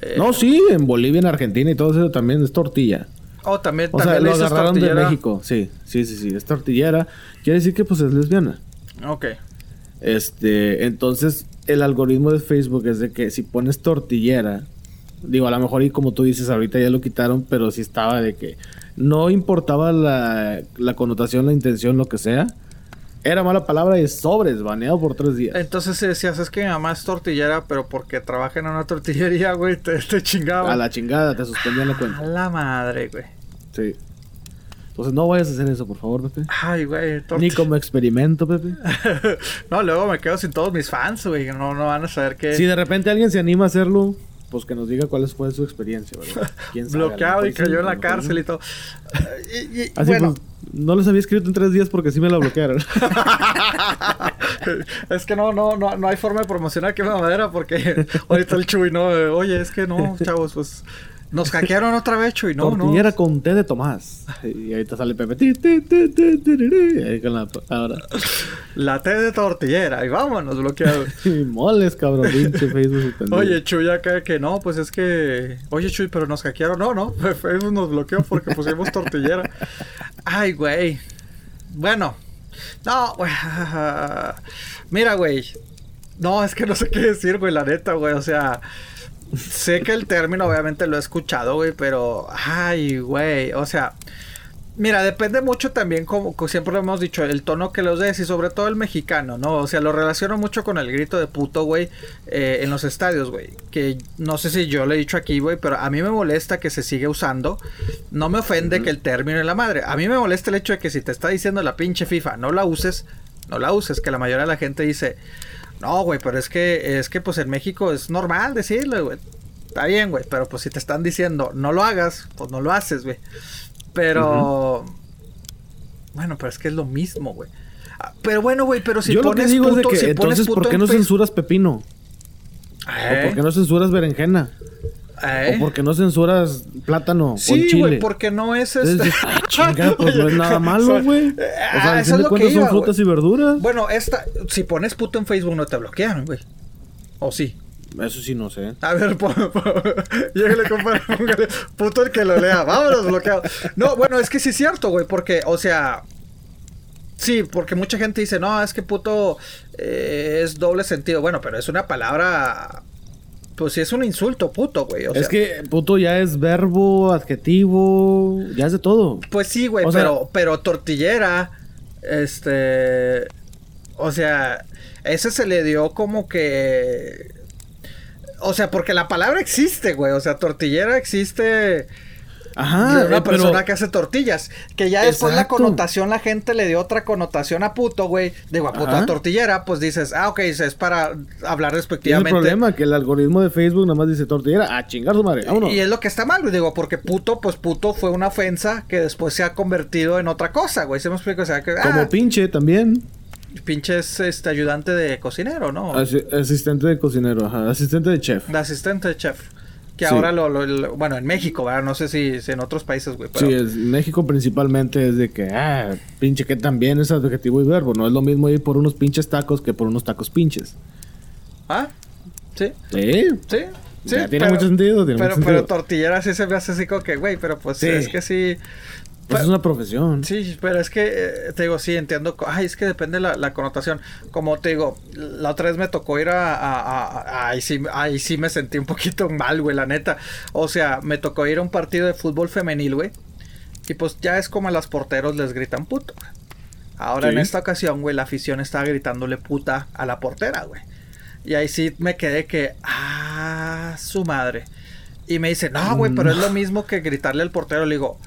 Speaker 1: eh, no, sí, en Bolivia, en Argentina y todo eso también es tortilla.
Speaker 2: Oh, también,
Speaker 1: o sea, lo agarraron de México. Sí, sí, sí, sí, es tortillera. Quiere decir que pues es lesbiana.
Speaker 2: Ok.
Speaker 1: Este, entonces el algoritmo de Facebook es de que si pones tortillera, digo, a lo mejor y como tú dices, ahorita ya lo quitaron, pero sí estaba de que no importaba la, la connotación, la intención, lo que sea era mala palabra y sobres, baneado por tres días.
Speaker 2: Entonces si decías, es que mi mamá es tortillera, pero porque trabaja en una tortillería, güey, te, te chingaba.
Speaker 1: A la chingada, te suspendían la cuenta.
Speaker 2: A la madre, güey.
Speaker 1: Sí. Entonces no vayas a hacer eso, por favor, Pepe.
Speaker 2: Ay, güey.
Speaker 1: Ni como experimento, Pepe.
Speaker 2: no, luego me quedo sin todos mis fans, güey. No, no van a saber qué.
Speaker 1: Si de repente alguien se anima a hacerlo, pues que nos diga cuál fue su experiencia, ¿verdad?
Speaker 2: ¿Quién Bloqueado y cayó en la cárcel y todo.
Speaker 1: Así bueno. Pues, no les había escrito en tres días porque sí me la bloquearon.
Speaker 2: es que no, no, no, no hay forma de promocionar quema madera porque ahorita el Chuy, no, oye, es que no, chavos, pues nos hackearon otra vez, Chuy, no,
Speaker 1: Tortillera con té de Tomás. Y ahí te sale Pepe. ahí con la ahora.
Speaker 2: La té de tortillera. Y vámonos, bloqueado.
Speaker 1: y moles, cabrón. Pinche Facebook.
Speaker 2: Oye, Chuy acá que no, pues es que... Oye, Chuy, pero nos hackearon. No, no. Facebook nos bloqueó porque pusimos tortillera. Ay, güey. Bueno. No, güey. Mira, güey. No, es que no sé qué decir, güey, la neta, güey. O sea sé que el término obviamente lo he escuchado, güey, pero... Ay, güey, o sea... Mira, depende mucho también, como, siempre lo hemos dicho, el tono que los des y sobre todo el mexicano, ¿no? O sea, lo relaciono mucho con el grito de puto, güey, eh, en los estadios, güey. Que no sé si yo lo he dicho aquí, güey, pero a mí me molesta que se sigue usando. No me ofende que el término es la madre. A mí me molesta el hecho de que si te está diciendo la pinche FIFA, no la uses, no la uses, que la mayoría de la gente dice... No, güey, pero es que, es que pues en México es normal decirlo, güey. Está bien, güey, pero pues si te están diciendo no lo hagas, pues no lo haces, güey. Pero... Bueno, pero es que es lo mismo, güey. Ah, pero bueno, güey, pero si
Speaker 1: Yo
Speaker 2: pones
Speaker 1: lo que digo es de que, entonces, ¿por qué no censuras pepino? ¿Eh? ¿O por qué no censuras berenjena? ¿Eh? O porque no censuras plátano sí, o chile. güey,
Speaker 2: porque no es este.
Speaker 1: pues no es nada malo, güey. O sea, ah, eso es lo que son frutas y verduras.
Speaker 2: Bueno, esta, si pones puto en Facebook no te bloquean, güey. ¿O sí?
Speaker 1: Eso sí no sé.
Speaker 2: A ver, llégale, compadre, puto el que lo lea. Vámonos, bloqueado. No, bueno, es que sí es cierto, güey, porque, o sea, Sí, porque mucha gente dice, no, es que puto eh, es doble sentido. Bueno, pero es una palabra pues sí es un insulto, puto, güey.
Speaker 1: es que puto ya es verbo, adjetivo, ya es de todo.
Speaker 2: Pues sí, güey, pero, pero tortillera, este. O sea, ese se le dio como que. O sea, porque la palabra existe, güey. O sea, tortillera existe Ajá. una persona que hace tortillas. Que ya después la connotación, la gente le dio otra connotación a puto, güey. Digo, a puto a tortillera, pues dices, ah, ok, es para hablar respectivamente.
Speaker 1: Es el problema, que el algoritmo de Facebook nada más dice tortillera, a chingar su madre, vámonos.
Speaker 2: Y es lo que está mal, güey. Digo, porque puto, pues puto fue una ofensa que después se ha convertido en otra cosa, güey. Se me explica, o sea, que.
Speaker 1: Como ah, pinche también.
Speaker 2: Pinche es este ayudante de cocinero, ¿no?
Speaker 1: asistente de cocinero, ajá. Asistente de chef.
Speaker 2: De asistente de chef. Que ahora lo, Bueno, en México, ¿verdad? No sé si, en otros países, güey.
Speaker 1: Sí, en México principalmente es de que, ah, pinche que también es adjetivo y verbo. No es lo mismo ir por unos pinches tacos que por unos tacos pinches.
Speaker 2: ¿Ah? ¿Sí?
Speaker 1: Sí.
Speaker 2: Sí. Sí,
Speaker 1: tiene mucho sentido. Tiene
Speaker 2: pero,
Speaker 1: mucho
Speaker 2: pero tortillera sí se me hace así como que, güey, pero pues es que sí.
Speaker 1: Pues es una profesión.
Speaker 2: Sí, pero es que, eh, te digo, sí, entiendo. Ay, es que depende la, la connotación. Como te digo, la otra vez me tocó ir a... a, ahí, sí, ahí sí me sentí un poquito mal, güey, la neta. O sea, me tocó ir a un partido de fútbol femenil, güey. Y pues ya es como a las porteros les gritan puto. Ahora en esta ocasión, güey, la afición estaba gritándole puta a la portera, güey. Y ahí sí me quedé que... Ah, su madre. Y me dice, no, güey, pero es lo mismo que gritarle al portero. Le digo...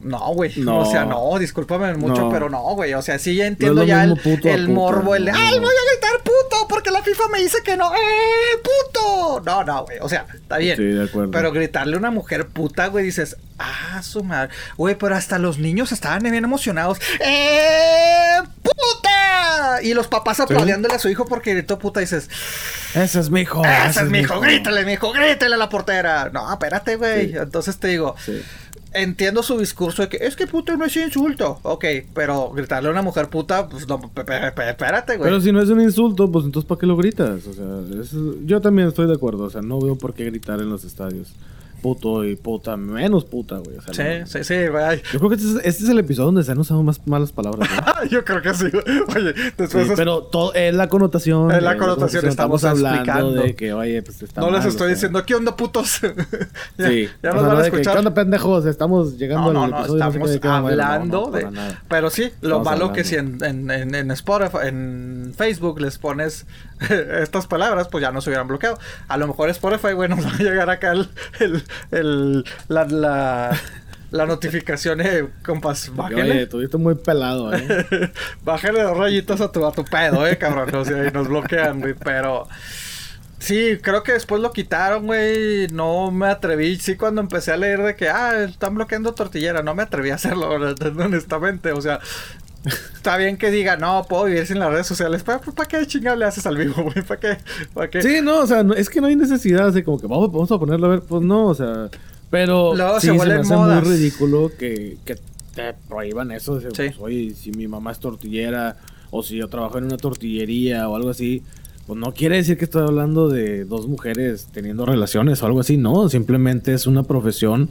Speaker 2: No, güey. O sea, no, discúlpame mucho, pero no, güey. O sea, sí ya entiendo ya el, morbo, el de, ay, voy a gritar puto porque la FIFA me dice que no. ¡Eh, puto! No, no, güey. O sea, está bien.
Speaker 1: Sí, de acuerdo.
Speaker 2: Pero gritarle a una mujer puta, güey, dices, ah, su madre. Güey, pero hasta los niños estaban bien emocionados. ¡Eh, puta! Y los papás aplaudiéndole a su hijo porque gritó puta, dices,
Speaker 1: ese es mi hijo.
Speaker 2: Ese, es mi hijo, grítale, mi hijo, grítale a la portera. No, espérate, güey. Entonces te digo. Sí entiendo su discurso de que es que puto no es insulto. Ok, pero gritarle a una mujer puta, pues no, espérate, güey.
Speaker 1: Pero si no es un insulto, pues entonces ¿para qué lo gritas? O sea, yo también estoy de acuerdo. O sea, no veo por qué gritar en los estadios puto y puta, menos puta, güey.
Speaker 2: sí, sí, sí, güey.
Speaker 1: Yo creo que este es, este es, el episodio donde se han usado más malas palabras.
Speaker 2: Yo creo que sí, Oye, después.
Speaker 1: Pero todo, es la connotación.
Speaker 2: Es la connotación, estamos, hablando
Speaker 1: de que, oye, pues está
Speaker 2: No les estoy diciendo, ¿qué onda, putos?
Speaker 1: ya, sí. Ya nos van a escuchar. ¿Qué onda, pendejos? Estamos llegando
Speaker 2: no, no, al episodio. No, estamos hablando de. Pero sí, lo malo que si en, en, en, en Spotify, en Facebook les pones estas palabras, pues ya no se hubieran bloqueado. A lo mejor Spotify, bueno, nos va a llegar acá el, el, la, la, la notificación de compas.
Speaker 1: Bájale. Oye, tuviste muy pelado, eh.
Speaker 2: bájale dos rayitos a tu, a tu pedo, eh, cabrón. O sea, y nos bloquean, güey. Pero. Sí, creo que después lo quitaron, güey. No me atreví. Sí, cuando empecé a leer de que, ah, están bloqueando tortillera, no me atreví a hacerlo, honestamente. O sea, Está bien que diga, no, puedo vivir sin las redes sociales. ¿Para, ¿para qué chingado le haces al vivo, güey? ¿Para qué? ¿Para qué?
Speaker 1: Sí, no, o sea, es que no hay necesidad. Así como que vamos, vamos a ponerlo a ver. Pues no, o sea. Pero
Speaker 2: Luego
Speaker 1: sí,
Speaker 2: se
Speaker 1: se, me hace
Speaker 2: modas.
Speaker 1: muy ridículo que, que te prohíban eso. de,
Speaker 2: Sí.
Speaker 1: pues, oye, si mi mamá es tortillera o si yo trabajo en una tortillería o algo así, pues no quiere decir que estoy hablando de dos mujeres teniendo relaciones o algo así. No, simplemente es una profesión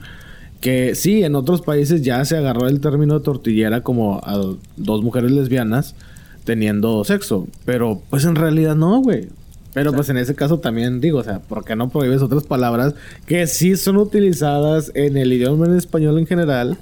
Speaker 1: que sí, en otros países ya se agarró el término tortillera como a dos mujeres lesbianas teniendo sexo. Pero pues en realidad no, güey. Pero pues en ese caso también digo, o sea, ¿por qué no prohíbes otras palabras que sí son utilizadas en el idioma en español en general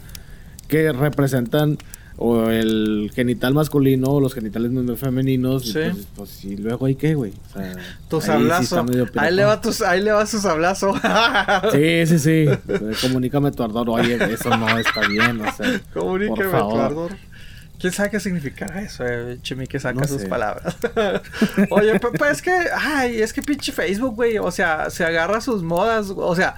Speaker 1: que representan o el genital masculino o los genitales femeninos? Y,
Speaker 2: Sí.
Speaker 1: pues, pues sí, luego hay qué, güey. O sea,
Speaker 2: Tu
Speaker 1: ahí sí
Speaker 2: sablazo.
Speaker 1: medio
Speaker 2: ahí, le va tus, ahí le va su sablazo.
Speaker 1: Sí, sí, sí. Comunícame tu ardor. Oye, eso no está bien, o sea.
Speaker 2: Comuníqueme
Speaker 1: por
Speaker 2: tu ardor. ¿Quién sabe qué significará eso, eh? Chimi que saca
Speaker 1: No
Speaker 2: sus
Speaker 1: sé.
Speaker 2: palabras. Oye, pues es que, ay, es que pinche Facebook, güey, o sea, se agarra sus modas, o sea,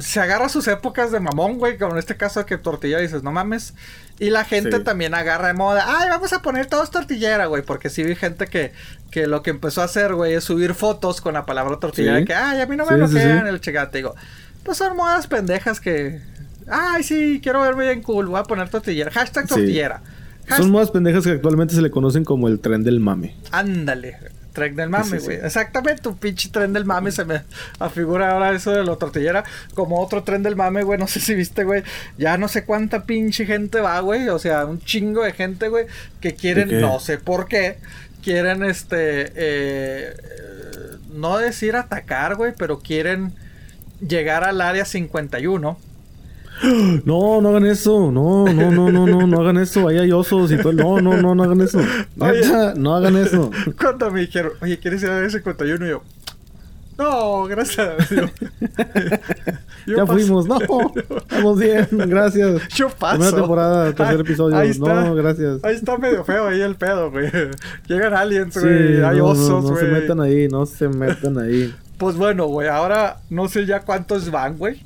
Speaker 2: se agarra sus épocas de mamón, güey, como en este caso de que tortilla dices, no mames. Y la gente
Speaker 1: Sí.
Speaker 2: también agarra de moda, ay, vamos a poner todos tortillera, güey, porque sí vi gente que, que lo que empezó a hacer, güey, es subir fotos con la palabra tortillera,
Speaker 1: Sí.
Speaker 2: que, ay, a mí no me lo
Speaker 1: sí, sí.
Speaker 2: el checate, digo, pues son modas pendejas que, ay, sí, quiero verme bien cool, voy a poner tortillera, hashtag tortillera.
Speaker 1: Son modas pendejas que actualmente se le conocen como el tren del mame.
Speaker 2: Ándale, tren del mame,
Speaker 1: sí,
Speaker 2: güey.
Speaker 1: sí.
Speaker 2: Exactamente, tu pinche tren del mame se me afigura ahora eso de la tortillera como otro tren del mame, güey. No sé si viste, güey. Ya no sé cuánta pinche gente va, güey. O sea, un chingo de gente, güey, que quieren, no sé por qué, quieren este, eh, no decir atacar, güey, pero quieren llegar al área 51.
Speaker 1: No, no hagan eso. No, no, no, no, no, no hagan eso. Ahí hay osos y todo. No, no, no, no hagan eso.
Speaker 2: Oye.
Speaker 1: No hagan eso.
Speaker 2: Cuando me dijeron, oye, ¿quieres ir al área 51? Y yo, no, gracias. Yo, yo
Speaker 1: ya
Speaker 2: paso.
Speaker 1: fuimos. No, estamos bien. Gracias.
Speaker 2: Yo paso.
Speaker 1: Primera temporada, tercer
Speaker 2: Ahí-
Speaker 1: episodio.
Speaker 2: ahí está.
Speaker 1: No, gracias.
Speaker 2: Ahí está medio feo ahí el pedo, güey. Llegan aliens,
Speaker 1: Sí,
Speaker 2: güey. hay
Speaker 1: no, no,
Speaker 2: osos,
Speaker 1: no,
Speaker 2: güey.
Speaker 1: se metan ahí, no se metan ahí.
Speaker 2: Pues bueno, güey. Ahora no sé ya cuántos van, güey.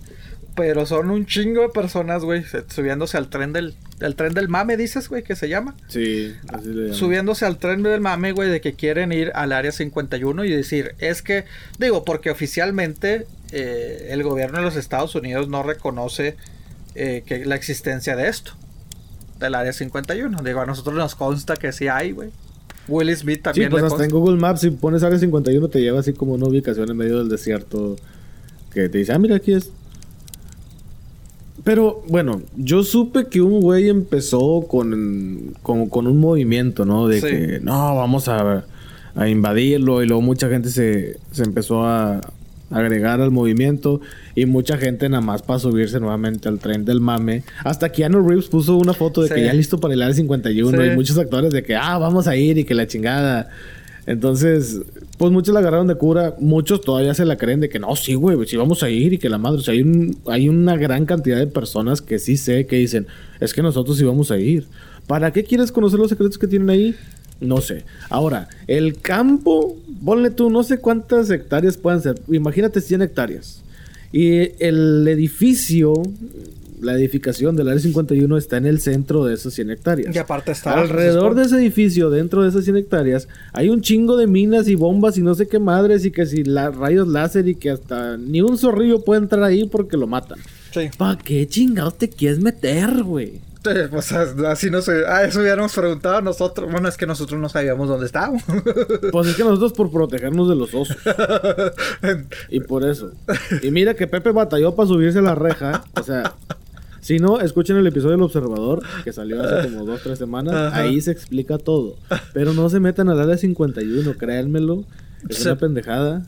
Speaker 2: Pero son un chingo de personas, güey. se- Subiéndose al tren del... El tren del mame, dices, güey, que se llama.
Speaker 1: Sí, así le.
Speaker 2: Subiéndose al tren del mame, güey, de que quieren ir al área 51 y decir, es que, digo, porque oficialmente eh, el gobierno de los Estados Unidos no reconoce eh, que la existencia de esto, del área 51. Digo, a nosotros nos consta que sí hay, güey. Will Smith
Speaker 1: Sí,
Speaker 2: también
Speaker 1: pues
Speaker 2: le
Speaker 1: hasta en. Google Maps, si pones área 51, te lleva así como una ubicación en medio del desierto. Que te dice, ah, mira, aquí es. Pero bueno, yo supe que un güey empezó con, con, con un movimiento, ¿no? De
Speaker 2: Sí.
Speaker 1: que no, vamos a, a invadirlo. Y luego mucha gente se, se empezó a agregar al movimiento. Y mucha gente nada más para subirse nuevamente al tren del mame. Hasta Keanu Reeves puso una foto de
Speaker 2: Sí.
Speaker 1: que ya listo para el área 51.
Speaker 2: Sí.
Speaker 1: Y muchos actores de que, ah, vamos a ir y que la chingada. Entonces, pues muchos la agarraron de cura. Muchos todavía se la creen de que no, sí, güey, sí vamos a ir y que la madre. O sea, hay, un- hay una gran cantidad de personas que sí sé que dicen, es que nosotros sí vamos a ir. ¿Para qué quieres conocer los secretos que tienen ahí? No sé. Ahora, el campo, ponle tú, no sé cuántas hectáreas puedan ser. Imagínate 100 hectáreas. Y el edificio, la edificación del área 51 está en el centro de esas 100 hectáreas.
Speaker 2: Y aparte está...
Speaker 1: Alrededor de ese edificio, dentro de esas 100 hectáreas, hay un chingo de minas y bombas y no sé qué madres y que si la, rayos láser y que hasta ni un zorrillo puede entrar ahí porque lo matan.
Speaker 2: Sí.
Speaker 1: ¿Para qué chingados te quieres meter, güey?
Speaker 2: Sí, Pues así no sé. Ah, eso hubiéramos preguntado nosotros. Bueno, es que nosotros no sabíamos dónde estábamos.
Speaker 1: Pues es que nosotros por protegernos de los osos. Y por eso. Y mira que Pepe batalló para subirse a la reja. O sea, si no, escuchen el episodio del Observador, que salió hace como dos, tres semanas.
Speaker 2: Ajá.
Speaker 1: Ahí se explica todo. Pero no se metan al área 51, créanmelo. Es
Speaker 2: Se-
Speaker 1: una pendejada.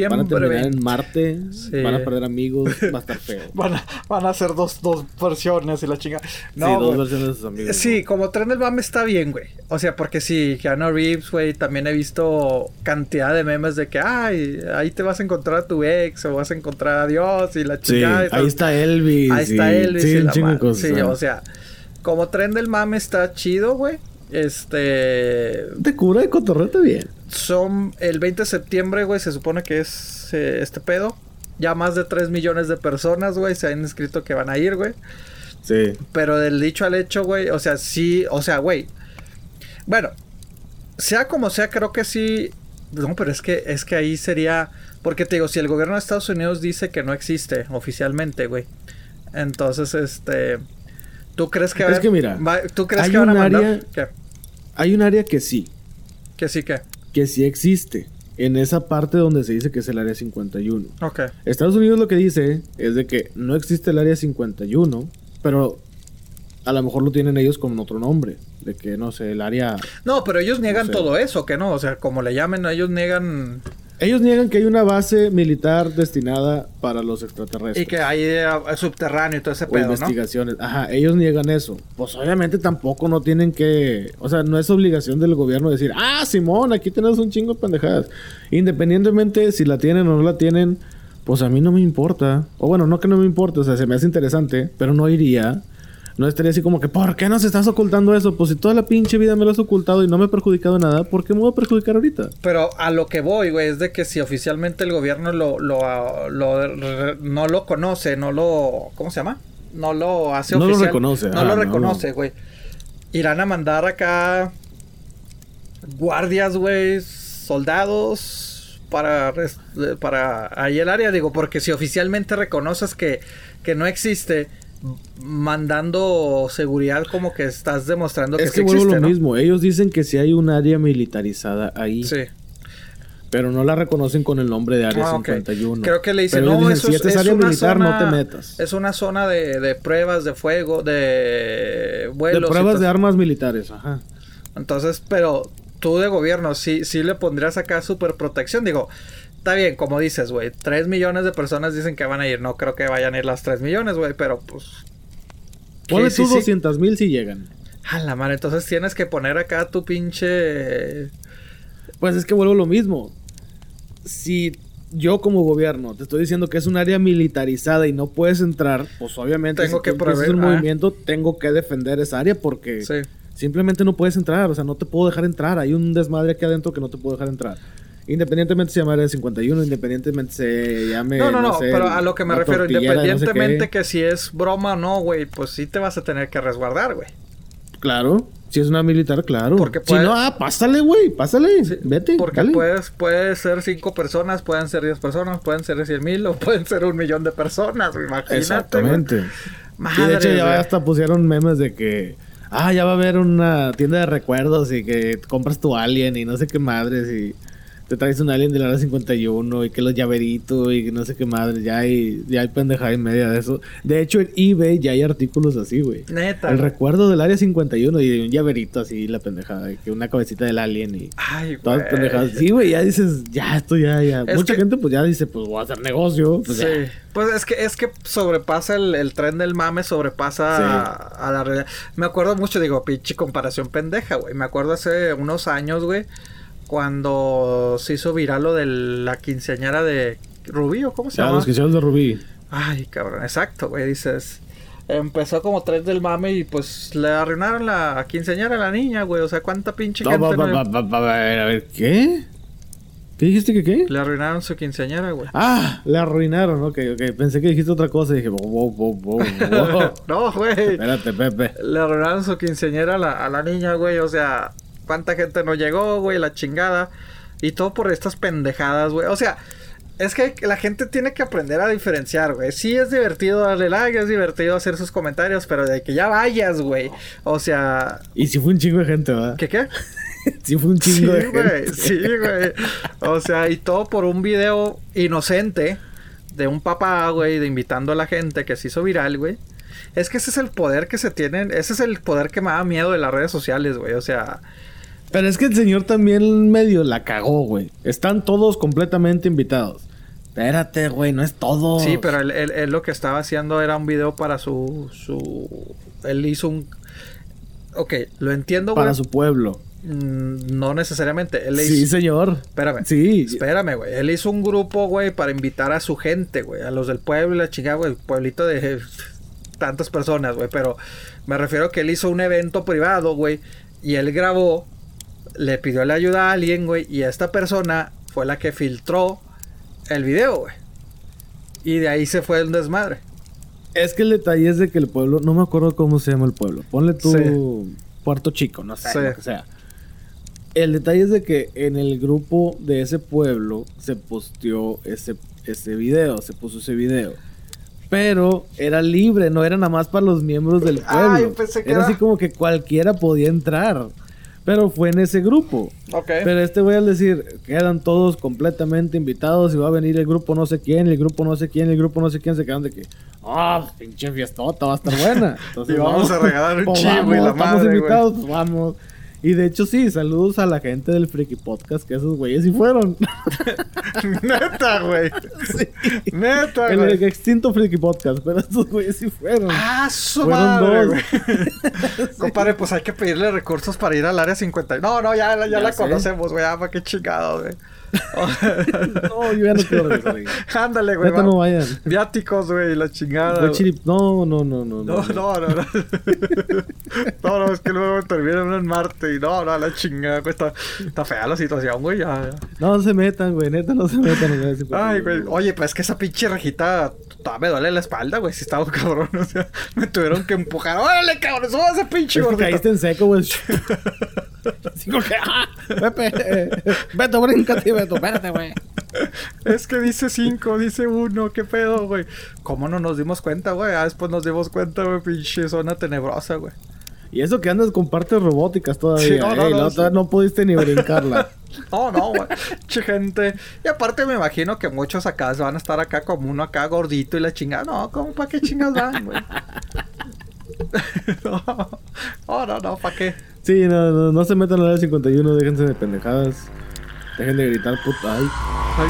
Speaker 1: Van a terminar en Marte,
Speaker 2: Sí.
Speaker 1: van a perder amigos, va a estar feo.
Speaker 2: Van a, van a hacer dos, dos versiones y la chinga. No,
Speaker 1: sí, dos versiones de sus amigos.
Speaker 2: Sí, como Tren del Mame está bien, güey. O sea, porque sí, Keanu Reeves, güey, también he visto cantidad de memes de que, ay, ahí te vas a encontrar a tu ex o vas a encontrar a Dios y la
Speaker 1: Sí,
Speaker 2: tal.
Speaker 1: ahí está Elvis.
Speaker 2: Ahí está Elvis
Speaker 1: Sí,
Speaker 2: y la madre.
Speaker 1: cosas.
Speaker 2: Sí, o sea, como Tren del Mame está chido, güey. Este...
Speaker 1: Te cura de cotorrete bien.
Speaker 2: Son el 20 de septiembre, güey, se supone que es eh, este pedo. Ya más de 3 millones de personas, güey, se han inscrito que van a ir, güey.
Speaker 1: Sí.
Speaker 2: Pero del dicho al hecho, güey, o sea, sí, o sea, güey. Bueno, sea como sea, creo que sí. No, pero es que, es que ahí sería. Porque te digo, si el gobierno de Estados Unidos dice que no existe oficialmente, güey. Entonces, este. ¿Tú crees que
Speaker 1: Es que mira,
Speaker 2: ¿Tú crees
Speaker 1: hay
Speaker 2: que van a
Speaker 1: un
Speaker 2: mandar?
Speaker 1: área-
Speaker 2: ¿Qué?
Speaker 1: Hay un área que sí,
Speaker 2: Que sí que.
Speaker 1: Que sí existe. En esa parte donde se dice que es el área 51.
Speaker 2: Ok.
Speaker 1: Estados Unidos lo que dice es de que no existe el área 51, pero a lo mejor lo tienen ellos con otro nombre. De que, no sé, el área...
Speaker 2: No, pero ellos niegan
Speaker 1: sé.
Speaker 2: todo eso, que no. O sea, como le llamen, ellos niegan.
Speaker 1: Ellos niegan que hay una base militar destinada para los extraterrestres.
Speaker 2: Y que hay eh, subterráneo y todo ese
Speaker 1: o
Speaker 2: pedo, ¿no?
Speaker 1: investigaciones. Ajá, ellos niegan eso. Pues obviamente tampoco no tienen que... O sea, no es obligación del gobierno decir, ah, Simón, aquí tenemos un chingo de pendejadas. Independientemente si la tienen o no la tienen, pues a mí no me importa. O bueno, no que no me importa, o sea, se me hace interesante, pero no iría. No estaría así como que, ¿por qué nos estás ocultando eso? Pues si toda la pinche vida me lo has ocultado y no me he perjudicado nada, ¿por qué me voy a perjudicar ahorita?
Speaker 2: Pero a lo que voy, güey, es de que si oficialmente el gobierno lo, lo, ah, lo- no lo conoce, no lo, ¿cómo se llama? No lo hace
Speaker 1: No lo reconoce,
Speaker 2: No lo
Speaker 1: no.
Speaker 2: reconoce, güey. Irán a mandar acá guardias, güey, soldados para eh, para ahí el área, digo, porque si oficialmente reconoces que que no existe mandando seguridad como que estás demostrando que
Speaker 1: es
Speaker 2: sí
Speaker 1: que vuelvo
Speaker 2: existe,
Speaker 1: lo
Speaker 2: ¿no?
Speaker 1: mismo. Ellos dicen que sí hay un área militarizada ahí.
Speaker 2: Sí.
Speaker 1: Pero no la reconocen con el nombre de Área
Speaker 2: Ah, ok.
Speaker 1: 51.
Speaker 2: Creo que le dicen,
Speaker 1: Pero
Speaker 2: no,
Speaker 1: dicen,
Speaker 2: eso
Speaker 1: si
Speaker 2: es,
Speaker 1: esta es área
Speaker 2: una
Speaker 1: militar,
Speaker 2: zona,
Speaker 1: no te metas.
Speaker 2: Es una zona de, de pruebas de fuego, de
Speaker 1: De
Speaker 2: vuelos. y
Speaker 1: pruebas de armas militares, ajá.
Speaker 2: Entonces, pero tú de gobierno, sí, sí le pondrías acá super protección. Digo, está bien, como dices, güey. Tres millones de personas dicen que van a ir. No creo que vayan a ir las tres millones, güey, pero pues.
Speaker 1: Ponle tú
Speaker 2: sí.
Speaker 1: 200 mil si llegan.
Speaker 2: A la madre, entonces tienes que poner acá tu pinche.
Speaker 1: Pues es que vuelvo lo mismo. Si yo como gobierno te estoy diciendo que es un área militarizada y no puedes entrar, pues obviamente
Speaker 2: Tengo
Speaker 1: si
Speaker 2: que proveer-
Speaker 1: un
Speaker 2: ah.
Speaker 1: movimiento, tengo que defender esa área porque
Speaker 2: Sí.
Speaker 1: simplemente no puedes entrar. O sea, no te puedo dejar entrar. Hay un desmadre aquí adentro que no te puedo dejar entrar. Independientemente se llame área 51, independientemente se llame.
Speaker 2: No, no, no,
Speaker 1: sé,
Speaker 2: pero a lo que me refiero,
Speaker 1: no sé
Speaker 2: independientemente que si es broma o no, güey, pues sí te vas a tener que resguardar, güey.
Speaker 1: Claro, si es una militar, claro.
Speaker 2: Porque
Speaker 1: si
Speaker 2: puede-
Speaker 1: no, ah, pásale, güey, pásale.
Speaker 2: Sí,
Speaker 1: Vete,
Speaker 2: Porque
Speaker 1: dale.
Speaker 2: puedes, puede ser cinco personas, pueden ser diez personas, pueden ser cien mil o pueden ser un millón de personas, imagínate.
Speaker 1: Exactamente.
Speaker 2: güey.
Speaker 1: y
Speaker 2: Madre,
Speaker 1: de hecho ya hasta pusieron memes de que... Ah, ya va a haber una tienda de recuerdos y que compras tu alien y no sé qué madres y... Te traes un alien de la área 51 y que los llaveritos y no sé qué madres. Ya hay, ya hay pendejada y media de eso. De hecho, en eBay ya hay artículos así, güey.
Speaker 2: Neta.
Speaker 1: El recuerdo del área 51 y un llaverito así, la pendejada. Que una cabecita del alien y...
Speaker 2: Ay,
Speaker 1: Todas
Speaker 2: güey.
Speaker 1: pendejadas. Sí, güey, ya dices, ya, esto ya, ya.
Speaker 2: Es
Speaker 1: Mucha
Speaker 2: que-
Speaker 1: gente, pues ya dice, pues voy a hacer negocio. Pues,
Speaker 2: sí.
Speaker 1: ya.
Speaker 2: Pues es que es que sobrepasa el, el tren del mame, sobrepasa
Speaker 1: Sí.
Speaker 2: a, a la realidad. Me acuerdo mucho, digo, pinche comparación pendeja, güey. Me acuerdo hace unos años, güey, cuando se hizo viral lo de la quinceañera de Rubí, ¿o cómo se
Speaker 1: Ya,
Speaker 2: llama?
Speaker 1: los hicieron de Rubí.
Speaker 2: Ay, cabrón, exacto, güey, dices. Empezó como tren del mame y pues le arruinaron la quinceañera a la niña, güey. O sea, cuánta pinche
Speaker 1: No,
Speaker 2: gente
Speaker 1: va, va, va, a ver, a ver, ¿qué? ¿Qué dijiste que qué?
Speaker 2: le arruinaron su quinceañera, güey.
Speaker 1: Ah, le arruinaron, ok, ok. Pensé que dijiste otra cosa y dije, wow, wow, wow, wow, wow.
Speaker 2: no, güey.
Speaker 1: Espérate, Pepe.
Speaker 2: Le arruinaron su quinceañera a la, a la niña, güey. O sea, cuánta gente no llegó, güey, la chingada. Y todo por estas pendejadas, güey. O sea, es que la gente tiene que aprender a diferenciar, güey. Sí es divertido darle like, es divertido hacer sus comentarios, pero de que ya vayas, güey. O sea,
Speaker 1: Y sí fue un chingo de gente, ¿verdad?
Speaker 2: ¿qué qué?
Speaker 1: Sí fue un
Speaker 2: Sí,
Speaker 1: chingo de
Speaker 2: güey,
Speaker 1: gente.
Speaker 2: sí, güey. O sea, y todo por un video inocente de un papá, güey, de invitando a la gente que se hizo viral, güey. Es que ese es el poder que se tienen, ese es el poder que me da miedo de las redes sociales, güey. O sea,
Speaker 1: Pero es que el señor también medio la cagó, güey. Están todos completamente invitados. Espérate, güey, no es todo.
Speaker 2: sí, pero él, él- él lo que estaba haciendo era un video para su, su, él hizo un, ok, lo entiendo, güey.
Speaker 1: Para su pueblo.
Speaker 2: Mm, No necesariamente, él
Speaker 1: Sí,
Speaker 2: hizo,
Speaker 1: señor.
Speaker 2: Espérame.
Speaker 1: Sí.
Speaker 2: Espérame, güey. Él hizo un grupo, güey, para invitar a su gente, güey. A los del pueblo la chingada, güey. Pueblito de tantas personas, güey. Pero me refiero que él hizo un evento privado, güey. Y él grabó, le pidió la ayuda a alguien, güey. Y esta persona fue la que filtró el video, güey. Y de ahí se fue el desmadre.
Speaker 1: Es que el detalle es de que el pueblo, no me acuerdo cómo se llama el pueblo. Ponle tu Puerto Chico, no sé, lo que sea. El detalle es de que en el grupo de ese pueblo se posteó ese, ese video, se puso ese video. Pero era libre, no era nada más para los miembros del pueblo. era, así como que cualquiera podía entrar. Pero fue en ese grupo.
Speaker 3: Ok.
Speaker 1: Pero este voy a decir, quedan todos completamente invitados y va a venir el grupo no sé quién, el grupo no sé quién, el grupo no sé quién, se quedan de que, ah, pinche fiestota, va a estar buena.
Speaker 3: Entonces, y vamos, a regalar un pues chivo y la madre,
Speaker 1: Estamos invitados, pues vamos. Y de hecho, sí, saludos a la gente del Freaky Podcast, que esos güeyes sí fueron.
Speaker 3: Neta, güey. Sí. Neta,
Speaker 1: güey. El extinto Freaky Podcast, pero esos güeyes sí fueron.
Speaker 3: Ah, su madre, güey. Compadre, pues hay que pedirle recursos para ir al área 50. No, no, ya, ya, la conocemos, güey. Ah, qué chingado, güey.
Speaker 1: no, yo ya no quiero regresar.
Speaker 3: Ándale, güey.
Speaker 1: no vayan.
Speaker 3: Viáticos, güey, la chingada.
Speaker 1: No, no, no, no.
Speaker 3: No, no, no. No, no, no es que luego terminan en Marte y no, no, la chingada, güey. Está, está fea la situación, güey. Ya,
Speaker 1: No, se metan, güey. Neta, no se metan.
Speaker 3: Ay, güey. Oye, pues es que esa pinche rejita me duele la espalda, güey. Si estaba cabrón. O sea, me tuvieron que empujar. ¡Órale, cabrón! ¡Suba ese pinche
Speaker 1: gordito! Caíste en seco, güey. Digo que, ah, Pepe, Beto, brincate, Beto, espérate, güey.
Speaker 3: Es que dice 5, dice 1, qué pedo, güey. ¿Cómo no nos dimos cuenta, güey? Ah, después nos dimos cuenta, güey, pinche zona tenebrosa, güey.
Speaker 1: Y eso que andas con partes robóticas todavía. Sí, no, no, no, la otra no pudiste ni brincarla.
Speaker 3: no, no, güey. Che, gente. Y aparte me imagino que muchos acá van a estar acá como uno acá gordito y la chingada. No, ¿cómo para qué chingas van, güey? no, no, no, no, ¿para qué?
Speaker 1: Sí, no, no, no se metan a la 51, déjense de pendejadas. Dejen de gritar, puta. Ay.
Speaker 3: Ay.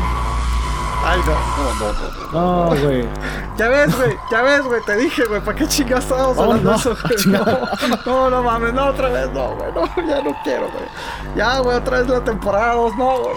Speaker 3: Ay, no, no, no,
Speaker 1: no. No, güey.
Speaker 3: Ya ves, güey, ya ves, güey, te dije, güey, ¿para qué chingas estábamos oh, hablando no, eso, güey? No, no, mames, no, otra vez, no, güey, no, ya no quiero, güey. Ya, güey, otra vez la temporada 2, no, güey.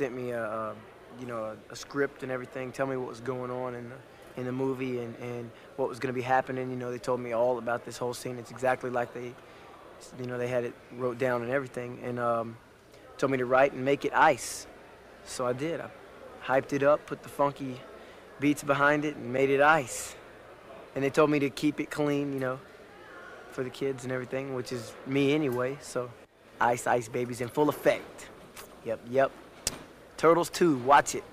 Speaker 3: Sent me a, a you know a, a, script and everything, tell me what was going on in the in the movie and, and what was going to be happening. You know, they told me all about this whole scene. It's exactly like they, you know, they had it wrote down and everything, and um, told me to write and make it ice. So I did. I hyped it up, put the funky beats behind it, and made it ice. And they told me to keep it clean, you know, for the kids and everything, which is me anyway. So, Ice Ice Baby's in full effect. Yep, yep. Turtles 2, watch it.